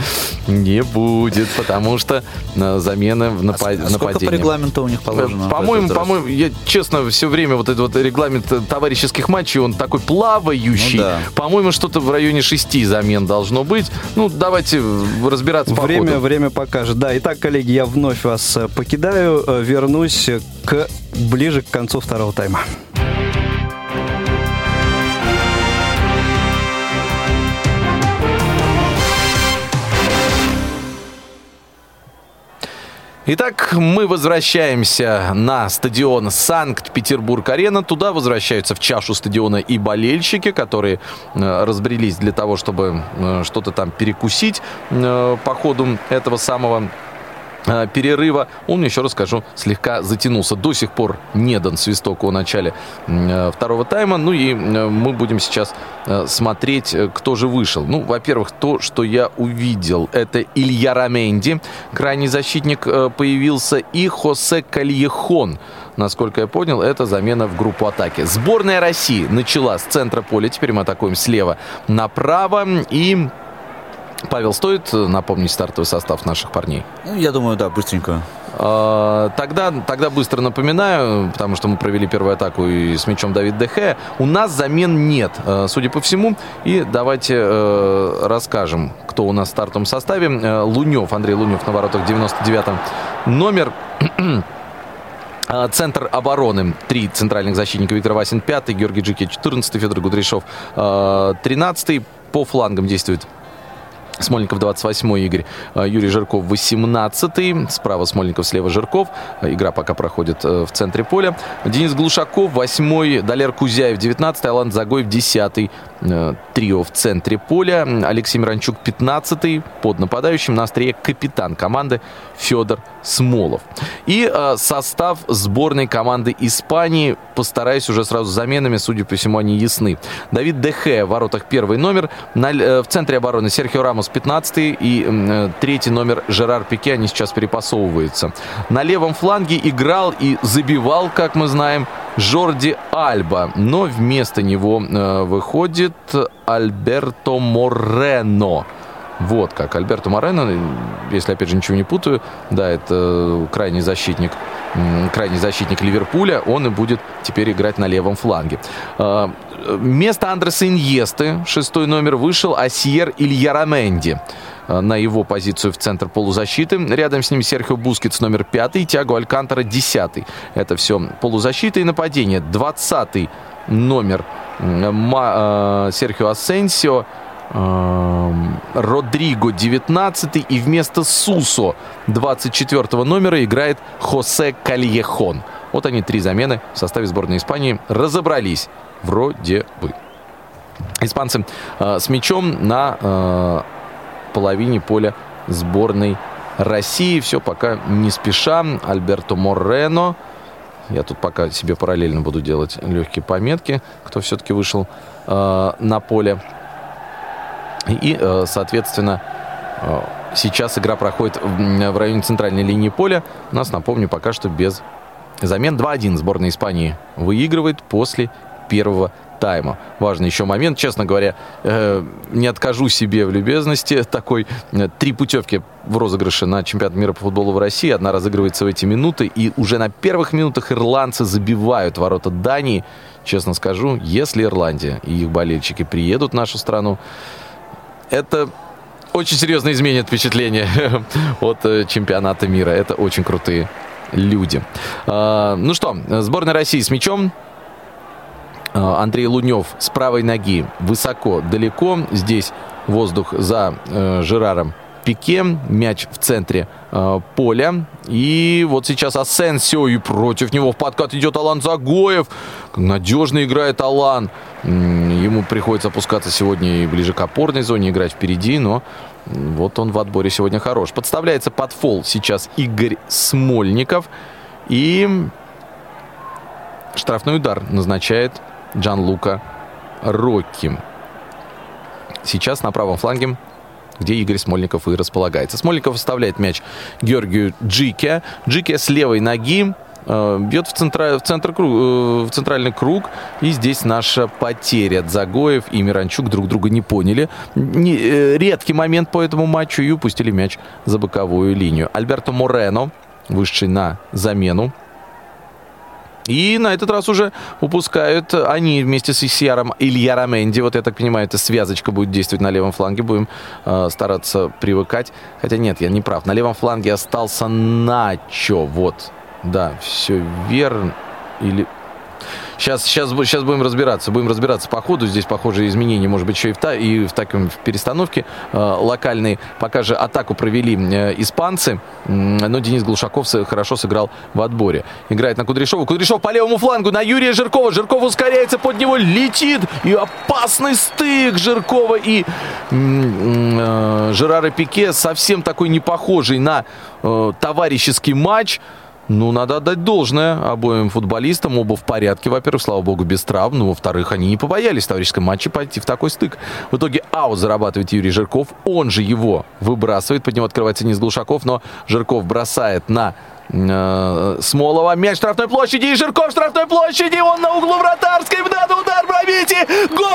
не будет, потому что э, замены в напа- А сколько по нападении. регламенту у них положено? По-моему, по-моему, я честно все время вот этот вот регламент э, товарищеских матчей, он такой плавающий. Ну да. По-моему, что-то в районе шести замен должно быть. Ну, давайте э, разбираться по Время, ходу. время покажет. Да, итак, коллеги, я вновь вас э, покидаю, э, вернусь к ближе к концу второго тайма. Итак, мы возвращаемся на стадион Санкт-Петербург-Арена. Туда возвращаются в чашу стадиона и болельщики, которые э, разбрелись для того, чтобы э, что-то там перекусить по ходу этого самого перерыва. Он, еще раз скажу, слегка затянулся. До сих пор не дан свисток о начале э, второго тайма. Ну и э, мы будем сейчас э, смотреть, э, кто же вышел. Ну, во-первых, то, что я увидел, это Илья Раменди, крайний защитник э, появился, и Хосе Кальехон. Насколько я понял, это замена в группу атаки. Сборная России начала с центра поля. Теперь мы атакуем слева направо. И Павел, стоит э, напомнить стартовый состав наших парней? Ну, я думаю, да, быстренько. А, Тогда, тогда быстро напоминаю, потому что мы провели первую атаку и с мячом Давид Дехе. У нас замен нет, э, судя по всему. И давайте э, расскажем, кто у нас в стартовом составе. Лунев, Андрей Лунев на воротах 99-м номер. <clears throat> Центр обороны. Три центральных защитника. Виктор Васин 5 Георгий Джики 14 Федор Гудряшов 13 По флангам действует Смольников 28-й Игорь, э, Юрий Жирков 18-й, справа Смольников, слева Жирков. Э, Игра пока проходит э, в центре поля. Денис Глушаков 8-й, Далер Кузяев 19-й, Алан Загоев 10-й. Э, Трио в центре поля. Алексей Миранчук 15-й, под нападающим. На острие капитан команды Федор Смолов. И состав сборной команды Испании. Постараюсь уже сразу заменами, судя по всему, они ясны. Давид Дехе в воротах первый номер. В центре обороны Серхио Рамос с 15 и э, третий номер Жерар Пике, они сейчас перепасовываются. На левом фланге играл и забивал, как мы знаем, Жорди Альба, но вместо него э, выходит Альберто Морено. Вот как. Альберто Морено, если опять же ничего не путаю, да, это крайний защитник, крайний защитник Ливерпуля, он и будет теперь играть на левом фланге. А, Место Андреса Иньесты, шестой номер, вышел Асьер Ильяраменди а, на его позицию в центр полузащиты. Рядом с ним Серхио Бускетс номер пятый, Тиаго Алькантара десятый. Это все полузащита и нападение. Двадцатый номер а, Серхио Асенсио. Родриго 19 и вместо Сусо 24 номера играет Хосе Кальехон. Вот они, три замены в составе сборной Испании разобрались. Вроде бы. Испанцы э, с мячом на э, половине поля сборной России. Все пока не спеша. Альберто Морено. Я тут пока себе параллельно буду делать легкие пометки, кто все-таки вышел э, на поле. И, э, соответственно, э, сейчас игра проходит в районе центральной линии поля. У нас, напомню, пока что без замен. 2-1 сборная Испании выигрывает после первого тайма. Важный еще момент, честно говоря, э, не откажу себе в любезности. Такой э, три путевки в розыгрыше на чемпионат мира по футболу в России. Одна разыгрывается в эти минуты, и уже на первых минутах ирландцы забивают ворота Дании. Честно скажу, если Ирландия и их болельщики приедут в нашу страну, это очень серьезно изменит впечатление <laughs> от э, чемпионата мира. Это очень крутые люди. А, ну что, сборная России с мячом. А, Андрей Лунев с правой ноги высоко, далеко. Здесь воздух за э, Жераром Пике. Мяч в центре э, поля. И вот сейчас Асенсио. И против него в подкат идет Алан Загоев. Надежно играет Алан. Ему приходится опускаться сегодня и ближе к опорной зоне, играть впереди. Но вот он в отборе сегодня хорош. Подставляется под фол сейчас Игорь Смольников. И штрафной удар назначает Джан Лука Рокки. Сейчас на правом фланге где Игорь Смольников и располагается. Смольников оставляет мяч Георгию Джике. Джике с левой ноги э, бьет в, центра, в, центр, э, в центральный круг. И здесь наша потеря. Загоев и Миранчук друг друга не поняли. Не, э, редкий момент по этому матчу и упустили мяч за боковую линию. Альберто Морено, вышедший на замену, и на этот раз уже упускают они вместе с Исьяром Илья Раменди. Вот я так понимаю, эта связочка будет действовать на левом фланге. Будем э, стараться привыкать. Хотя нет, я не прав. На левом фланге остался Начо. Вот. Да, все верно. Или Сейчас, сейчас, сейчас будем разбираться. Будем разбираться по ходу. Здесь похожие изменения, может быть, еще и в, та, и в таком в перестановке э, локальной. Пока же атаку провели э, испанцы, э, но Денис Глушаков хорошо сыграл в отборе. Играет на Кудряшова. Кудряшов по левому флангу на Юрия Жиркова. Жирков ускоряется, под него летит. И опасный стык Жиркова и э, Жерара Пике. Совсем такой не похожий на э, товарищеский матч. Ну, надо отдать должное обоим футболистам. Оба в порядке, во-первых, слава богу, без травм. Но, во-вторых, они не побоялись в товарищеском матче пойти в такой стык. В итоге аут зарабатывает Юрий Жирков. Он же его выбрасывает. Под него открывается низ Глушаков, но Жирков бросает на Смолова. Мяч штрафной площади. И Жирков штрафной площади. Он на углу вратарской. Надо удар пробить. Гол!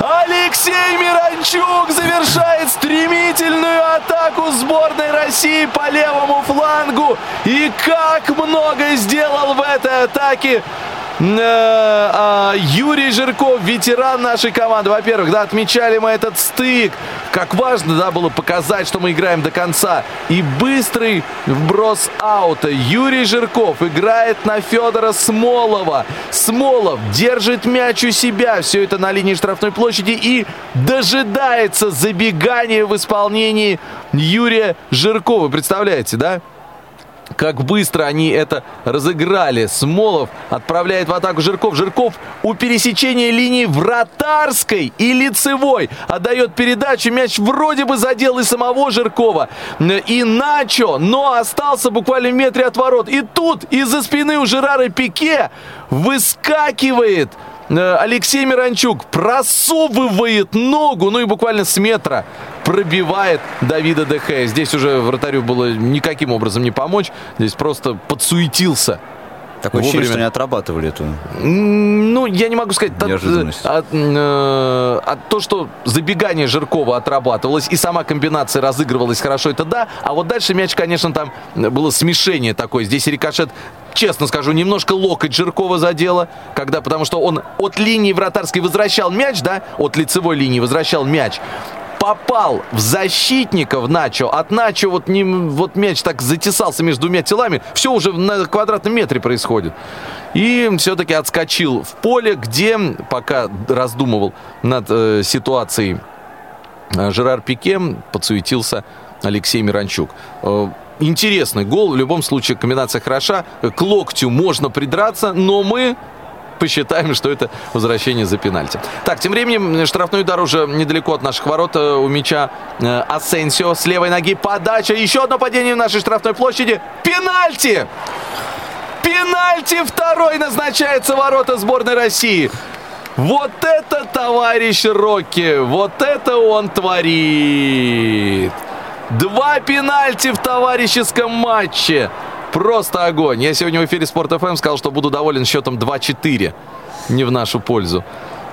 Алексей Миранчук завершает стремительную атаку сборной России по левому флангу. И как много сделал в этой атаке Э, Юрий Жирков, ветеран нашей команды. Во-первых, да, отмечали мы этот стык. Как важно, да, было показать, что мы играем до конца. И быстрый вброс аута. Юрий Жирков играет на Федора Смолова. Смолов держит мяч у себя. Все это на линии штрафной площади и дожидается забегания в исполнении Юрия Жиркова. Представляете, да? Как быстро они это разыграли. Смолов отправляет в атаку Жирков. Жирков у пересечения линии вратарской и лицевой отдает передачу. Мяч вроде бы задел и самого Жиркова. И Начо, но остался буквально в метре от ворот. И тут из-за спины у Жерара Пике выскакивает Алексей Миранчук просовывает ногу, ну и буквально с метра пробивает Давида Дехе. Здесь уже вратарю было никаким образом не помочь. Здесь просто подсуетился Такое ощущение, что они отрабатывали эту Ну, я не могу сказать. Неожиданность. От, э, от то, что забегание Жиркова отрабатывалось, и сама комбинация разыгрывалась хорошо, это да. А вот дальше мяч, конечно, там было смешение такое. Здесь рикошет честно скажу, немножко локоть Жиркова задело, когда, потому что он от линии вратарской возвращал мяч, да, от лицевой линии возвращал мяч, попал в защитников Начо. От Начо вот, не, вот мяч так затесался между двумя телами. Все уже на квадратном метре происходит. И все-таки отскочил в поле, где, пока раздумывал над э, ситуацией э, Жерар Пике, подсуетился Алексей Миранчук. Э, интересный гол. В любом случае комбинация хороша. К локтю можно придраться, но мы посчитаем, что это возвращение за пенальти. Так, тем временем штрафной удар уже недалеко от наших ворот. Э, у мяча э, Асенсио с левой ноги подача. Еще одно падение в нашей штрафной площади. Пенальти! Пенальти второй назначается ворота сборной России. Вот это товарищ Рокки, вот это он творит. Два пенальти в товарищеском матче. Просто огонь. Я сегодня в эфире Спорт ФМ сказал, что буду доволен счетом 2-4. Не в нашу пользу.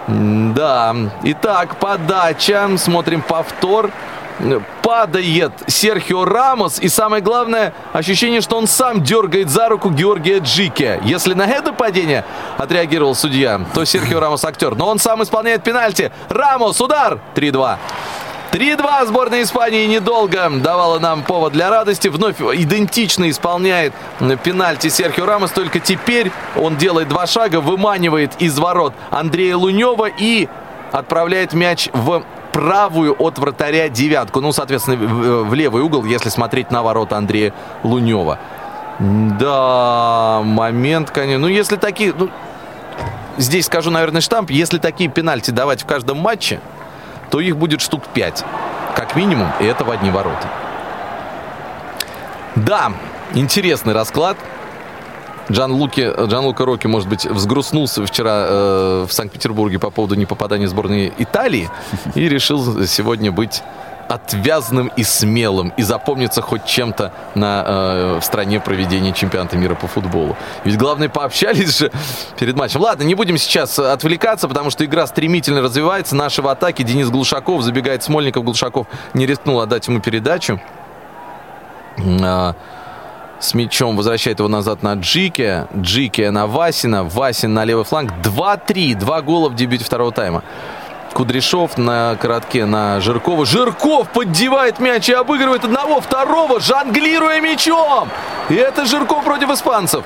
Да. Итак, подача. Смотрим повтор. Падает Серхио Рамос. И самое главное, ощущение, что он сам дергает за руку Георгия Джике. Если на это падение отреагировал судья, то Серхио Рамос актер. Но он сам исполняет пенальти. Рамос, удар. 3-2. 3-2 сборная Испании недолго давала нам повод для радости. Вновь идентично исполняет пенальти Серхио Рамос. Только теперь он делает два шага, выманивает из ворот Андрея Лунева и отправляет мяч в правую от вратаря девятку. Ну, соответственно, в левый угол, если смотреть на ворота Андрея Лунева. Да, момент, конечно. Ну, если такие... Ну, здесь скажу, наверное, штамп. Если такие пенальти давать в каждом матче, то их будет штук 5. Как минимум, и это в одни ворота. Да, интересный расклад. Джан, Луки, Джан Лука Рокки, может быть, взгрустнулся вчера э, в Санкт-Петербурге по поводу непопадания сборной Италии и решил сегодня быть отвязным и смелым и запомнится хоть чем-то на, э, в стране проведения чемпионата мира по футболу. Ведь главное пообщались же перед матчем. Ладно, не будем сейчас отвлекаться, потому что игра стремительно развивается. Наши в атаке. Денис Глушаков забегает Смольников. Глушаков не рискнул отдать ему передачу. А, с мячом возвращает его назад на Джике. Джике на Васина. Васин на левый фланг. 2-3. Два гола в дебюте второго тайма. Кудряшов на коротке на Жиркова. Жирков поддевает мяч и обыгрывает одного, второго, жонглируя мячом. И это Жирков против испанцев.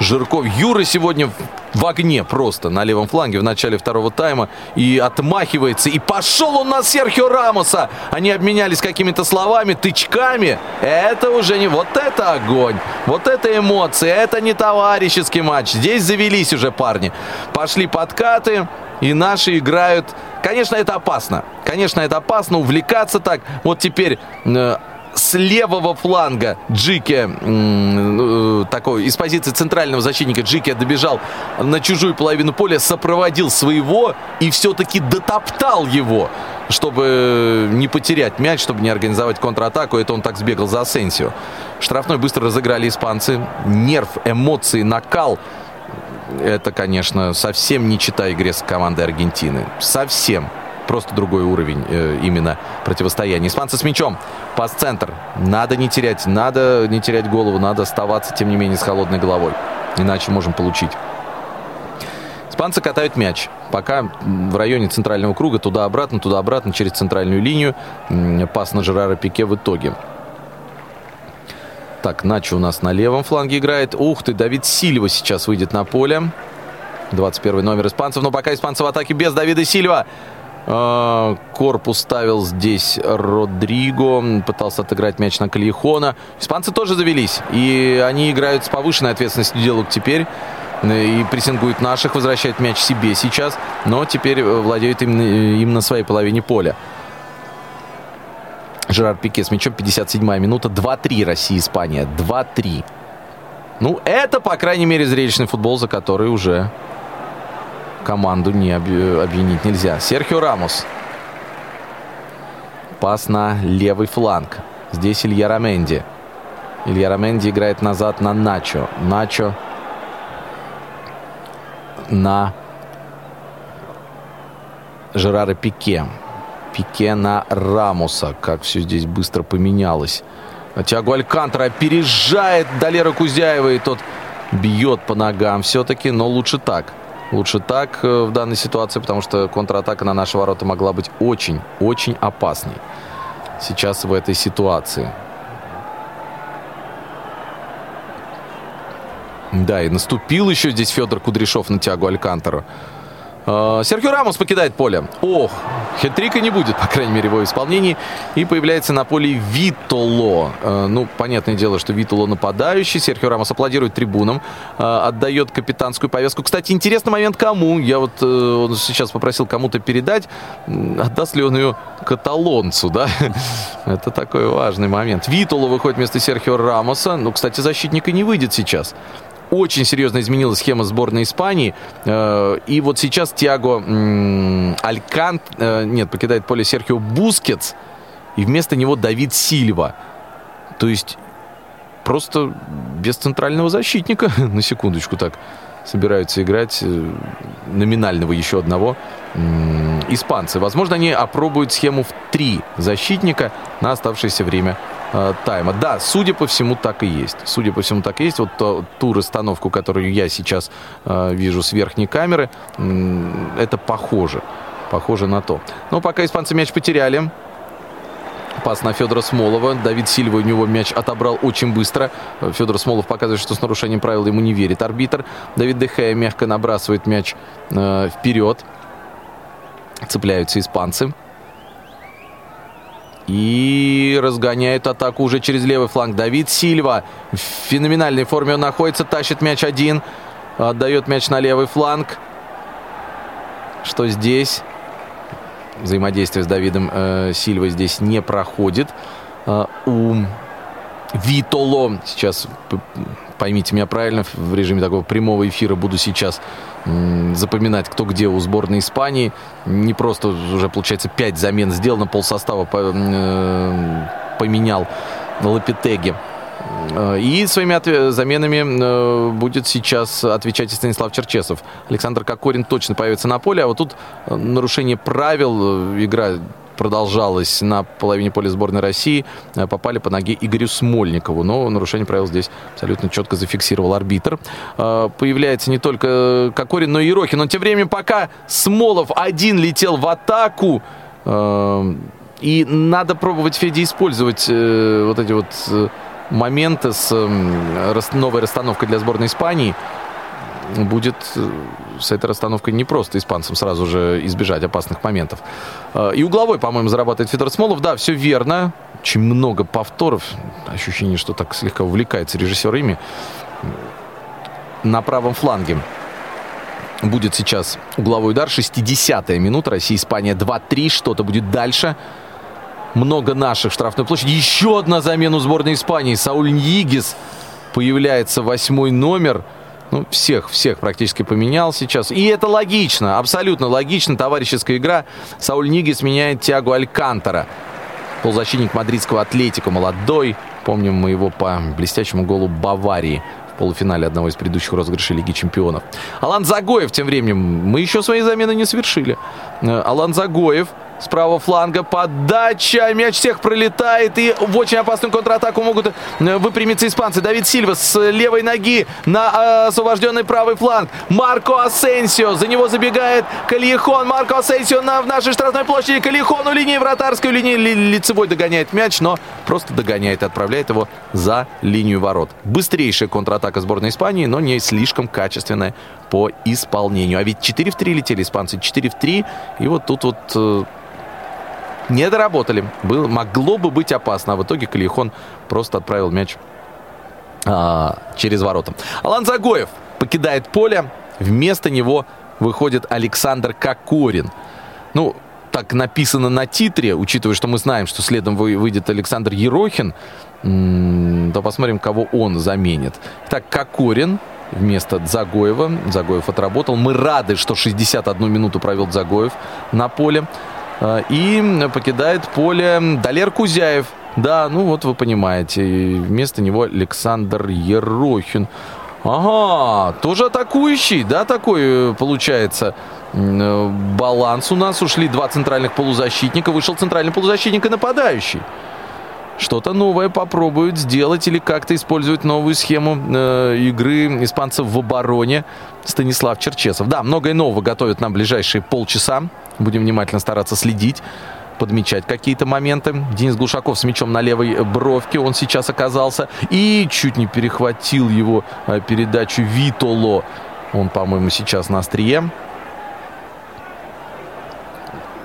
Жирков. Юра сегодня в огне просто на левом фланге в начале второго тайма и отмахивается. И пошел он на Серхио Рамоса. Они обменялись какими-то словами, тычками. Это уже не... Вот это огонь. Вот это эмоции. Это не товарищеский матч. Здесь завелись уже парни. Пошли подкаты. И наши играют... Конечно, это опасно. Конечно, это опасно увлекаться так. Вот теперь э, с левого фланга Джике, э, такой, из позиции центрального защитника Джике добежал на чужую половину поля, сопроводил своего и все-таки дотоптал его, чтобы не потерять мяч, чтобы не организовать контратаку. Это он так сбегал за Асенсио. Штрафной быстро разыграли испанцы. Нерв, эмоции, накал. Это, конечно, совсем не чита игре с командой Аргентины. Совсем просто другой уровень э, именно противостояния. Испанцы с мячом. Пас-центр. Надо не терять, надо не терять голову, надо оставаться, тем не менее, с холодной головой. Иначе можем получить. Испанцы катают мяч. Пока в районе центрального круга, туда-обратно, туда-обратно, через центральную линию. Пас на Жерара Пике в итоге. Так, Начо у нас на левом фланге играет. Ух ты, Давид Сильва сейчас выйдет на поле. 21 номер испанцев. Но пока испанцы в атаке без Давида Сильва. А, корпус ставил здесь Родриго. Пытался отыграть мяч на Калихона. Испанцы тоже завелись. И они играют с повышенной ответственностью делают теперь. И прессингуют наших, возвращает мяч себе сейчас. Но теперь владеют им, им на своей половине поля. Жерар Пике с мячом, 57-я минута. 2-3 Россия-Испания. 2-3. Ну, это, по крайней мере, зрелищный футбол, за который уже команду не обвинить нельзя. Серхио Рамос. Пас на левый фланг. Здесь Илья Раменди. Илья Раменди играет назад на Начо. Начо на Жерара Пике. Пике на Рамуса. Как все здесь быстро поменялось. Тиаго Алькантера опережает Далера Кузяева. И тот бьет по ногам все-таки. Но лучше так. Лучше так э, в данной ситуации, потому что контратака на наши ворота могла быть очень-очень опасной. Сейчас в этой ситуации. Да, и наступил еще здесь Федор Кудряшов на тягу Алькантеру. А, Серхио Рамос покидает поле. Ох, хитрика не будет, по крайней мере, в его исполнении. И появляется на поле Витоло. А, ну, понятное дело, что Витоло нападающий. Серхио Рамос аплодирует трибунам. А, отдает капитанскую повестку. Кстати, интересный момент кому. Я вот э, он сейчас попросил кому-то передать. Отдаст ли он ее каталонцу, да? <laughs> Это такой важный момент. Витоло выходит вместо Серхио Рамоса. Ну, кстати, защитника не выйдет сейчас очень серьезно изменилась схема сборной Испании. Э, и вот сейчас Тиаго Алькант, э, нет, покидает поле Серхио Бускетс, и вместо него Давид Сильва. То есть просто без центрального защитника, <laughs> на секундочку так, собираются играть э, номинального еще одного испанцы. Возможно, они опробуют схему в три защитника на оставшееся время э, тайма. Да, судя по всему, так и есть. Судя по всему, так и есть. Вот ту, ту расстановку, которую я сейчас э, вижу с верхней камеры, э, это похоже. Похоже на то. Но пока испанцы мяч потеряли. Пас на Федора Смолова. Давид Сильва у него мяч отобрал очень быстро. Федор Смолов показывает, что с нарушением правил ему не верит арбитр. Давид Дехея мягко набрасывает мяч э, вперед. Цепляются испанцы. И разгоняют атаку уже через левый фланг. Давид Сильва в феноменальной форме он находится. Тащит мяч один. Отдает мяч на левый фланг. Что здесь? Взаимодействие с Давидом э, Сильвой здесь не проходит. Э, у Витоло. Сейчас, поймите меня правильно, в режиме такого прямого эфира буду сейчас запоминать, кто где у сборной Испании. Не просто уже, получается, пять замен сделано, пол состава э, поменял Лапитеги. Э, и своими заменами э, будет сейчас отвечать и Станислав Черчесов. Александр Кокорин точно появится на поле, а вот тут нарушение правил, игра продолжалось на половине поля сборной России, э, попали по ноге Игорю Смольникову. Но нарушение правил здесь абсолютно четко зафиксировал арбитр. Э, появляется не только Кокорин, но и Ерохин. Но тем временем, пока Смолов один летел в атаку, э, и надо пробовать, Федя, использовать вот эти вот моменты с новой расстановкой для сборной Испании будет э, с этой расстановкой не просто испанцам сразу же избежать опасных моментов. Э, и угловой, по-моему, зарабатывает Федор Смолов. Да, все верно. Очень много повторов. Ощущение, что так слегка увлекается режиссер ими. На правом фланге будет сейчас угловой удар. 60-я минута. Россия-Испания 2-3. Что-то будет дальше. Много наших штрафной площади. Еще одна замена сборной Испании. Сауль Ньигис появляется восьмой номер. Ну, всех, всех практически поменял сейчас. И это логично, абсолютно логично. Товарищеская игра. Сауль Нигис меняет Тиагу Алькантера. Полузащитник мадридского атлетика, молодой. Помним мы его по блестящему голу Баварии в полуфинале одного из предыдущих розыгрышей Лиги Чемпионов. Алан Загоев тем временем. Мы еще свои замены не совершили. Э, Алан Загоев с правого фланга. Подача. Мяч всех пролетает. И в очень опасную контратаку могут э, выпрямиться испанцы. Давид Сильва с левой ноги на э, освобожденный правый фланг. Марко Асенсио. За него забегает Кальехон. Марко Асенсио на, в нашей штрафной площади. Кальехон у линии вратарской, у линии ли, лицевой догоняет мяч, но просто догоняет и отправляет его за линию ворот. Быстрейшая контратака сборной Испании, но не слишком качественная по исполнению. А ведь 4 в 3 летели испанцы, 4 в 3. И вот тут вот э, не доработали. Было, могло бы быть опасно. А в итоге Калихон просто отправил мяч а, через ворота. Алан Загоев покидает поле. Вместо него выходит Александр Кокорин. Ну, так написано на титре, учитывая, что мы знаем, что следом выйдет Александр Ерохин, то посмотрим, кого он заменит. Так, Кокорин вместо Загоева. Загоев отработал. Мы рады, что 61 минуту провел Загоев на поле. Э, и покидает поле Далер Кузяев. Да, ну вот вы понимаете. Вместо него Александр Ерохин. Ага, тоже атакующий, да, такой э, получается э, баланс у нас. Ушли два центральных полузащитника, вышел центральный полузащитник и нападающий. Что-то новое попробуют сделать или как-то использовать новую схему э, игры испанцев в обороне Станислав Черчесов. Да, многое нового готовят нам ближайшие полчаса. Будем внимательно стараться следить подмечать какие-то моменты. Денис Глушаков с мячом на левой бровке. Он сейчас оказался. И чуть не перехватил его э, передачу Витоло. Он, по-моему, сейчас на острие.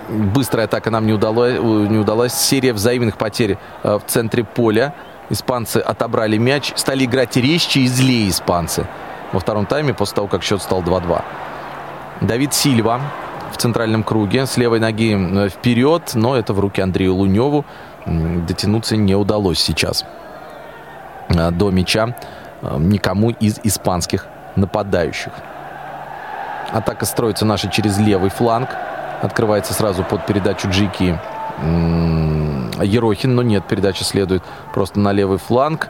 Быстрая атака нам не удалось. Э, не удалась. Серия взаимных потерь э, в центре поля. Испанцы отобрали мяч. Стали играть резче и злее испанцы. Во втором тайме, после того, как счет стал 2-2. Давид Сильва в центральном круге. С левой ноги э, вперед, но это в руки Андрею Луневу. Дотянуться не удалось сейчас э, до мяча никому из испанских нападающих. Атака строится наша через левый фланг. Открывается сразу под передачу Джики Ерохин, но нет, передача следует просто на левый фланг.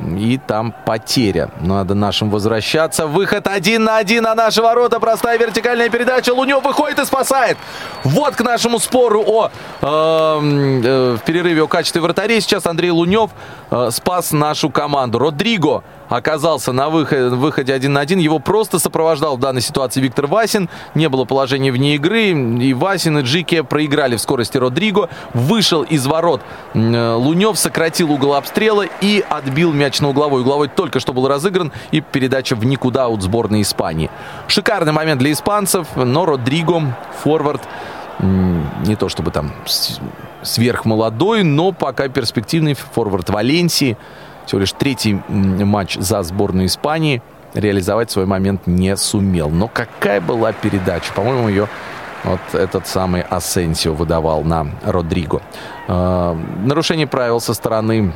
И там потеря. Надо нашим возвращаться. Выход один на один на наши ворота. Простая вертикальная передача. Лунев выходит и спасает. Вот к нашему спору о э, э, в перерыве о качестве вратарей. Сейчас Андрей Лунев э, спас нашу команду. Родриго оказался на выходе, выходе один на один. Его просто сопровождал в данной ситуации Виктор Васин. Не было положения вне игры. И Васин, и Джике проиграли в скорости Родриго. Вышел из ворот Лунев, сократил угол обстрела и отбил мяч на угловой. Угловой только что был разыгран. И передача в никуда от сборной Испании. Шикарный момент для испанцев. Но Родриго, форвард, не то чтобы там сверхмолодой, но пока перспективный форвард Валенсии всего лишь третий матч за сборную Испании, реализовать свой момент не сумел. Но какая была передача? По-моему, ее вот этот самый Асенсио выдавал на Родриго. Э, нарушение правил со стороны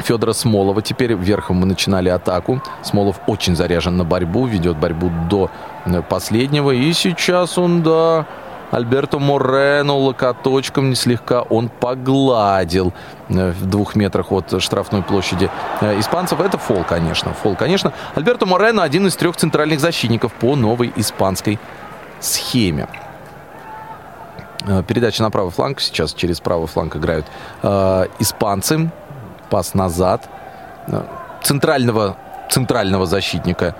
Федора Смолова. Теперь верхом мы начинали атаку. Смолов очень заряжен на борьбу, ведет борьбу до э, последнего. И сейчас он, да, Альберто Морено локоточком слегка он погладил э, в двух метрах от штрафной площади э, испанцев. Это фол, конечно. Фол, конечно. Альберто Морено один из трех центральных защитников по новой испанской схеме. Э, передача на правый фланг. Сейчас через правый фланг играют э, испанцы. Пас назад. Центрального, центрального защитника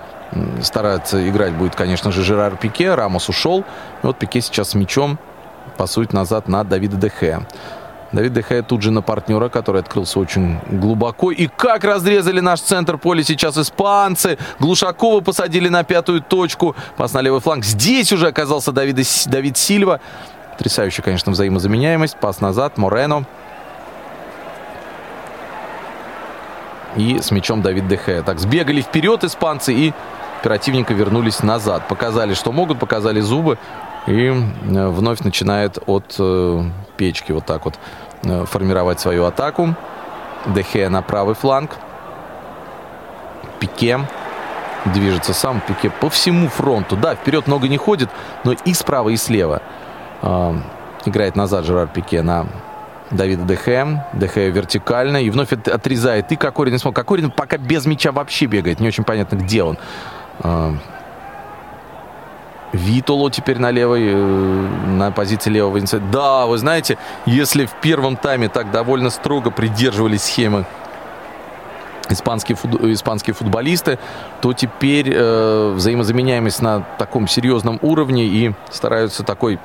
старается играть будет, конечно же, Жерар Пике. Рамос ушел. И вот Пике сейчас с мячом пасует назад на Давида Дехе. Давид Дехе тут же на партнера, который открылся очень глубоко. И как разрезали наш центр поля сейчас испанцы. Глушакова посадили на пятую точку. Пас на левый фланг. Здесь уже оказался Давид, Давид Сильва. Потрясающая, конечно, взаимозаменяемость. Пас назад. Морено. И с мячом Давид Дехе. Так, сбегали вперед испанцы и оперативненько вернулись назад. Показали, что могут, показали зубы. И э, вновь начинает от э, печки вот так вот э, формировать свою атаку. Дехе на правый фланг. Пике движется сам. Пике по всему фронту. Да, вперед много не ходит, но и справа, и слева. Э, играет назад Жерар Пике на Давида Дехе. Дехе вертикально. И вновь отрезает и Кокорин. Кокорин пока без мяча вообще бегает. Не очень понятно, где он. А, Витоло теперь на левой, э, на позиции левого инициатива. Да, вы знаете, если в первом тайме так довольно строго придерживались схемы испанские, фут, испанские футболисты, то теперь э, взаимозаменяемость на таком серьезном уровне и стараются такой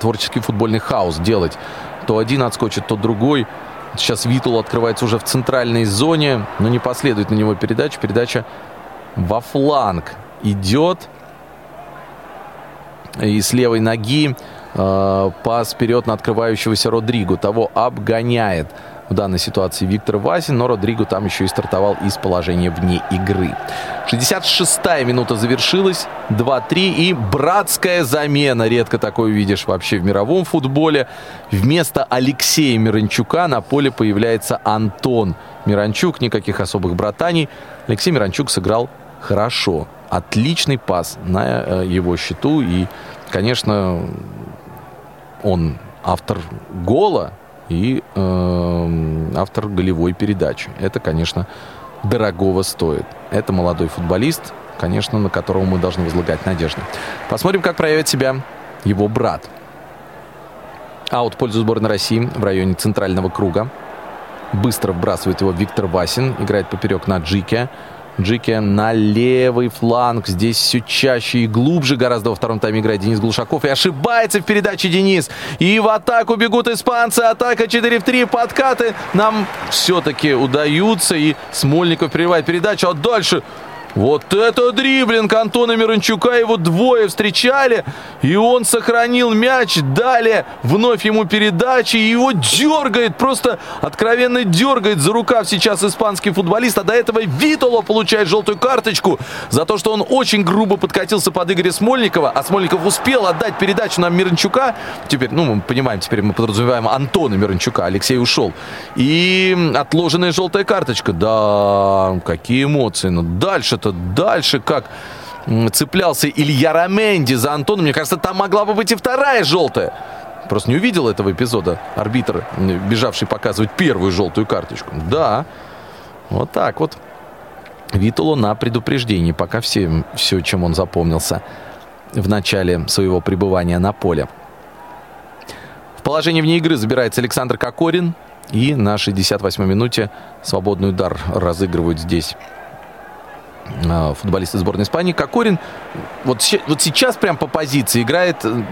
творческий футбольный хаос делать. То один отскочит, то другой. Сейчас Витул открывается уже в центральной зоне, но не последует на него передача. Передача во фланг идет. И с левой ноги э, пас вперед на открывающегося Родриго. Того обгоняет в данной ситуации Виктор Васин, но Родриго там еще и стартовал из положения вне игры. 66-я минута завершилась, 2-3 и братская замена. Редко такое увидишь вообще в мировом футболе. Вместо Алексея Миранчука на поле появляется Антон Миранчук. Никаких особых братаний. Алексей Миранчук сыграл хорошо. Отличный пас на э, его счету. И, конечно, он автор гола и э, автор голевой передачи. Это, конечно, дорогого стоит. Это молодой футболист, конечно, на которого мы должны возлагать надежды. Посмотрим, как проявит себя его брат. Аут в пользу сборной России в районе центрального круга. Быстро вбрасывает его Виктор Васин. Играет поперек на Джике. Джике на левый фланг. Здесь все чаще и глубже гораздо во втором тайме играет Денис Глушаков. И ошибается в передаче Денис. И в атаку бегут испанцы. Атака 4 в 3. Подкаты нам все-таки удаются. И Смольников прерывает передачу. А дальше вот это дриблинг Антона Миранчука. Его двое встречали. И он сохранил мяч. Далее вновь ему передачи. И его дергает. Просто откровенно дергает за рукав сейчас испанский футболист. А до этого Витоло получает желтую карточку за то, что он очень грубо подкатился под Игоря Смольникова. А Смольников успел отдать передачу на Миранчука. Теперь, ну, мы понимаем, теперь мы подразумеваем Антона Миранчука. Алексей ушел. И отложенная желтая карточка. Да, какие эмоции. Но дальше-то дальше как цеплялся Илья Раменди за Антона. Мне кажется, там могла бы быть и вторая желтая. Просто не увидел этого эпизода арбитр, бежавший показывать первую желтую карточку. Да, вот так вот. Витулу на предупреждении. Пока все, все, чем он запомнился в начале своего пребывания на поле. В положении вне игры забирается Александр Кокорин. И на 68-й минуте свободный удар разыгрывают здесь а, футболисты сборной Испании. Кокорин вот, вот сейчас прям по позиции играет э,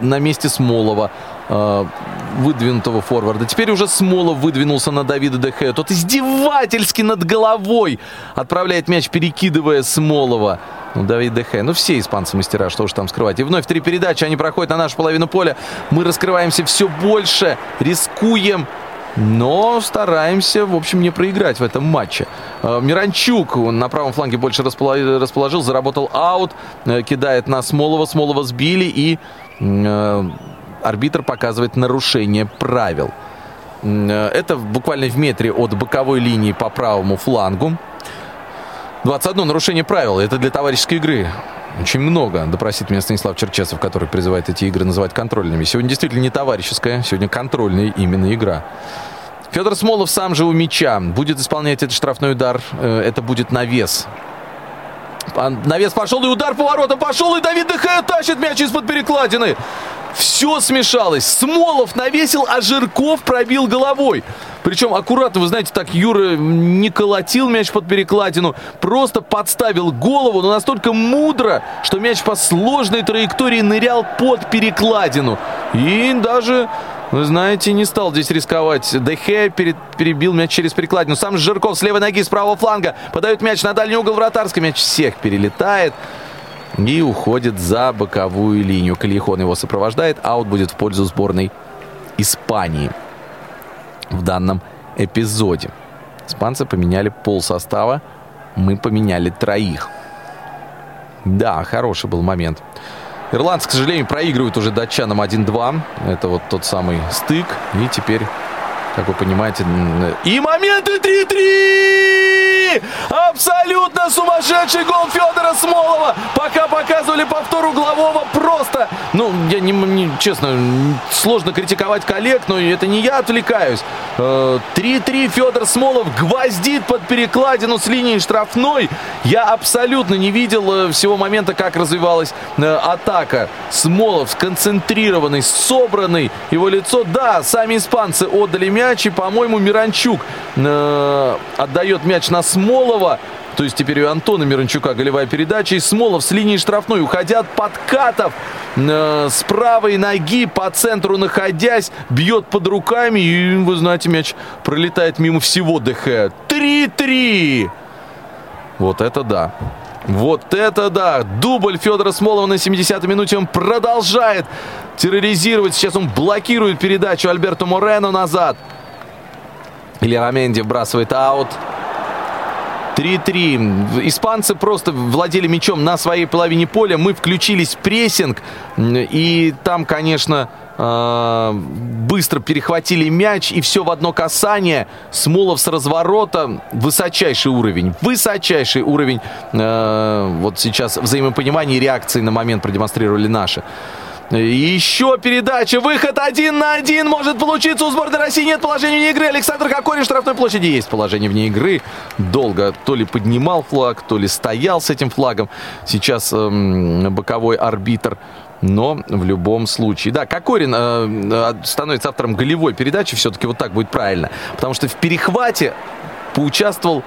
на месте Смолова, э, выдвинутого форварда. Теперь уже Смолов выдвинулся на Давида Дехе. Тот издевательски над головой отправляет мяч, перекидывая Смолова. Ну, Давид Дехе. Ну, все испанцы мастера, что уж там скрывать. И вновь три передачи, они проходят на нашу половину поля. Мы раскрываемся все больше, рискуем. Но стараемся, в общем, не проиграть в этом матче. Э, Миранчук на правом фланге больше расположил, заработал аут, э, кидает на Смолова. Смолова сбили и э, арбитр показывает нарушение правил. Это буквально в метре от боковой линии по правому флангу. 21 нарушение правил. Это для товарищеской игры. Очень много, допросит меня Станислав Черчесов, который призывает эти игры называть контрольными. Сегодня действительно не товарищеская, сегодня контрольная именно игра. Федор Смолов сам же у мяча. Будет исполнять этот штрафной удар. Э, это будет навес. Навес пошел, и удар поворотом пошел, и Давид Дехе тащит мяч из-под перекладины. Все смешалось. Смолов навесил, а Жирков пробил головой. Причем аккуратно, вы знаете, так Юра не колотил мяч под перекладину, просто подставил голову, но настолько мудро, что мяч по сложной траектории нырял под перекладину. И даже вы знаете, не стал здесь рисковать. Дехе перед, перебил мяч через перекладину. Сам Жирков с левой ноги, с правого фланга. Подает мяч на дальний угол вратарской. Мяч всех перелетает. И уходит за боковую линию. Калихон его сопровождает. Аут будет в пользу сборной Испании в данном эпизоде. Испанцы поменяли пол состава. Мы поменяли троих. Да, хороший был момент. Ирландцы, к сожалению, проигрывают уже датчанам 1-2. Это вот тот самый стык. И теперь, как вы понимаете... И моменты 3-3! Абсолютно сумасшедший гол Федора Смолова! Пока показывали повтор углового, просто... Ну, я не, не честно, сложно критиковать коллег, но это не я отвлекаюсь. 3-3 э, Федор Смолов гвоздит под перекладину с линии штрафной. Я абсолютно не видел э, всего момента, как развивалась э, атака. Смолов сконцентрированный, собранный. Его лицо, да, сами испанцы отдали мяч. И, по-моему, Миранчук э, отдает мяч на Смолова. То есть теперь у Антона Миранчука голевая передача. И Смолов с линии штрафной, уходя от подкатов, э, с правой ноги по центру находясь, бьет под руками. И, вы знаете, мяч пролетает мимо всего ДХ. 3-3! Вот это да. Вот это да! Дубль Федора Смолова на 70-й минуте. Он продолжает терроризировать. Сейчас он блокирует передачу Альберто Морено назад. Илья Раменди вбрасывает аут. 3-3. Испанцы просто владели мячом на своей половине поля. Мы включились в прессинг. И там, конечно, э, быстро перехватили мяч. И все в одно касание. Смолов с разворота. Высочайший уровень. Высочайший уровень. Э, вот сейчас взаимопонимание и реакции на момент продемонстрировали наши. Еще передача. Выход один на один может получиться у сборной России. Нет положения вне игры. Александр Кокорин в штрафной площади. Есть положение вне игры. Долго то ли поднимал флаг, то ли стоял с этим флагом. Сейчас эм, боковой арбитр. Но в любом случае. Да, Кокорин э, становится автором голевой передачи. Все-таки вот так будет правильно. Потому что в перехвате поучаствовал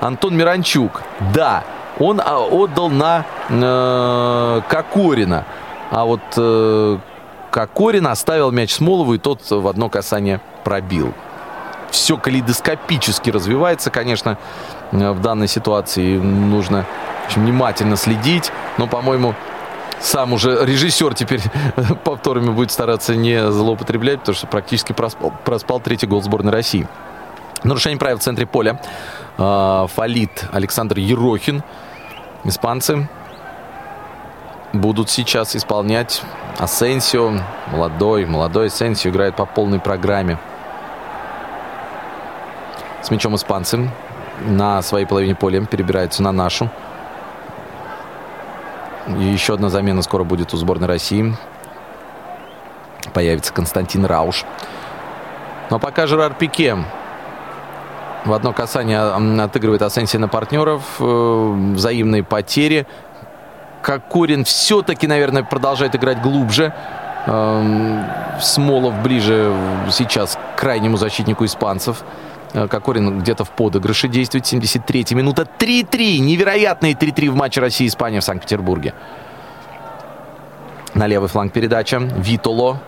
Антон Миранчук. Да, он а, отдал на э, Кокорина. А вот э, Кокорин оставил мяч Смолову, и тот в одно касание пробил. Все калейдоскопически развивается, конечно, э, в данной ситуации. Нужно очень внимательно следить. Но, по-моему, сам уже режиссер теперь <laughs> повторами будет стараться не злоупотреблять, потому что практически проспал, проспал третий гол сборной России. Нарушение правил в центре поля. Э, фалит Александр Ерохин. Испанцы будут сейчас исполнять Асенсио. Молодой, молодой Асенсио играет по полной программе. С мячом испанцы на своей половине поля перебираются на нашу. И еще одна замена скоро будет у сборной России. Появится Константин Рауш. Но пока Жерар Пике в одно касание отыгрывает Асенси на партнеров. Э, взаимные потери. Кокорин все-таки, наверное, продолжает играть глубже. Эм, Смолов ближе сейчас к крайнему защитнику испанцев. Э, Кокорин где-то в подыгрыше действует. 73 минута. 3-3. Невероятные 3-3 в матче России-Испания в Санкт-Петербурге. На левый фланг передача. Витоло.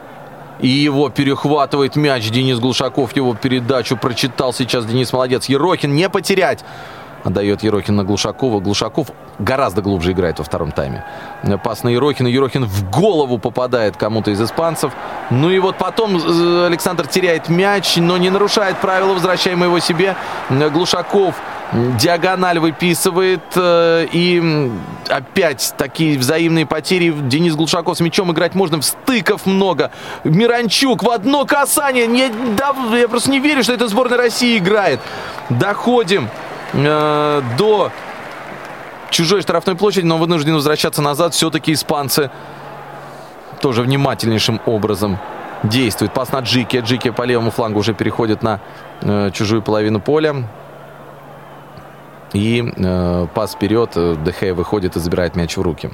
И его перехватывает мяч Денис Глушаков. Его передачу прочитал сейчас Денис Молодец. Ерохин не потерять отдает Ерохин на Глушакова. Глушаков гораздо глубже играет во втором тайме. Пас на Ерохина. Ерохин в голову попадает кому-то из испанцев. Ну и вот потом э, Александр теряет мяч, но не нарушает правила, возвращаем его себе. Глушаков диагональ выписывает. Э, и опять такие взаимные потери. Денис Глушаков с мячом играть можно. В стыков много. Миранчук в одно касание. Не, да, я просто не верю, что это сборная России играет. Доходим э, до чужой штрафной площади, но вынуждены возвращаться назад. Все-таки испанцы тоже внимательнейшим образом действуют. Пас на Джики. Джики по левому флангу уже переходит на э, чужую половину поля. И э, пас вперед. Дехе выходит и забирает мяч в руки.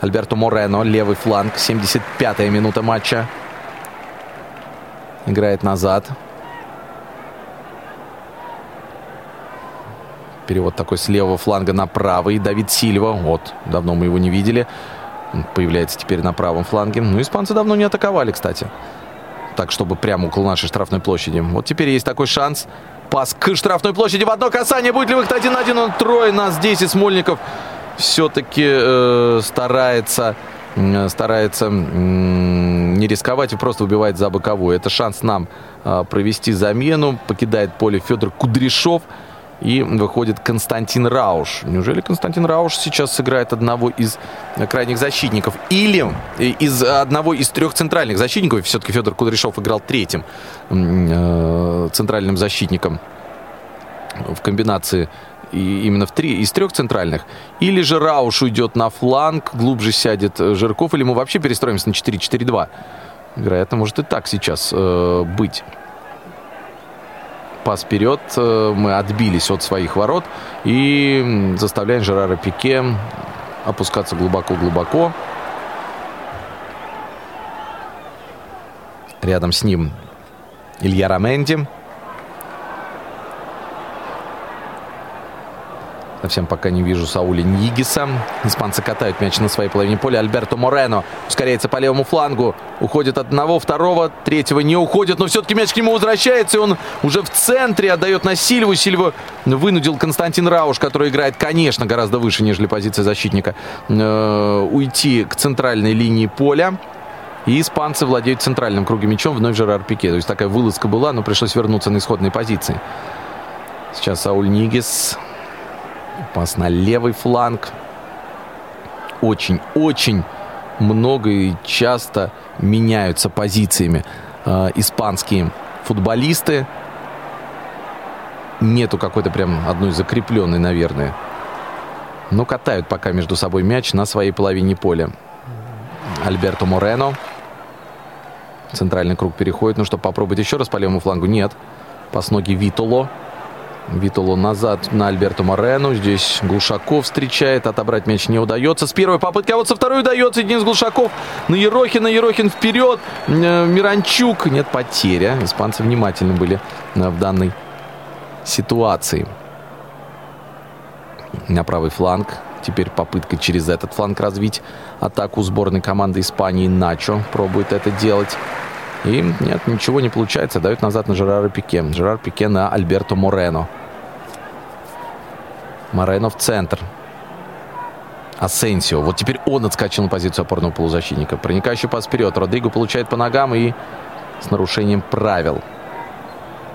Альберто Морено, левый фланг. 75-я минута матча. Играет назад. Перевод такой с левого фланга на правый. Давид Сильва. Вот, давно мы его не видели. Появляется теперь на правом фланге. Ну, испанцы давно не атаковали, кстати. Так, чтобы прямо около нашей штрафной площади. Вот теперь есть такой шанс. Пас к штрафной площади в одно касание. Будет ли выход один на один? Он трое нас здесь. И Смольников все-таки э, старается э, старается не рисковать и просто убивает за боковую. Это шанс нам э, провести замену. Покидает поле Федор Кудряшов. И выходит Константин Рауш. Неужели Константин Рауш сейчас сыграет одного из крайних защитников? Или из одного из трех центральных защитников? Все-таки Федор Кудряшов играл третьим э, центральным защитником в комбинации и именно в три из трех центральных. Или же Рауш уйдет на фланг, глубже сядет Жирков, или мы вообще перестроимся на 4-4-2. Вероятно, может и так сейчас э, быть пас вперед. Э, мы отбились от своих ворот и заставляем Жерара Пике опускаться глубоко-глубоко. Рядом с ним Илья Раменди. Совсем пока не вижу Саули Нигиса. Испанцы катают мяч на своей половине поля. Альберто Морено ускоряется по левому флангу. Уходит одного, второго, третьего не уходит. Но все-таки мяч к нему возвращается. И он уже в центре отдает на Сильву. Сильву вынудил Константин Рауш, который играет, конечно, гораздо выше, нежели позиция защитника, э, уйти к центральной линии поля. И испанцы владеют центральным кругом мячом, вновь Жерар Пике. То есть такая вылазка была, но пришлось вернуться на исходные позиции. Сейчас Сауль Нигес. Пас на левый фланг. Очень-очень много и часто меняются позициями э, испанские футболисты. Нету какой-то прям одной закрепленной, наверное. Но катают пока между собой мяч на своей половине поля. Альберто Морено. Центральный круг переходит. Ну что, попробовать еще раз по левому флангу? Нет. Пас ноги Витуло. Витуло назад на Альберто Морену. Здесь Глушаков встречает. Отобрать мяч не удается. С первой попытки, а вот со второй удается. Денис Глушаков на Ерохина. Ерохин вперед. Э, Миранчук. Нет, потеря. Испанцы внимательны были э, в данной ситуации. На правый фланг. Теперь попытка через этот фланг развить атаку сборной команды Испании. Начо пробует это делать. И нет, ничего не получается. Дают назад на Жерара Пике. Жерар Пике на Альберто Морено. Морено в центр. Асенсио. Вот теперь он отскочил на позицию опорного полузащитника. Проникающий пас вперед. Родриго получает по ногам и с нарушением правил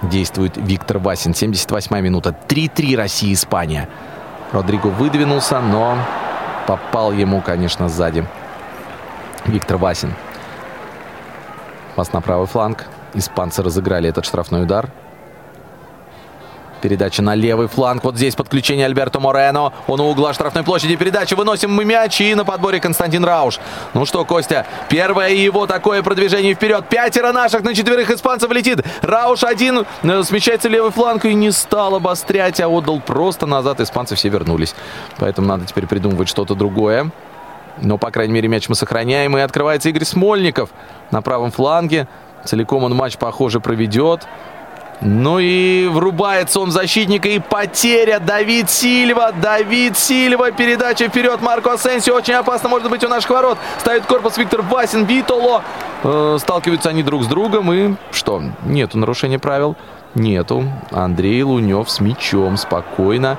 действует Виктор Васин. 78-я минута. 3-3 Россия-Испания. Родриго выдвинулся, но попал ему, конечно, сзади. Виктор Васин. Пас на правый фланг. Испанцы разыграли этот штрафной удар. Передача на левый фланг. Вот здесь подключение Альберто Морено. Он у угла штрафной площади. Передача. Выносим мы мяч. И на подборе Константин Рауш. Ну что, Костя, первое его такое продвижение вперед. Пятеро наших на четверых испанцев летит. Рауш один. Э, смещается левый фланг и не стал обострять, а отдал просто назад. Испанцы все вернулись. Поэтому надо теперь придумывать что-то другое. Но, по крайней мере, мяч мы сохраняем. И открывается Игорь Смольников на правом фланге. Целиком он матч, похоже, проведет. Ну и врубается он защитника и потеря. Давид Сильва. Давид Сильва. Передача вперед. Марко Асенсио. Очень опасно может быть у наших ворот. Ставит корпус Виктор Васин. Витоло. Э, сталкиваются они друг с другом. И что? Нету нарушения правил. Нету. Андрей Лунев с мячом спокойно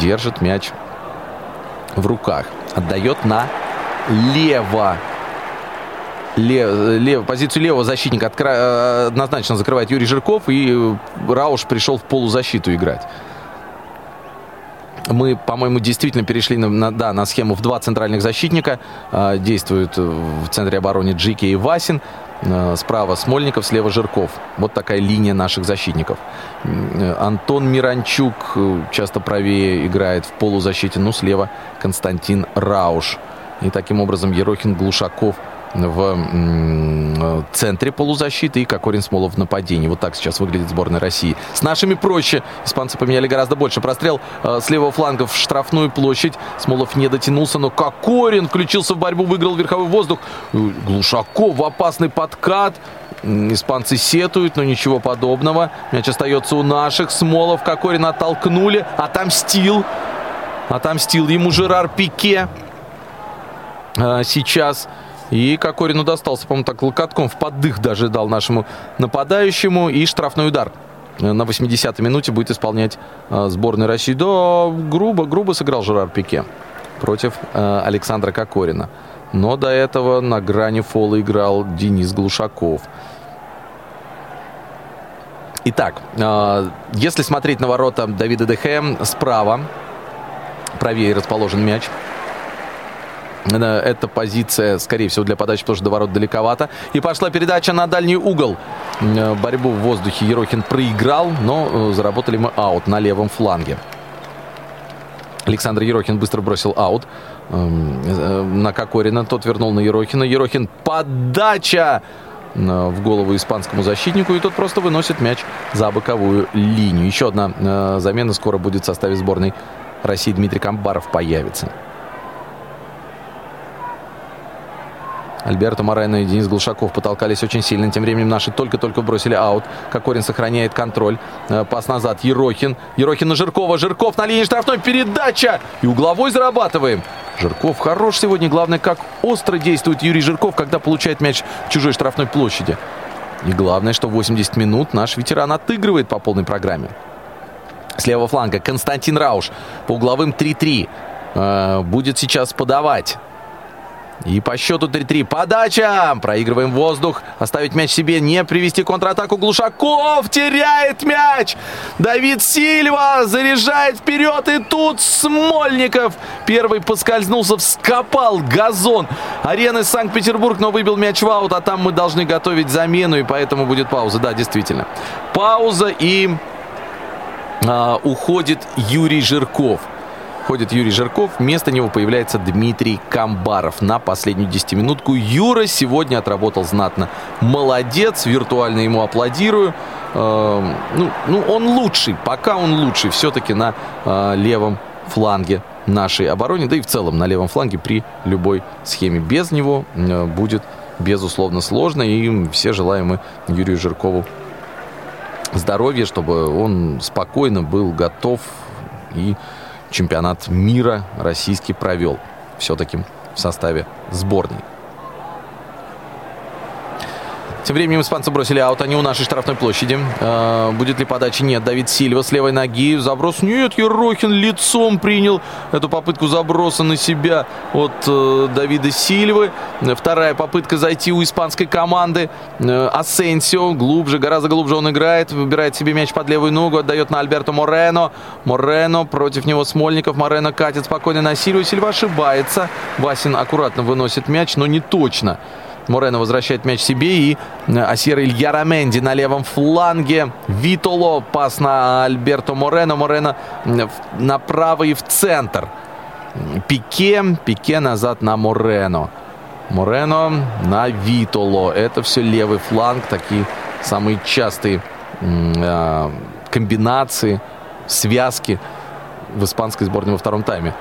держит мяч в руках. Отдает на лево лев, лев, позицию левого защитника откра, э, однозначно закрывает Юрий Жирков, и Рауш пришел в полузащиту играть. Мы, по-моему, действительно перешли на, на, да, на схему в два центральных защитника. Э, действуют в центре обороны Джики и Васин. Э, справа Смольников, слева Жирков. Вот такая линия наших защитников. Антон Миранчук э, часто правее играет в полузащите. Ну, слева Константин Рауш. И таким образом Ерохин, Глушаков – в центре полузащиты и Кокорин Смолов в нападении. Вот так сейчас выглядит сборная России. С нашими проще. Испанцы поменяли гораздо больше. Прострел э, с левого фланга в штрафную площадь. Смолов не дотянулся, но Кокорин включился в борьбу, выиграл верховой воздух. Глушаков в опасный подкат. Испанцы сетуют, но ничего подобного. Мяч остается у наших. Смолов Кокорин оттолкнули. Отомстил. Отомстил ему Жерар Пике. А, сейчас и Кокорину достался, по-моему, так локотком в поддых даже дал нашему нападающему. И штрафной удар на 80-й минуте будет исполнять э, сборная России. Да, грубо, грубо сыграл Жерар Пике против э, Александра Кокорина. Но до этого на грани фола играл Денис Глушаков. Итак, э, если смотреть на ворота Давида Дехе, справа правее расположен мяч. Эта позиция, скорее всего, для подачи тоже до ворот далековато. И пошла передача на дальний угол. Э, борьбу в воздухе Ерохин проиграл, но э, заработали мы аут на левом фланге. Александр Ерохин быстро бросил аут эм, э, на Кокорина. Тот вернул на Ерохина. Ерохин подача в голову испанскому защитнику. И тот просто выносит мяч за боковую линию. Еще одна замена скоро будет в составе сборной России. Дмитрий Камбаров появится. Альберто Морено и Денис Глушаков потолкались очень сильно. Тем временем наши только-только бросили аут. Кокорин сохраняет контроль. Э, пас назад. Ерохин. Ерохин на Жиркова. Жирков на линии штрафной. Передача. И угловой зарабатываем. Жирков хорош сегодня. Главное, как остро действует Юрий Жирков, когда получает мяч в чужой штрафной площади. И главное, что 80 минут наш ветеран отыгрывает по полной программе. С левого фланга Константин Рауш по угловым 3-3 э, будет сейчас подавать. И по счету 3-3. Подача! Проигрываем воздух. Оставить мяч себе, не привести контратаку. Глушаков теряет мяч. Давид Сильва заряжает вперед. И тут Смольников. Первый поскользнулся, вскопал газон арены Санкт-Петербург, но выбил мяч в аут. А там мы должны готовить замену, и поэтому будет пауза. Да, действительно. Пауза и а, уходит Юрий Жирков. Ходит Юрий Жирков, вместо него появляется Дмитрий Камбаров на последнюю десятиминутку. Юра сегодня отработал знатно. Молодец, виртуально ему аплодирую. Э, ну, ну, он лучший, пока он лучший все-таки на э, левом фланге нашей обороны, да и в целом на левом фланге при любой схеме. Без него э, будет, безусловно, сложно, и все желаем мы Юрию Жиркову здоровья, чтобы он спокойно был готов и чемпионат мира российский провел все-таки в составе сборной. Тем временем испанцы бросили аут, они у нашей штрафной площади. Э, будет ли подача? Нет. Давид Сильва с левой ноги. Заброс? Нет. Ерохин лицом принял эту попытку заброса на себя от э, Давида Сильвы. Вторая попытка зайти у испанской команды. Э, Асенсио глубже, гораздо глубже он играет. Выбирает себе мяч под левую ногу, отдает на Альберто Морено. Морено против него Смольников. Морено катит спокойно на Сильву. Сильва ошибается. Васин аккуратно выносит мяч, но не точно. Морено возвращает мяч себе и э, Асир Илья Раменди на левом фланге. Витоло, пас на Альберто Морено. Морено направо и в центр. Пике, Пике назад на Морено. Морено на Витоло. Это все левый фланг. Такие самые частые э, комбинации, связки в испанской сборной во втором тайме.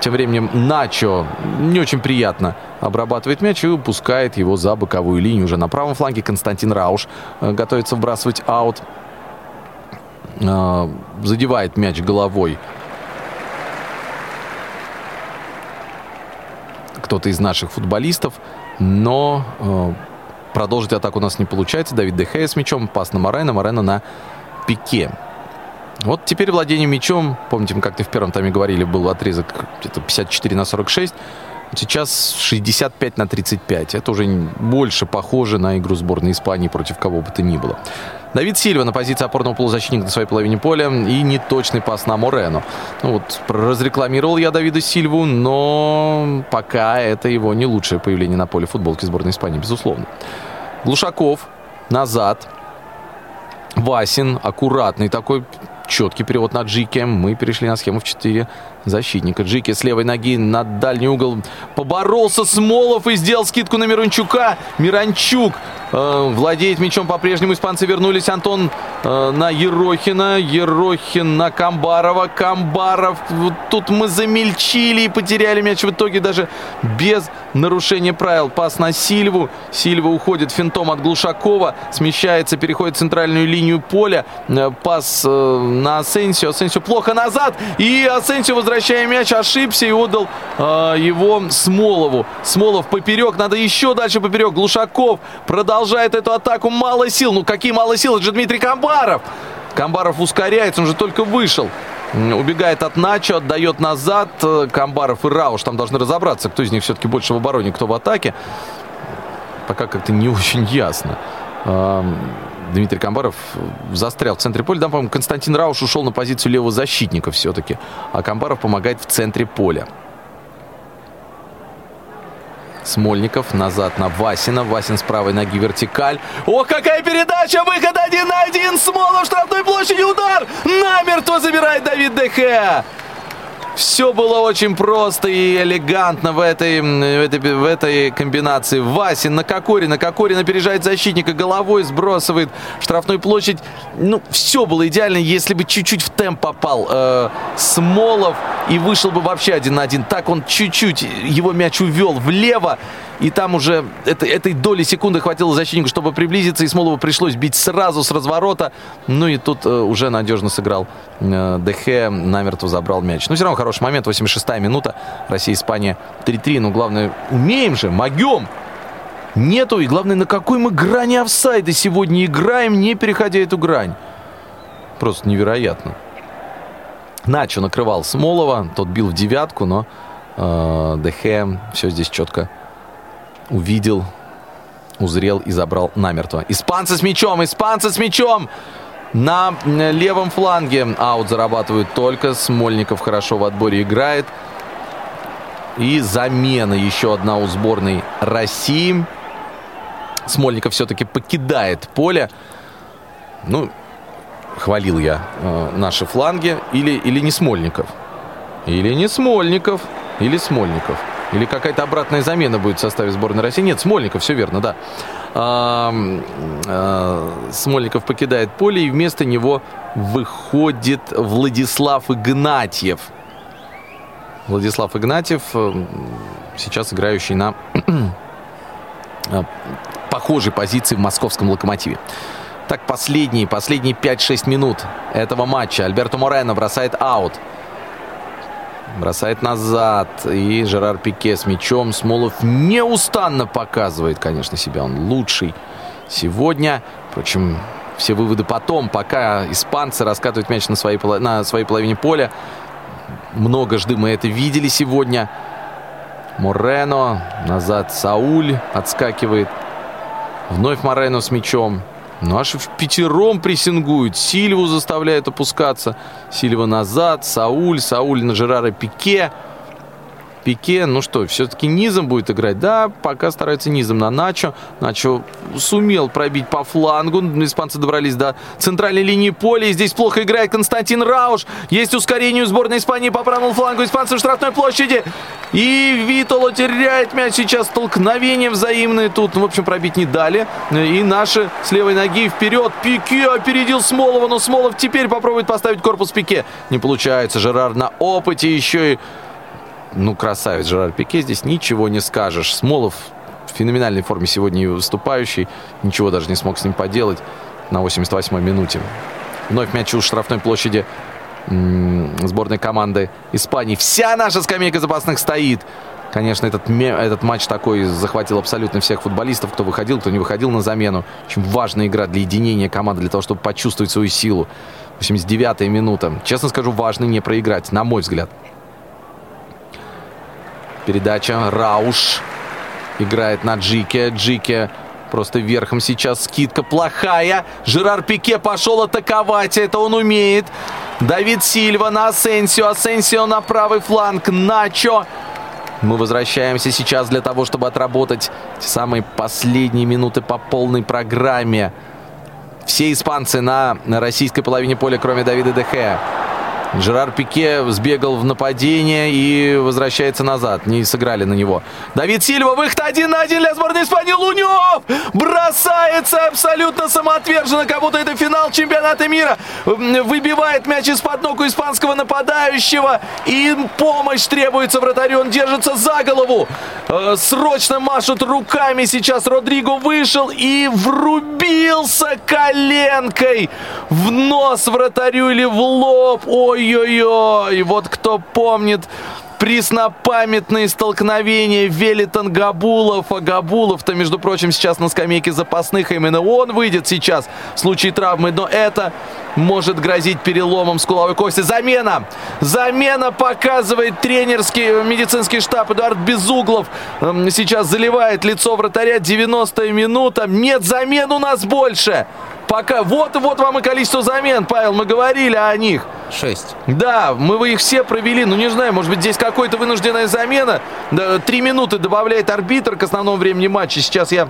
Тем временем Начо не очень приятно обрабатывает мяч и выпускает его за боковую линию. Уже на правом фланге Константин Рауш э, готовится вбрасывать аут. Э, задевает мяч головой. Кто-то из наших футболистов. Но э, продолжить атаку у нас не получается. Давид Дехея с мячом. Пас на Морено. Морено на пике. Вот теперь владение мячом, помните, мы как-то в первом тайме говорили, был отрезок где-то 54 на 46. Сейчас 65 на 35. Это уже больше похоже на игру сборной Испании против кого бы то ни было. Давид Сильва на позиции опорного полузащитника на своей половине поля и неточный пас на Морено. Ну вот, разрекламировал я Давида Сильву, но пока это его не лучшее появление на поле футболки сборной Испании, безусловно. Глушаков назад. Васин аккуратный такой четкий перевод на Джике. Мы перешли на схему в 4 защитника. Джики с левой ноги на дальний угол поборолся Смолов и сделал скидку на Миранчука. Миранчук э, владеет мячом по-прежнему. Испанцы вернулись. Антон э, на Ерохина. Ерохин на Камбарова. Камбаров. Вот тут мы замельчили и потеряли мяч в итоге даже без нарушения правил. Пас на Сильву. Сильва уходит финтом от Глушакова. Смещается, переходит центральную линию поля. Э, пас э, на Асенсио. Асенсио плохо назад. И Асенсио возвращая мяч, ошибся и отдал э, его Смолову. Смолов поперек, надо еще дальше поперек. Глушаков продолжает эту атаку. Мало сил. Ну какие мало сил? Это же Дмитрий Камбаров. Камбаров ускоряется, он же только вышел. Убегает от Начо, отдает назад. Камбаров и Рауш там должны разобраться, кто из них все-таки больше в обороне, кто в атаке. Пока как-то не очень ясно. Дмитрий Камбаров застрял в центре поля. Там, по-моему, Константин Рауш ушел на позицию левого защитника все-таки. А Камбаров помогает в центре поля. Смольников назад на Васина. Васин с правой ноги вертикаль. Ох, какая передача! Выход один на один! Смолов штрафной площади удар! Намертво забирает Давид Дехе! Все было очень просто и элегантно в этой, в этой, в этой комбинации. Васин на Кокорина. на Кокорин опережает защитника, головой сбрасывает штрафную площадь. Ну, все было идеально, если бы чуть-чуть в темп попал э, Смолов и вышел бы вообще один на один. Так он чуть-чуть его мяч увел влево. И там уже это, этой доли секунды хватило защитнику, чтобы приблизиться. И Смолову пришлось бить сразу с разворота. Ну и тут э, уже надежно сыграл э, Дехе. Намертво забрал мяч. Но все равно хороший момент. 86-я минута. Россия-Испания 3-3. Но главное, умеем же, могем. Нету. И главное, на какой мы грани офсайда сегодня играем, не переходя эту грань. Просто невероятно. Начо накрывал Смолова. Тот бил в девятку, но Э, Дехе все здесь четко увидел, узрел и забрал намертво. Испанцы с мячом, испанцы с мячом! На левом фланге аут зарабатывают только. Смольников хорошо в отборе играет. И замена еще одна у сборной России. Смольников все-таки покидает поле. Ну, хвалил я э, наши фланги. Или, или не Смольников. Или не Смольников. Или Смольников. Или какая-то обратная замена будет в составе сборной России. Нет, Смольников, все верно, да. А, а, Смольников покидает поле, и вместо него выходит Владислав Игнатьев. Владислав Игнатьев, сейчас играющий на э, <clears throat> похожей позиции в московском «Локомотиве». Так, последние, последние 5-6 минут этого матча. Альберто Морено бросает аут. Бросает назад. И Жерар Пике с мячом. Смолов неустанно показывает, конечно, себя. Он лучший сегодня. Впрочем, все выводы потом, пока испанцы раскатывают мяч на своей, на своей половине поля. Много жды мы это видели сегодня. Морено. Назад Сауль отскакивает. Вновь Морено с мячом. Наши в пятером прессингуют. Сильву заставляют опускаться. Сильва назад. Сауль. Сауль на Жерара Пике. Пике, ну что, все-таки низом будет играть? Да, пока старается низом на Начо. Начо сумел пробить по флангу. Испанцы добрались до центральной линии поля. И здесь плохо играет Константин Рауш. Есть ускорение у сборной Испании по правому флангу. Испанцы в штрафной площади. И Витоло теряет мяч сейчас. Столкновение взаимное тут. В общем, пробить не дали. И наши с левой ноги вперед. Пике опередил Смолова. Но Смолов теперь попробует поставить корпус Пике. Не получается. Жерар на опыте еще и ну, красавец Жерар Пике. Здесь ничего не скажешь. Смолов в феноменальной форме сегодня выступающий. Ничего даже не смог с ним поделать на 88-й минуте. Вновь мяч у штрафной площади сборной команды Испании. Вся наша скамейка запасных стоит. Конечно, этот, этот матч такой захватил абсолютно всех футболистов, кто выходил, кто не выходил на замену. Очень важная игра для единения команды, для того, чтобы почувствовать свою силу. 89-я минута. Честно скажу, важно не проиграть, на мой взгляд. Передача. Рауш играет на Джике. Джике просто верхом сейчас скидка плохая. Жерар Пике пошел атаковать. Это он умеет. Давид Сильва на Асенсио. Асенсио на правый фланг. Начо. Мы возвращаемся сейчас для того, чтобы отработать те самые последние минуты по полной программе. Все испанцы на российской половине поля, кроме Давида Дехея. Жерар Пике сбегал в нападение и возвращается назад. Не сыграли на него. Давид Сильва, выход один на один для сборной Испании. Лунев бросается абсолютно самоотверженно, как будто это финал чемпионата мира. Выбивает мяч из-под ног у испанского нападающего. И помощь требуется вратарю. Он держится за голову. Э, срочно машут руками. Сейчас Родриго вышел и врубился коленкой в нос вратарю или в лоб. Ой, Ой-ой-ой, вот кто помнит преснопамятные столкновения Велитон Габулов. А Габулов-то, между прочим, сейчас на скамейке запасных. Именно он выйдет сейчас в случае травмы. Но это может грозить переломом скуловой кости. Замена! Замена показывает тренерский медицинский штаб. Эдуард Безуглов эм, сейчас заливает лицо вратаря. 90-я минута. Нет замен у нас больше. Пока. Вот, вот вам и количество замен, Павел, мы говорили о них. Шесть. Да, мы их все провели. Ну, не знаю, может быть, здесь какая-то вынужденная замена. Три минуты добавляет арбитр к основному времени матча. Сейчас я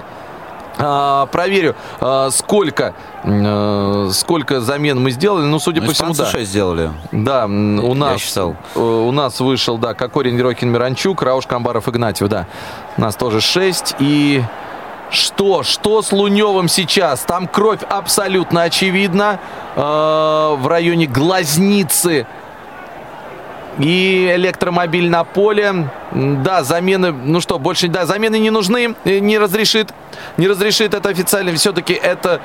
проверю, а, сколько, а, сколько замен мы сделали. Ну, судя ну, по всему, да. 6 сделали. Да, у нас, э, у нас вышел, да, Кокорин, Верокин, Миранчук, Рауш, Камбаров, Игнатьев, да. У нас тоже 6. И что? Что с Луневым сейчас? Там кровь абсолютно очевидна. Э, в районе глазницы и электромобиль на поле. Да, замены, ну что, больше, да, замены не нужны, э, не разрешит, не разрешит это официально. Все-таки это,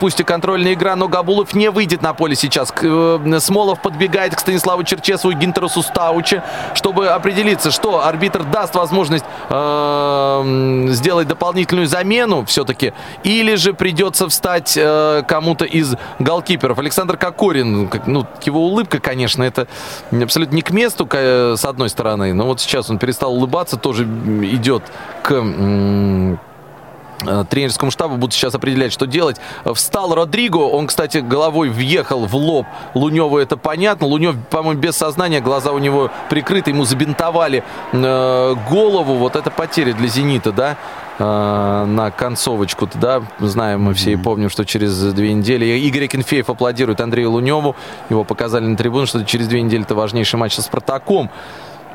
пусть и контрольная игра, но Габулов не выйдет на поле сейчас. Э, Смолов подбегает к Станиславу Черчесову и Гинтерусу Стауче, чтобы определиться, что арбитр даст возможность э, сделать дополнительную замену все-таки, или же придется встать э, кому-то из голкиперов. Александр Кокорин, ну, его улыбка, конечно, это абсолютно не месту, с одной стороны, но вот сейчас он перестал улыбаться, тоже идет к э, тренерскому штабу будут сейчас определять, что делать. Встал Родриго, он, кстати, головой въехал в лоб Луневу, это понятно. Лунев, по-моему, без сознания, глаза у него прикрыты, ему забинтовали э, голову. Вот это потеря для «Зенита», да, э, на концовочку, да, знаем мы все и помним, что через две недели Игорь Кенфеев аплодирует Андрею Луневу, его показали на трибуне, что через две недели это важнейший матч со «Спартаком»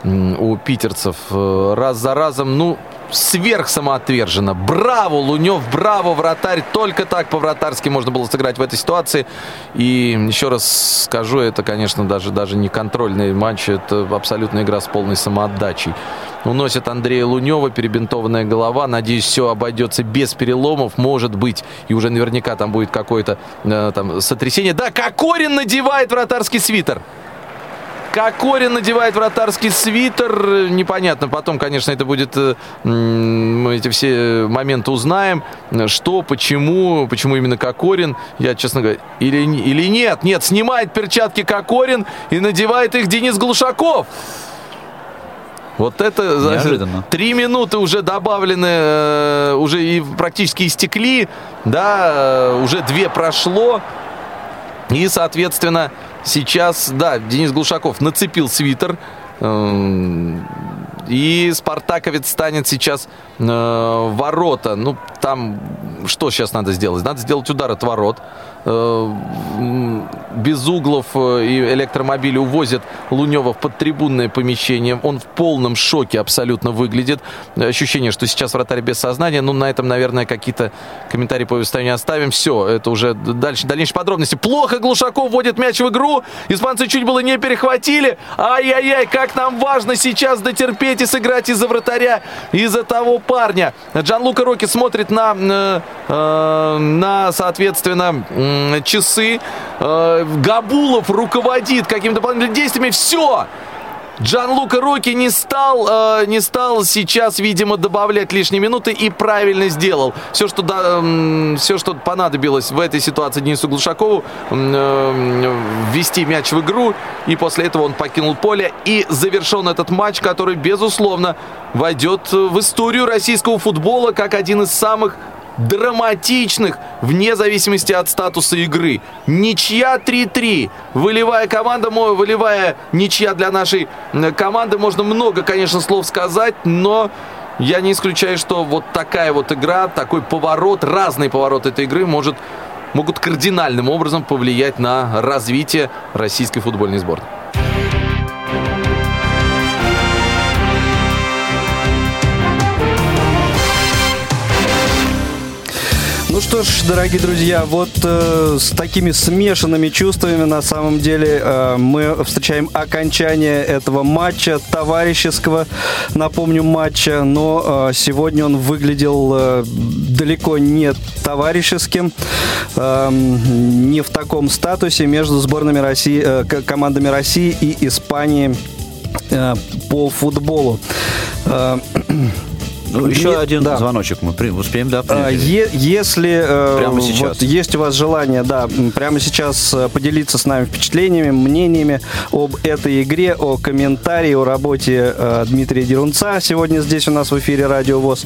у питерцев. Э, Раз за разом, ну, сверх самоотверженно. Браво, Лунев, браво, вратарь. Только так по-вратарски можно было сыграть в этой ситуации. И еще раз скажу, это, конечно, даже, даже не контрольный матч, это абсолютная игра с полной самоотдачей. Уносит Андрея Лунева, перебинтованная голова. Надеюсь, все обойдется без переломов. Может быть, и уже наверняка там будет какое-то э, там сотрясение. Да, Кокорин надевает вратарский свитер. Кокорин надевает вратарский свитер. Непонятно. Потом, конечно, это будет... э, Мы эти все моменты узнаем. Что, почему, почему именно Кокорин. Я, честно говоря... Или, или нет. Нет, снимает перчатки Кокорин и надевает их Денис Глушаков. Вот это... за- Неожиданно. Три минуты уже добавлены, э, уже и практически истекли. Да, э, уже две прошло. И, соответственно, сейчас, да, Денис Глушаков нацепил свитер. И спартаковец станет сейчас э, ворота. Ну, там что сейчас надо сделать? Надо сделать удар от ворот. Э, без углов э, и электромобили увозят Лунева в подтрибунное помещение. Он в полном шоке абсолютно выглядит. Ощущение, что сейчас вратарь без сознания. Ну, на этом, наверное, какие-то комментарии по состоянию оставим. Все, это уже дальше, дальнейшие подробности. Плохо Глушаков вводит мяч в игру. Испанцы чуть было не перехватили. Ай-яй-яй, как нам важно сейчас дотерпеть и сыграть из-за вратаря, из-за того парня. Джанлука Рокки смотрит на, э, э, на соответственно, м, часы. Э, Габулов руководит какими-то действиями. Все! Джан Лука Рокки не стал, э, не стал сейчас, видимо, добавлять лишние минуты и правильно сделал. Все, что, да, м, все, что понадобилось в этой ситуации Денису Глушакову, э, ввести мяч в игру, и после этого он покинул поле. И завершен этот матч, который, безусловно, войдет в историю российского футбола как один из самых драматичных, вне зависимости от статуса игры. Ничья 3-3. Волевая команда, волевая ничья для нашей команды. Можно много, конечно, слов сказать, но я не исключаю, что вот такая вот игра, такой поворот, разный поворот этой игры может, могут кардинальным образом повлиять на развитие российской футбольной сборной. Ну что ж, дорогие друзья, вот э, с такими смешанными чувствами на самом деле э, мы встречаем окончание этого матча, товарищеского, напомню, матча, но э, сегодня он выглядел э, далеко не товарищеским, э, не в таком статусе между сборными России, э, командами России и Испании э, по футболу. Э, Ну, еще Не- один да. звоночек мы при- успеем, да? А, принять? е- если э, Прямо сейчас. вот есть у вас желание, да, прямо сейчас э, поделиться с нами впечатлениями, мнениями об этой игре, о комментарии, о работе э, Дмитрия Дерунца сегодня здесь у нас в эфире Радио ВОЗ,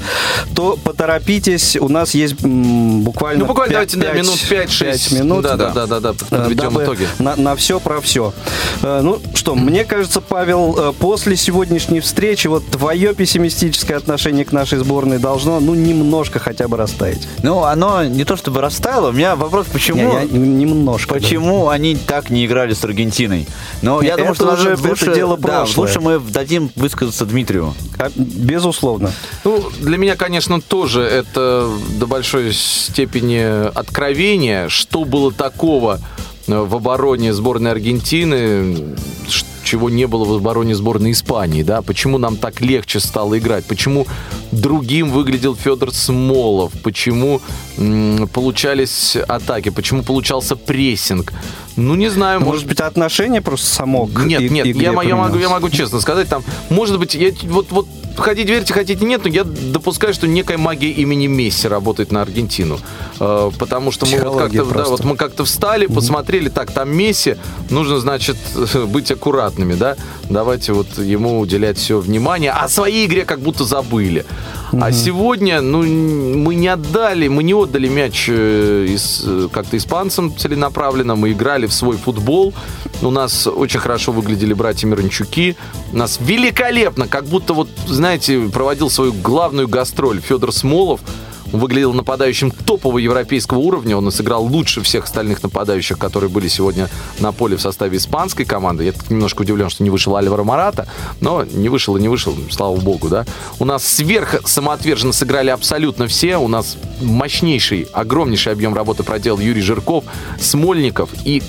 то поторопитесь, у нас есть м, буквально Ну, буквально пять- давайте да, пять- минут 5-6. пять минут, Да, да, да, да, да, э, подведем итоги. На, на все про все. Ну что, мне кажется, Павел, после сегодняшней встречи вот твое пессимистическое отношение к нашей сборной должно, ну, немножко хотя бы растаять. Ну, оно не то чтобы растаяло. У меня вопрос, почему... Не, я- немножко. Почему они так не играли с Аргентиной? Но я Это думаю, что уже- лучше, дело да, прошлое. лучше мы дадим высказаться Дмитрию. да. А, Безусловно. Ну, для меня, конечно, тоже это до большой степени откровение. Что было такого э, в обороне сборной Аргентины, ш- чего не было в обороне сборной Испании, да? Почему нам так легче стало играть? Почему другим выглядел Федор Смолов? Почему м, получались атаки? Почему получался прессинг? Ну, не знаю, Ну, может Может быть, отношение просто само к Нет, и- нет, игре я, я могу, я могу честно сказать, там, может быть, я, вот, вот хотите верьте, хотите нет, но я допускаю, что некая магия имени Месси работает на Аргентину. Э, потому что мы вот как-то, да, вот мы как-то встали, посмотрели, так, там Месси, нужно, значит, <laughs> быть аккуратными, да, давайте вот ему уделять все внимание, а своей игре как будто забыли. А сегодня, ну, мы не отдали, мы не отдали мяч э, из, э, как-то испанцам целенаправленно, мы играли в свой футбол. У нас очень хорошо выглядели братья Мирончуки. У нас великолепно, как будто вот, знаете, проводил свою главную гастроль Федор Смолов. Выглядел нападающим топового европейского уровня. Он сыграл лучше всех остальных нападающих, которые были сегодня на поле в составе испанской команды. Я немножко удивлен, что не вышел Альваро Марата, но не вышел и не вышел, слава богу, да. У нас сверх самоотверженно сыграли абсолютно все. У нас мощнейший, огромнейший объем работы проделал Юрий Жирков, Смольников. И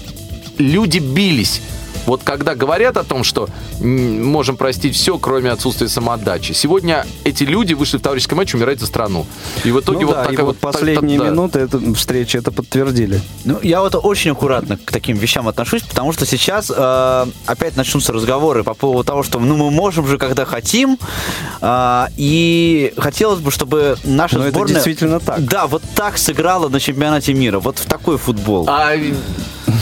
люди бились. Вот когда говорят о том, что можем простить все, кроме отсутствия самоотдачи. Сегодня эти люди вышли в товарищеский матч умирать за страну. И в итоге Ну вот да, такая и вот вот та- последние та- да. минуты это, встречи это подтвердили. Ну, я вот очень аккуратно к таким вещам отношусь, потому что сейчас э, опять начнутся разговоры по поводу того, что ну мы можем же, когда хотим, э, и хотелось бы, чтобы наша Но это сборная... действительно так. Да, вот так сыграла на чемпионате мира, вот в такой футбол. А,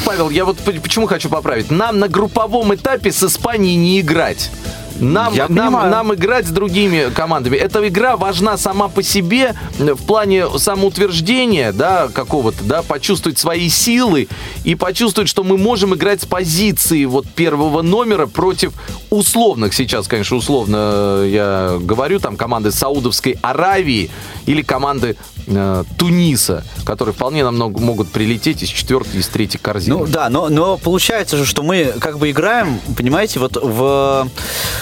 Павел, я вот почему хочу поправить. Нам на групповом этапе с Испанией не играть. Нам, Я нам, понимаю. нам играть с другими командами. Эта игра важна сама по себе э, в плане самоутверждения, да, какого-то, да, почувствовать свои силы и почувствовать, что мы можем играть с позиции вот первого номера против условных, сейчас, конечно, условно э, я говорю, там команды Саудовской Аравии или команды э, Туниса, которые вполне намного могут прилететь из четвертой, из третьей корзины. Ну да, но, но получается же, что мы как бы играем, понимаете, вот в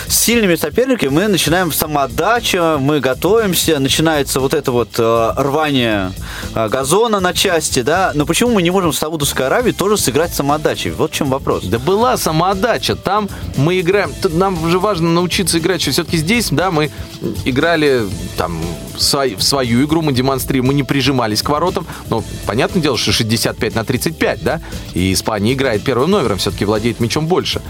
с сильными соперниками мы начинаем самоотдача, мы готовимся, начинается вот это вот э, рвание э, газона на части, да, но почему мы не можем с Саудовской Аравией тоже сыграть самоотдачей? Вот в чем вопрос. Да была самоотдача. Там мы играем. Нам же важно научиться играть. Все-таки здесь, да, мы играли там в свою игру, мы демонстрируем, мы не прижимались к воротам. Но понятное дело, что 65 на 35, да? И Испания играет первым номером, все-таки владеет мячом больше.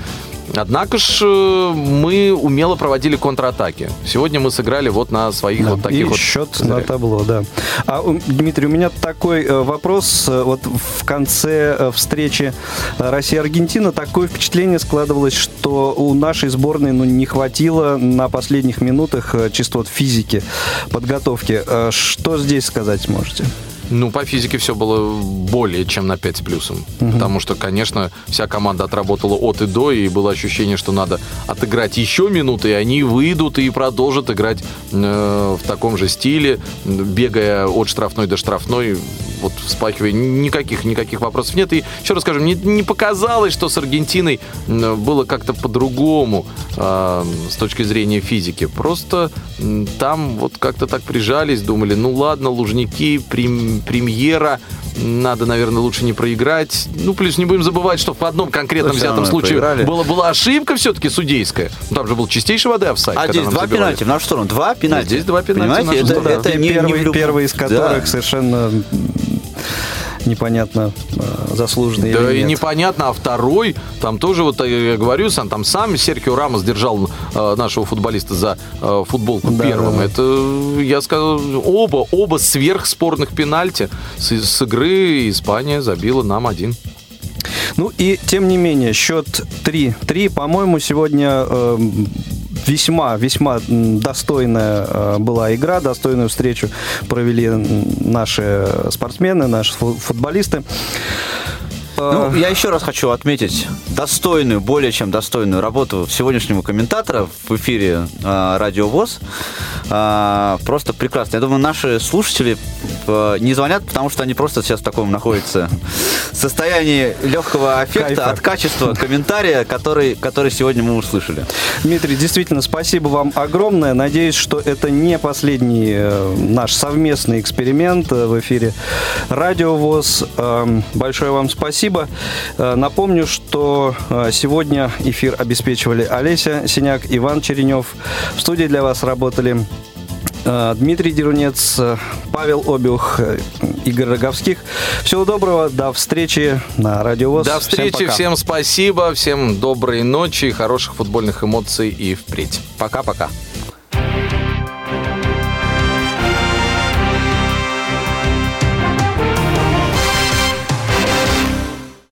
Однако ж э, мы умело проводили контратаки. Сегодня мы сыграли вот на своих Да, вот таких и вот счет на козырях. табло, да. А, Дмитрий, у меня такой э, вопрос. Э, Вот в конце встречи Россия-Аргентина такое впечатление складывалось, что у нашей сборной ну, не хватило на последних минутах чисто вот физики, подготовки. Что здесь сказать можете? Ну, по физике все было более чем на 5 с плюсом. Потому что, конечно, вся команда отработала от и до, и было ощущение, что надо отыграть еще минуты, и они выйдут и продолжат играть э, в таком же стиле, бегая от штрафной до штрафной, вот вспахивая. Никаких, никаких вопросов нет. И еще раз скажу, мне не показалось, что с Аргентиной было как-то по-другому э, с точки зрения физики. Просто там вот как-то так прижались, думали, ну ладно, Лужники, прем- премьера, надо, наверное, лучше не проиграть. Ну, плюс не будем забывать, что в одном конкретном Всё взятом случае проиграли. была, была ошибка все-таки судейская. Ну, Там же был чистейший воды офсайд. А здесь два забивали. пенальти в нашу сторону. Два пенальти. Здесь два пенальти в Понимаете, нашу это, сторону. это не, не первый, в любом- первый из которых Да. совершенно непонятно э, заслуженный Да или и нет. непонятно, а второй, там тоже, вот э, я говорю, сам, там сам Серхио Рамос держал э, нашего футболиста за э, футболку Да, первым. да. Это, я сказал, оба, оба сверхспорных пенальти. С, с игры Испания забила нам один. Ну и тем не менее, счет 3-3, по-моему, сегодня э, весьма, весьма достойная э, была игра, достойную встречу провели наши спортсмены, наши фу- футболисты. Ну, Э, я еще раз хочу отметить достойную, более чем достойную работу сегодняшнего комментатора в эфире э, Радио ВОЗ. Э, просто прекрасно. Я думаю, наши слушатели э, не звонят, потому что они просто сейчас в таком находятся состоянии легкого аффекта Кайфа. от качества комментария, который, который сегодня мы услышали. Дмитрий, действительно, спасибо вам огромное. Надеюсь, что это не последний э, наш совместный эксперимент э, в эфире Радио ВОЗ. Эм, Большое вам спасибо. Э, Напомню, что э, сегодня эфир обеспечивали Олеся Синяк, Иван Черенев. В студии для вас работали э, Дмитрий Дерунец, Павел Обюх, Игорь Роговских. Всего доброго, до встречи на Радио ВОЗ. До встречи, пока. всем спасибо, всем доброй ночи, хороших футбольных эмоций и впредь. Пока-пока.